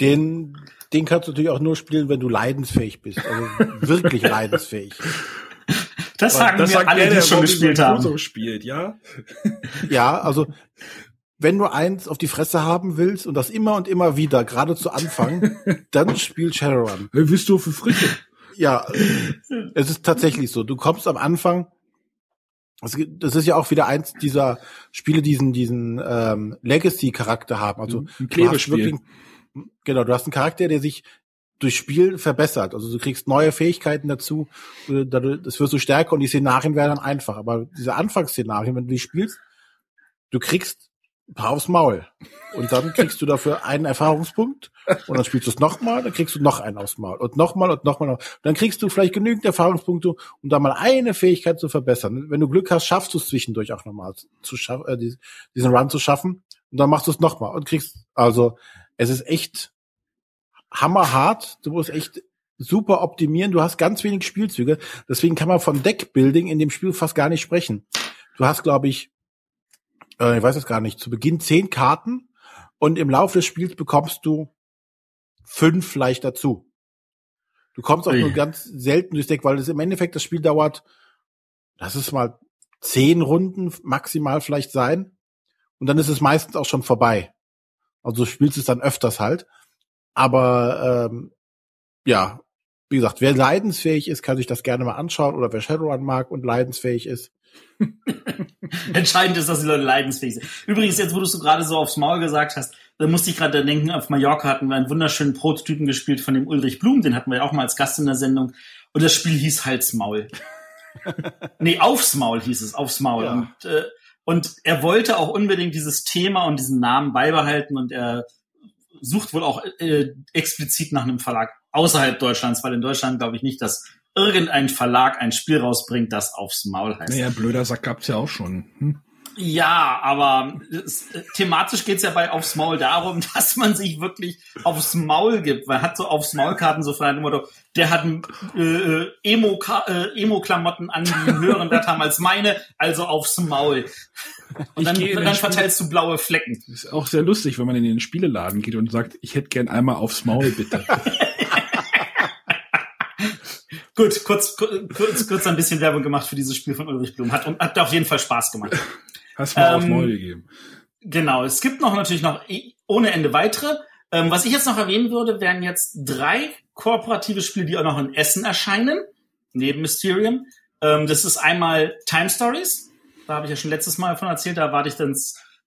Den, den kannst du natürlich auch nur spielen, wenn du leidensfähig bist. Also *laughs* wirklich leidensfähig. Das sagen das mir sagt alle, der, die es schon gespielt haben. Crusoe spielt, ja? *laughs* Ja, also wenn du eins auf die Fresse haben willst und das immer und immer wieder, gerade zu Anfang, *laughs* dann spiel Shadowrun. Hey, bist du für Frische? Ja, es ist tatsächlich so. Du kommst am Anfang, das ist ja auch wieder eins dieser Spiele, die diesen, diesen ähm, Legacy-Charakter haben. Also Ein du hast Klebespiel. wirklich, genau, du hast einen Charakter, der sich durch Spiel verbessert. Also du kriegst neue Fähigkeiten dazu, äh, das wirst du stärker und die Szenarien werden dann einfach. Aber diese Anfangsszenarien, wenn du die spielst, du kriegst paar aufs Maul. Und dann kriegst du dafür einen Erfahrungspunkt und dann spielst du es nochmal, dann kriegst du noch einen aufs Maul und nochmal und nochmal. Und dann kriegst du vielleicht genügend Erfahrungspunkte, um da mal eine Fähigkeit zu verbessern. Wenn du Glück hast, schaffst du es zwischendurch auch nochmal zu schaffen, äh, diesen- Run zu schaffen und dann machst du es nochmal und kriegst, also es ist echt hammerhart. Du musst echt super optimieren. Du hast ganz wenig Spielzüge. Deswegen kann man von Deckbuilding in dem Spiel fast gar nicht sprechen. Du hast, glaube ich, äh, ich weiß es gar nicht, zu Beginn zehn Karten und im Laufe des Spiels bekommst du fünf vielleicht dazu. Du kommst auch Ui. nur ganz selten durchs Deck, weil das im Endeffekt das Spiel dauert, lass es mal zehn Runden maximal vielleicht sein. Und dann ist es meistens auch schon vorbei. Also du spielst es dann öfters halt. Aber ähm, ja, wie gesagt, wer leidensfähig ist, kann sich das gerne mal anschauen. Oder wer Shadowrun mag und leidensfähig ist. *laughs* Entscheidend ist, dass die Leute leidensfähig sind. Übrigens, jetzt, wo du es so gerade so aufs Maul gesagt hast, da musste ich gerade denken, auf Mallorca hatten wir einen wunderschönen Prototypen gespielt von dem Ulrich Blum, den hatten wir ja auch mal als Gast in der Sendung. Und das Spiel hieß Hals Maul. *laughs* nee, aufs Maul hieß es, aufs Maul. Ja. Und, äh, und er wollte auch unbedingt dieses Thema und diesen Namen beibehalten und er sucht wohl auch äh, explizit nach einem Verlag außerhalb Deutschlands, weil in Deutschland glaube ich nicht, dass irgendein Verlag ein Spiel rausbringt, das aufs Maul heißt. Naja, blöder Sack gab's ja auch schon. Hm? Ja, aber es, äh, thematisch geht's ja bei aufs Maul darum, *laughs* dass man sich wirklich aufs Maul gibt. Man hat so aufs Maulkarten so frei Motto, der hat äh, Emo äh, Emo-Klamotten an, die einen höheren Wert haben als meine, also aufs Maul. Und Ich dann, dann Spiel- verteilst du blaue Flecken. Ist auch sehr lustig, wenn man in den Spieleladen geht und sagt, ich hätte gern einmal aufs Maul, bitte. *laughs* Gut, kurz, kurz, kurz ein bisschen Werbung gemacht für dieses Spiel von Ulrich Blum. Hat, hat auf jeden Fall Spaß gemacht. *laughs* Hast mir ähm, aufs Maul gegeben. Genau, es gibt noch natürlich noch ohne Ende weitere. Ähm, was ich jetzt noch erwähnen würde, wären jetzt drei kooperative Spiele, die auch noch in Essen erscheinen, neben Mysterium. Ähm, das ist einmal Time Stories. Da habe ich ja schon letztes Mal davon erzählt, da warte ich dann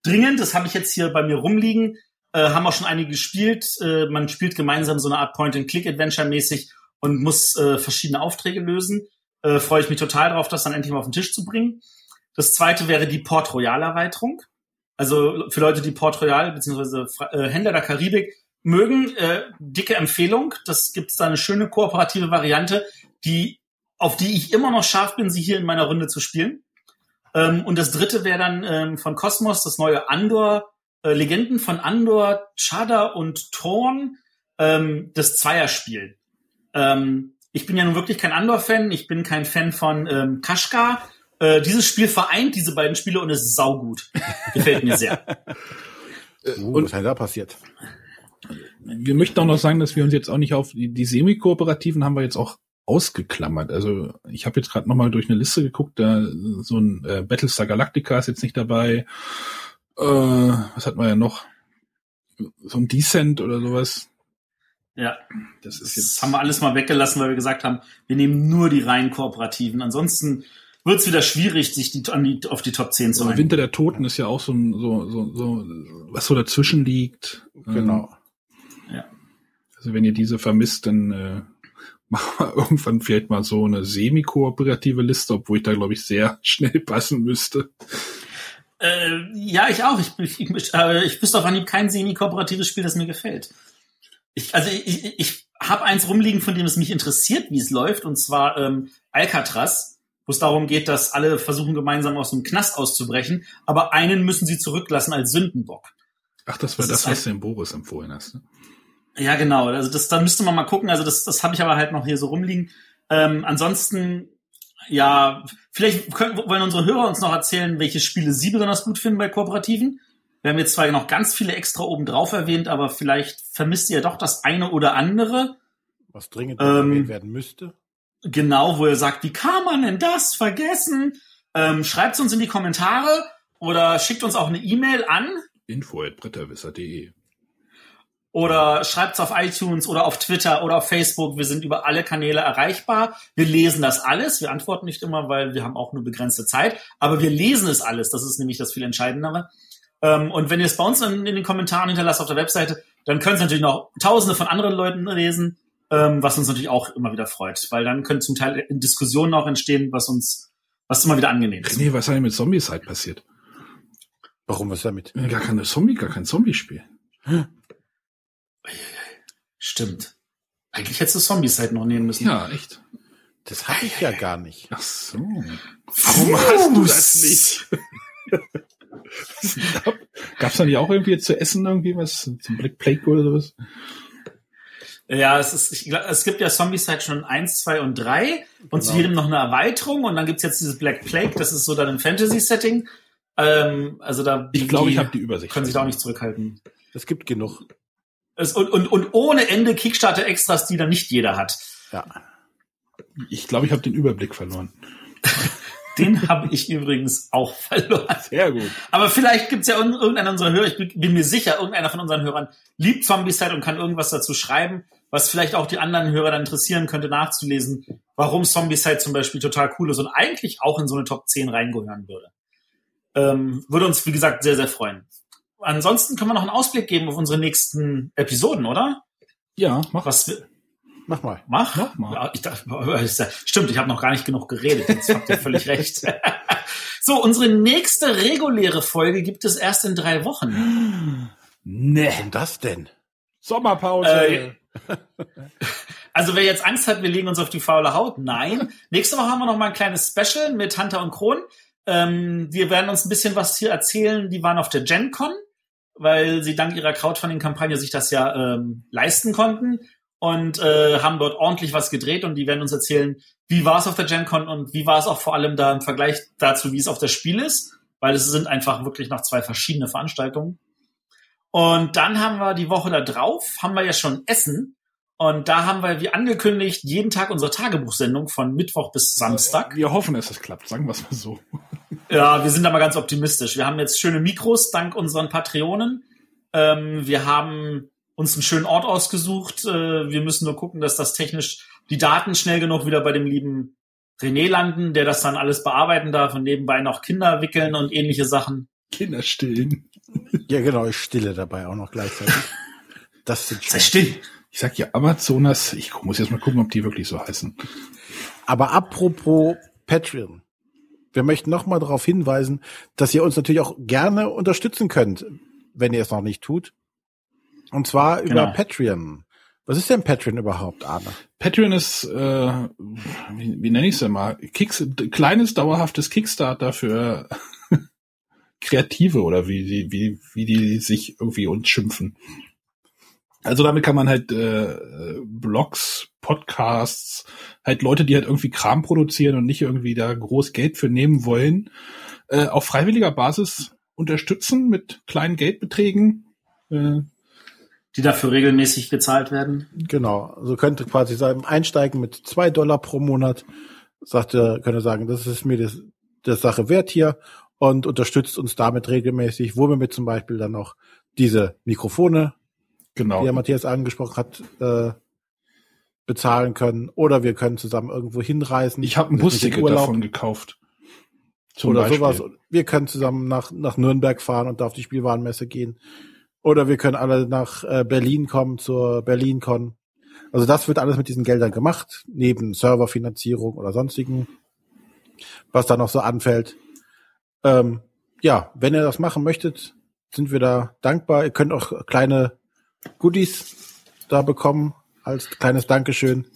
dringend. Das habe ich jetzt hier bei mir rumliegen. Äh, haben auch schon einige gespielt. Äh, man spielt gemeinsam so eine Art Point-and-Click-Adventure mäßig und muss äh, verschiedene Aufträge lösen. Äh, Freue ich mich total drauf, das dann endlich mal auf den Tisch zu bringen. Das zweite wäre die Port Royal Erweiterung. Also für Leute, die Port Royal bzw. Äh, Händler der Karibik mögen, äh, dicke Empfehlung. Das gibt's da eine schöne kooperative Variante, die auf die ich immer noch scharf bin, sie hier in meiner Runde zu spielen. Ähm, und das dritte wäre dann ähm, von Cosmos das neue Andor, äh, Legenden von Andor, Chada und Thorn, ähm, das Zweierspiel. Ähm, ich bin ja nun wirklich kein Andor-Fan, ich bin kein Fan von ähm, Kashka. Äh, dieses Spiel vereint diese beiden Spiele und ist saugut. Gefällt mir sehr. *laughs* Uh, und was ist da passiert? Wir möchten auch noch sagen, dass wir uns jetzt auch nicht auf die, die Semi-Kooperativen haben wir jetzt auch ausgeklammert. Also ich habe jetzt gerade noch mal durch eine Liste geguckt, da so ein äh, Battlestar Galactica ist jetzt nicht dabei. Äh, was hat man ja noch? So ein Descent oder sowas. Ja, das ist jetzt. Das haben wir alles mal weggelassen, weil wir gesagt haben, wir nehmen nur die rein kooperativen. Ansonsten wird es wieder schwierig, sich die, an die, auf die Top 10 zu rein. Winter der Toten ist ja auch so ein, so, so, so, was so dazwischen liegt. Genau. Ähm, ja. Also wenn ihr diese vermisst, dann äh, *laughs* machen wir irgendwann vielleicht mal so eine semi-kooperative Liste, obwohl ich da, glaube ich, sehr *laughs* schnell passen müsste. Äh, ja, ich auch. Ich, ich, ich, äh, ich wüsste auf Anhieb kein semi-kooperatives Spiel, das mir gefällt. Ich, also ich, ich, ich habe eins rumliegen, von dem es mich interessiert, wie es läuft, und zwar ähm, Alcatraz, wo es darum geht, dass alle versuchen, gemeinsam aus dem Knast auszubrechen, aber einen müssen sie zurücklassen als Sündenbock. Ach, das war das, das was du dem Boris empfohlen hast. Ne? Ja, genau. Also das, da müsste man mal gucken. Also das, das habe ich aber halt noch hier so rumliegen. Ähm, ansonsten, ja, vielleicht können, wollen unsere Hörer uns noch erzählen, welche Spiele sie besonders gut finden bei Kooperativen. Wir haben jetzt zwar noch ganz viele extra oben drauf erwähnt, aber vielleicht vermisst ihr ja doch das eine oder andere. Was dringend ähm, erwähnt werden müsste. Genau, wo ihr sagt, wie kann man denn das vergessen? Ähm, schreibt uns in die Kommentare oder schickt uns auch eine E-Mail an info@bretterwisser.de oder schreibt's auf iTunes oder auf Twitter oder auf Facebook. Wir sind über alle Kanäle erreichbar. Wir lesen das alles. Wir antworten nicht immer, weil wir haben auch nur begrenzte Zeit. Aber wir lesen es alles. Das ist nämlich das viel Entscheidendere. Ähm, und wenn ihr es bei uns in, den Kommentaren hinterlasst auf der Webseite, dann können es natürlich noch Tausende von anderen Leuten lesen, ähm, was uns natürlich auch immer wieder freut, weil dann können zum Teil Diskussionen auch entstehen, was uns, was immer wieder angenehm ist. Nee, was ist eigentlich mit Zombies halt passiert? Warum was damit? Gar keine Zombie, gar kein Zombie-Spiel. Stimmt. Eigentlich hättest du Zombies halt noch nehmen müssen. Ja, echt. Das habe ich ja gar nicht. Ach so. Warum hast du das nicht? *laughs* *laughs* Gab's da nicht auch irgendwie zu essen irgendwie was? Zum Black Plague oder sowas? Ja, es ist, ich glaub, es gibt ja Zombies halt schon eins, zwei und drei und zu genau. jedem noch eine Erweiterung und dann gibt's jetzt dieses Black Plague, das ist so dann ein Fantasy-Setting. Ähm, also da ich glaube, ich habe die Übersicht. Können sich da auch nicht zurückhalten. Es gibt genug. Es, und, und, und ohne Ende Kickstarter-Extras, die dann nicht jeder hat. Ja. Ich glaube, ich habe den Überblick verloren. *laughs* Den *laughs* habe ich übrigens auch verloren. Sehr gut. Aber vielleicht gibt's ja irgendeiner unserer Hörer, ich bin mir sicher, irgendeiner von unseren Hörern liebt Zombieside und kann irgendwas dazu schreiben, was vielleicht auch die anderen Hörer dann interessieren könnte, nachzulesen, warum Zombieside zum Beispiel total cool ist und eigentlich auch in so eine Top 10 reingehören würde. Ähm, würde uns, wie gesagt, sehr, sehr freuen ansonsten können wir noch einen Ausblick geben auf unsere nächsten Episoden, oder? Ja, mach. Was Mach mal. Mach? Mach mal. Ich dachte, stimmt, ich habe noch gar nicht genug geredet. Jetzt habt ihr völlig recht. *laughs* so, unsere nächste reguläre Folge gibt es erst in drei Wochen. Nee. Was das denn? Sommerpause. Äh, *laughs* also wer jetzt Angst hat, wir legen uns auf die faule Haut, nein. Nächste Woche haben wir noch mal ein kleines Special mit Hunter und Kron. Ähm, wir werden uns ein bisschen was hier erzählen. Die waren auf der GenCon weil sie dank ihrer Crowdfunding-Kampagne sich das ja ähm, leisten konnten und äh, haben dort ordentlich was gedreht und die werden uns erzählen, wie war es auf der GenCon und wie war es auch vor allem da im Vergleich dazu, wie es auf das Spiel ist, weil es sind einfach wirklich noch zwei verschiedene Veranstaltungen. Und dann haben wir die Woche da drauf, haben wir ja schon Essen Und da haben wir, wie angekündigt, jeden Tag unsere Tagebuchsendung von Mittwoch bis Samstag. Wir hoffen, dass es klappt, sagen wir es mal so. Ja, wir sind da mal ganz optimistisch. Wir haben jetzt schöne Mikros dank unseren Patreonen. Ähm, wir haben uns einen schönen Ort ausgesucht. Äh, wir müssen nur gucken, dass das technisch die Daten schnell genug wieder bei dem lieben René landen, der das dann alles bearbeiten darf und nebenbei noch Kinder wickeln und ähnliche Sachen. Kinder stillen. *laughs* Ja, genau, ich stille dabei auch noch gleichzeitig. Das sind Sei still. Ich sag ja Amazonas, ich muss jetzt mal gucken, ob die wirklich so heißen. Aber apropos Patreon. Wir möchten nochmal darauf hinweisen, dass ihr uns natürlich auch gerne unterstützen könnt, wenn ihr es noch nicht tut. Und zwar über Genau. Patreon. Was ist denn Patreon überhaupt, Arne? Patreon ist, äh, wie, wie nenne ich es denn mal? Kicks, kleines, dauerhaftes Kickstarter für *laughs* Kreative oder wie, die- wie, wie die sich irgendwie uns schimpfen. Also damit kann man halt äh, Blogs, Podcasts, halt Leute, die halt irgendwie Kram produzieren und nicht irgendwie da groß Geld für nehmen wollen, äh, auf freiwilliger Basis unterstützen mit kleinen Geldbeträgen. Äh, Die dafür regelmäßig gezahlt werden. Genau. Also könnt ihr quasi sagen, einsteigen mit zwei Dollar pro Monat. Sagt ihr, könnt ihr sagen, das ist mir das, das Sache wert hier und unterstützt uns damit regelmäßig, wo wir mit zum Beispiel dann noch diese Mikrofone, genau. die ja Matthias angesprochen hat, äh, bezahlen können. Oder wir können zusammen irgendwo hinreisen. Ich habe ein Busticket davon gekauft. Zum oder Beispiel. sowas. Wir können zusammen nach, nach Nürnberg fahren und da auf die Spielwarenmesse gehen. Oder wir können alle nach äh, Berlin kommen zur BerlinCon. Also das wird alles mit diesen Geldern gemacht, neben Serverfinanzierung oder sonstigen, was da noch so anfällt. Ähm, ja, wenn ihr das machen möchtet, sind wir da dankbar. Ihr könnt auch kleine Goodies da bekommen als kleines Dankeschön.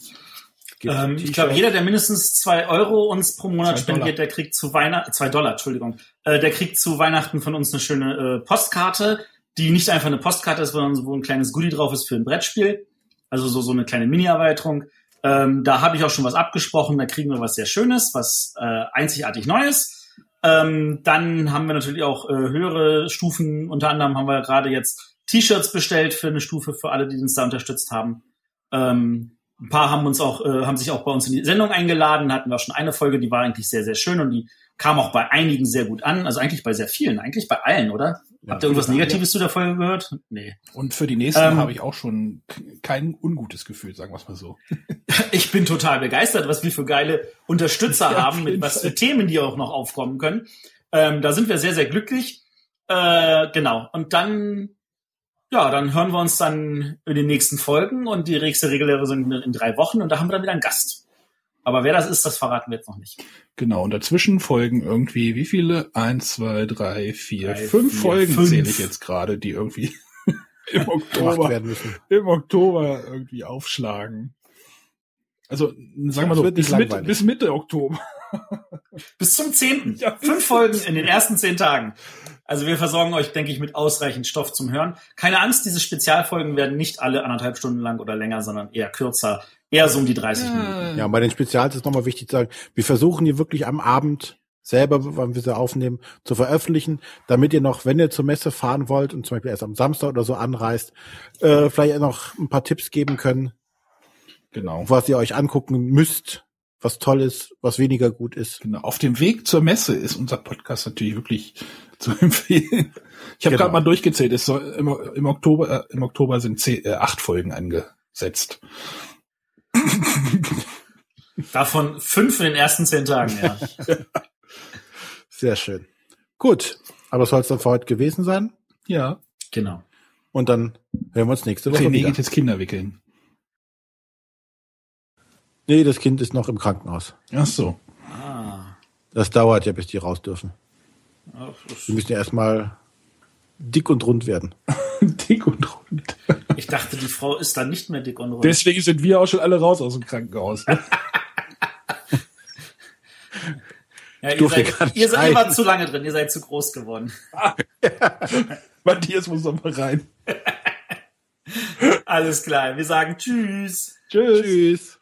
Ähm, ich glaube, jeder, der mindestens zwei Euro uns pro Monat spendiert, der kriegt zu Weihnachten, zwei Dollar, Entschuldigung, äh, der kriegt zu Weihnachten von uns eine schöne äh, Postkarte, die nicht einfach eine Postkarte ist, sondern wo ein kleines Goodie drauf ist für ein Brettspiel. Also so, so eine kleine Mini-Erweiterung. Ähm, da habe ich auch schon was abgesprochen, da kriegen wir was sehr Schönes, was äh, einzigartig Neues. Ähm, dann haben wir natürlich auch äh, höhere Stufen. Unter anderem haben wir gerade jetzt T-Shirts bestellt für eine Stufe für alle, die uns da unterstützt haben. Ähm, ein paar haben uns auch, äh, haben sich auch bei uns in die Sendung eingeladen, hatten wir schon eine Folge, die war eigentlich sehr, sehr schön und die kam auch bei einigen sehr gut an. Also eigentlich bei sehr vielen, eigentlich bei allen, oder? Ja, Habt ihr irgendwas Negatives zu der Folge gehört? Nee. Und für die nächsten Ähm, habe ich auch schon kein ungutes Gefühl, sagen wir es mal so. *laughs* Ich bin total begeistert, was wir für geile Unterstützer *laughs* Ja, haben, mit was für Themen die auch noch aufkommen können. Ähm, da sind wir sehr, sehr glücklich. Äh, genau. Und dann, ja, dann hören wir uns dann in den nächsten Folgen und die nächste reguläre sind in drei Wochen und da haben wir dann wieder einen Gast. Aber wer das ist, das verraten wir jetzt noch nicht. Genau, und dazwischen folgen irgendwie, wie viele? Eins, zwei, drei, vier, Drei, fünf vier, Folgen fünf. zähle ich jetzt gerade, die irgendwie *laughs* im Oktober, werden müssen. im Oktober irgendwie aufschlagen. Also, sagen wir so, wird nicht bis Mitte, langweilig. bis Mitte Oktober. Bis zum 10. Ja, bis Fünf Folgen in den ersten zehn Tagen. Also wir versorgen euch, denke ich, mit ausreichend Stoff zum Hören. Keine Angst, diese Spezialfolgen werden nicht alle anderthalb Stunden lang oder länger, sondern eher kürzer. Eher so um die 30 Minuten. Ja, und bei den Spezials ist nochmal wichtig zu sagen, wir versuchen die wirklich am Abend selber, wann wir sie aufnehmen, zu veröffentlichen, damit ihr noch, wenn ihr zur Messe fahren wollt und zum Beispiel erst am Samstag oder so anreist, äh, vielleicht noch ein paar Tipps geben können, Genau. was ihr euch angucken müsst, was toll ist, was weniger gut ist. Genau. Auf dem Weg zur Messe ist unser Podcast natürlich wirklich *laughs* zu empfehlen. Ich habe Genau. gerade mal durchgezählt. Es soll im, im Oktober, äh, im Oktober sind zehn, äh, acht Folgen angesetzt. *laughs* Davon fünf in den ersten zehn Tagen, ja. *laughs* Sehr schön. Gut, aber soll es dann für heute gewesen sein. Ja. genau. Und dann hören wir uns nächste Woche wieder. geht jetzt Kinder wickeln. Nee, das Kind ist noch im Krankenhaus. Ach so. Ah. Das dauert ja, bis die raus dürfen. Ach, Die müssen ja erstmal dick und rund werden. *laughs* Dick und rund. Ich dachte, die Frau ist dann nicht mehr dick und rund. Deswegen sind wir auch schon alle raus aus dem Krankenhaus. *laughs* *laughs* Ja, ihr, seid, gar nicht ihr, seid, wart zu lange drin, ihr seid zu groß geworden. Matthias muss noch mal rein. Alles klar, wir sagen Tschüss. Tschüss. Tschüss.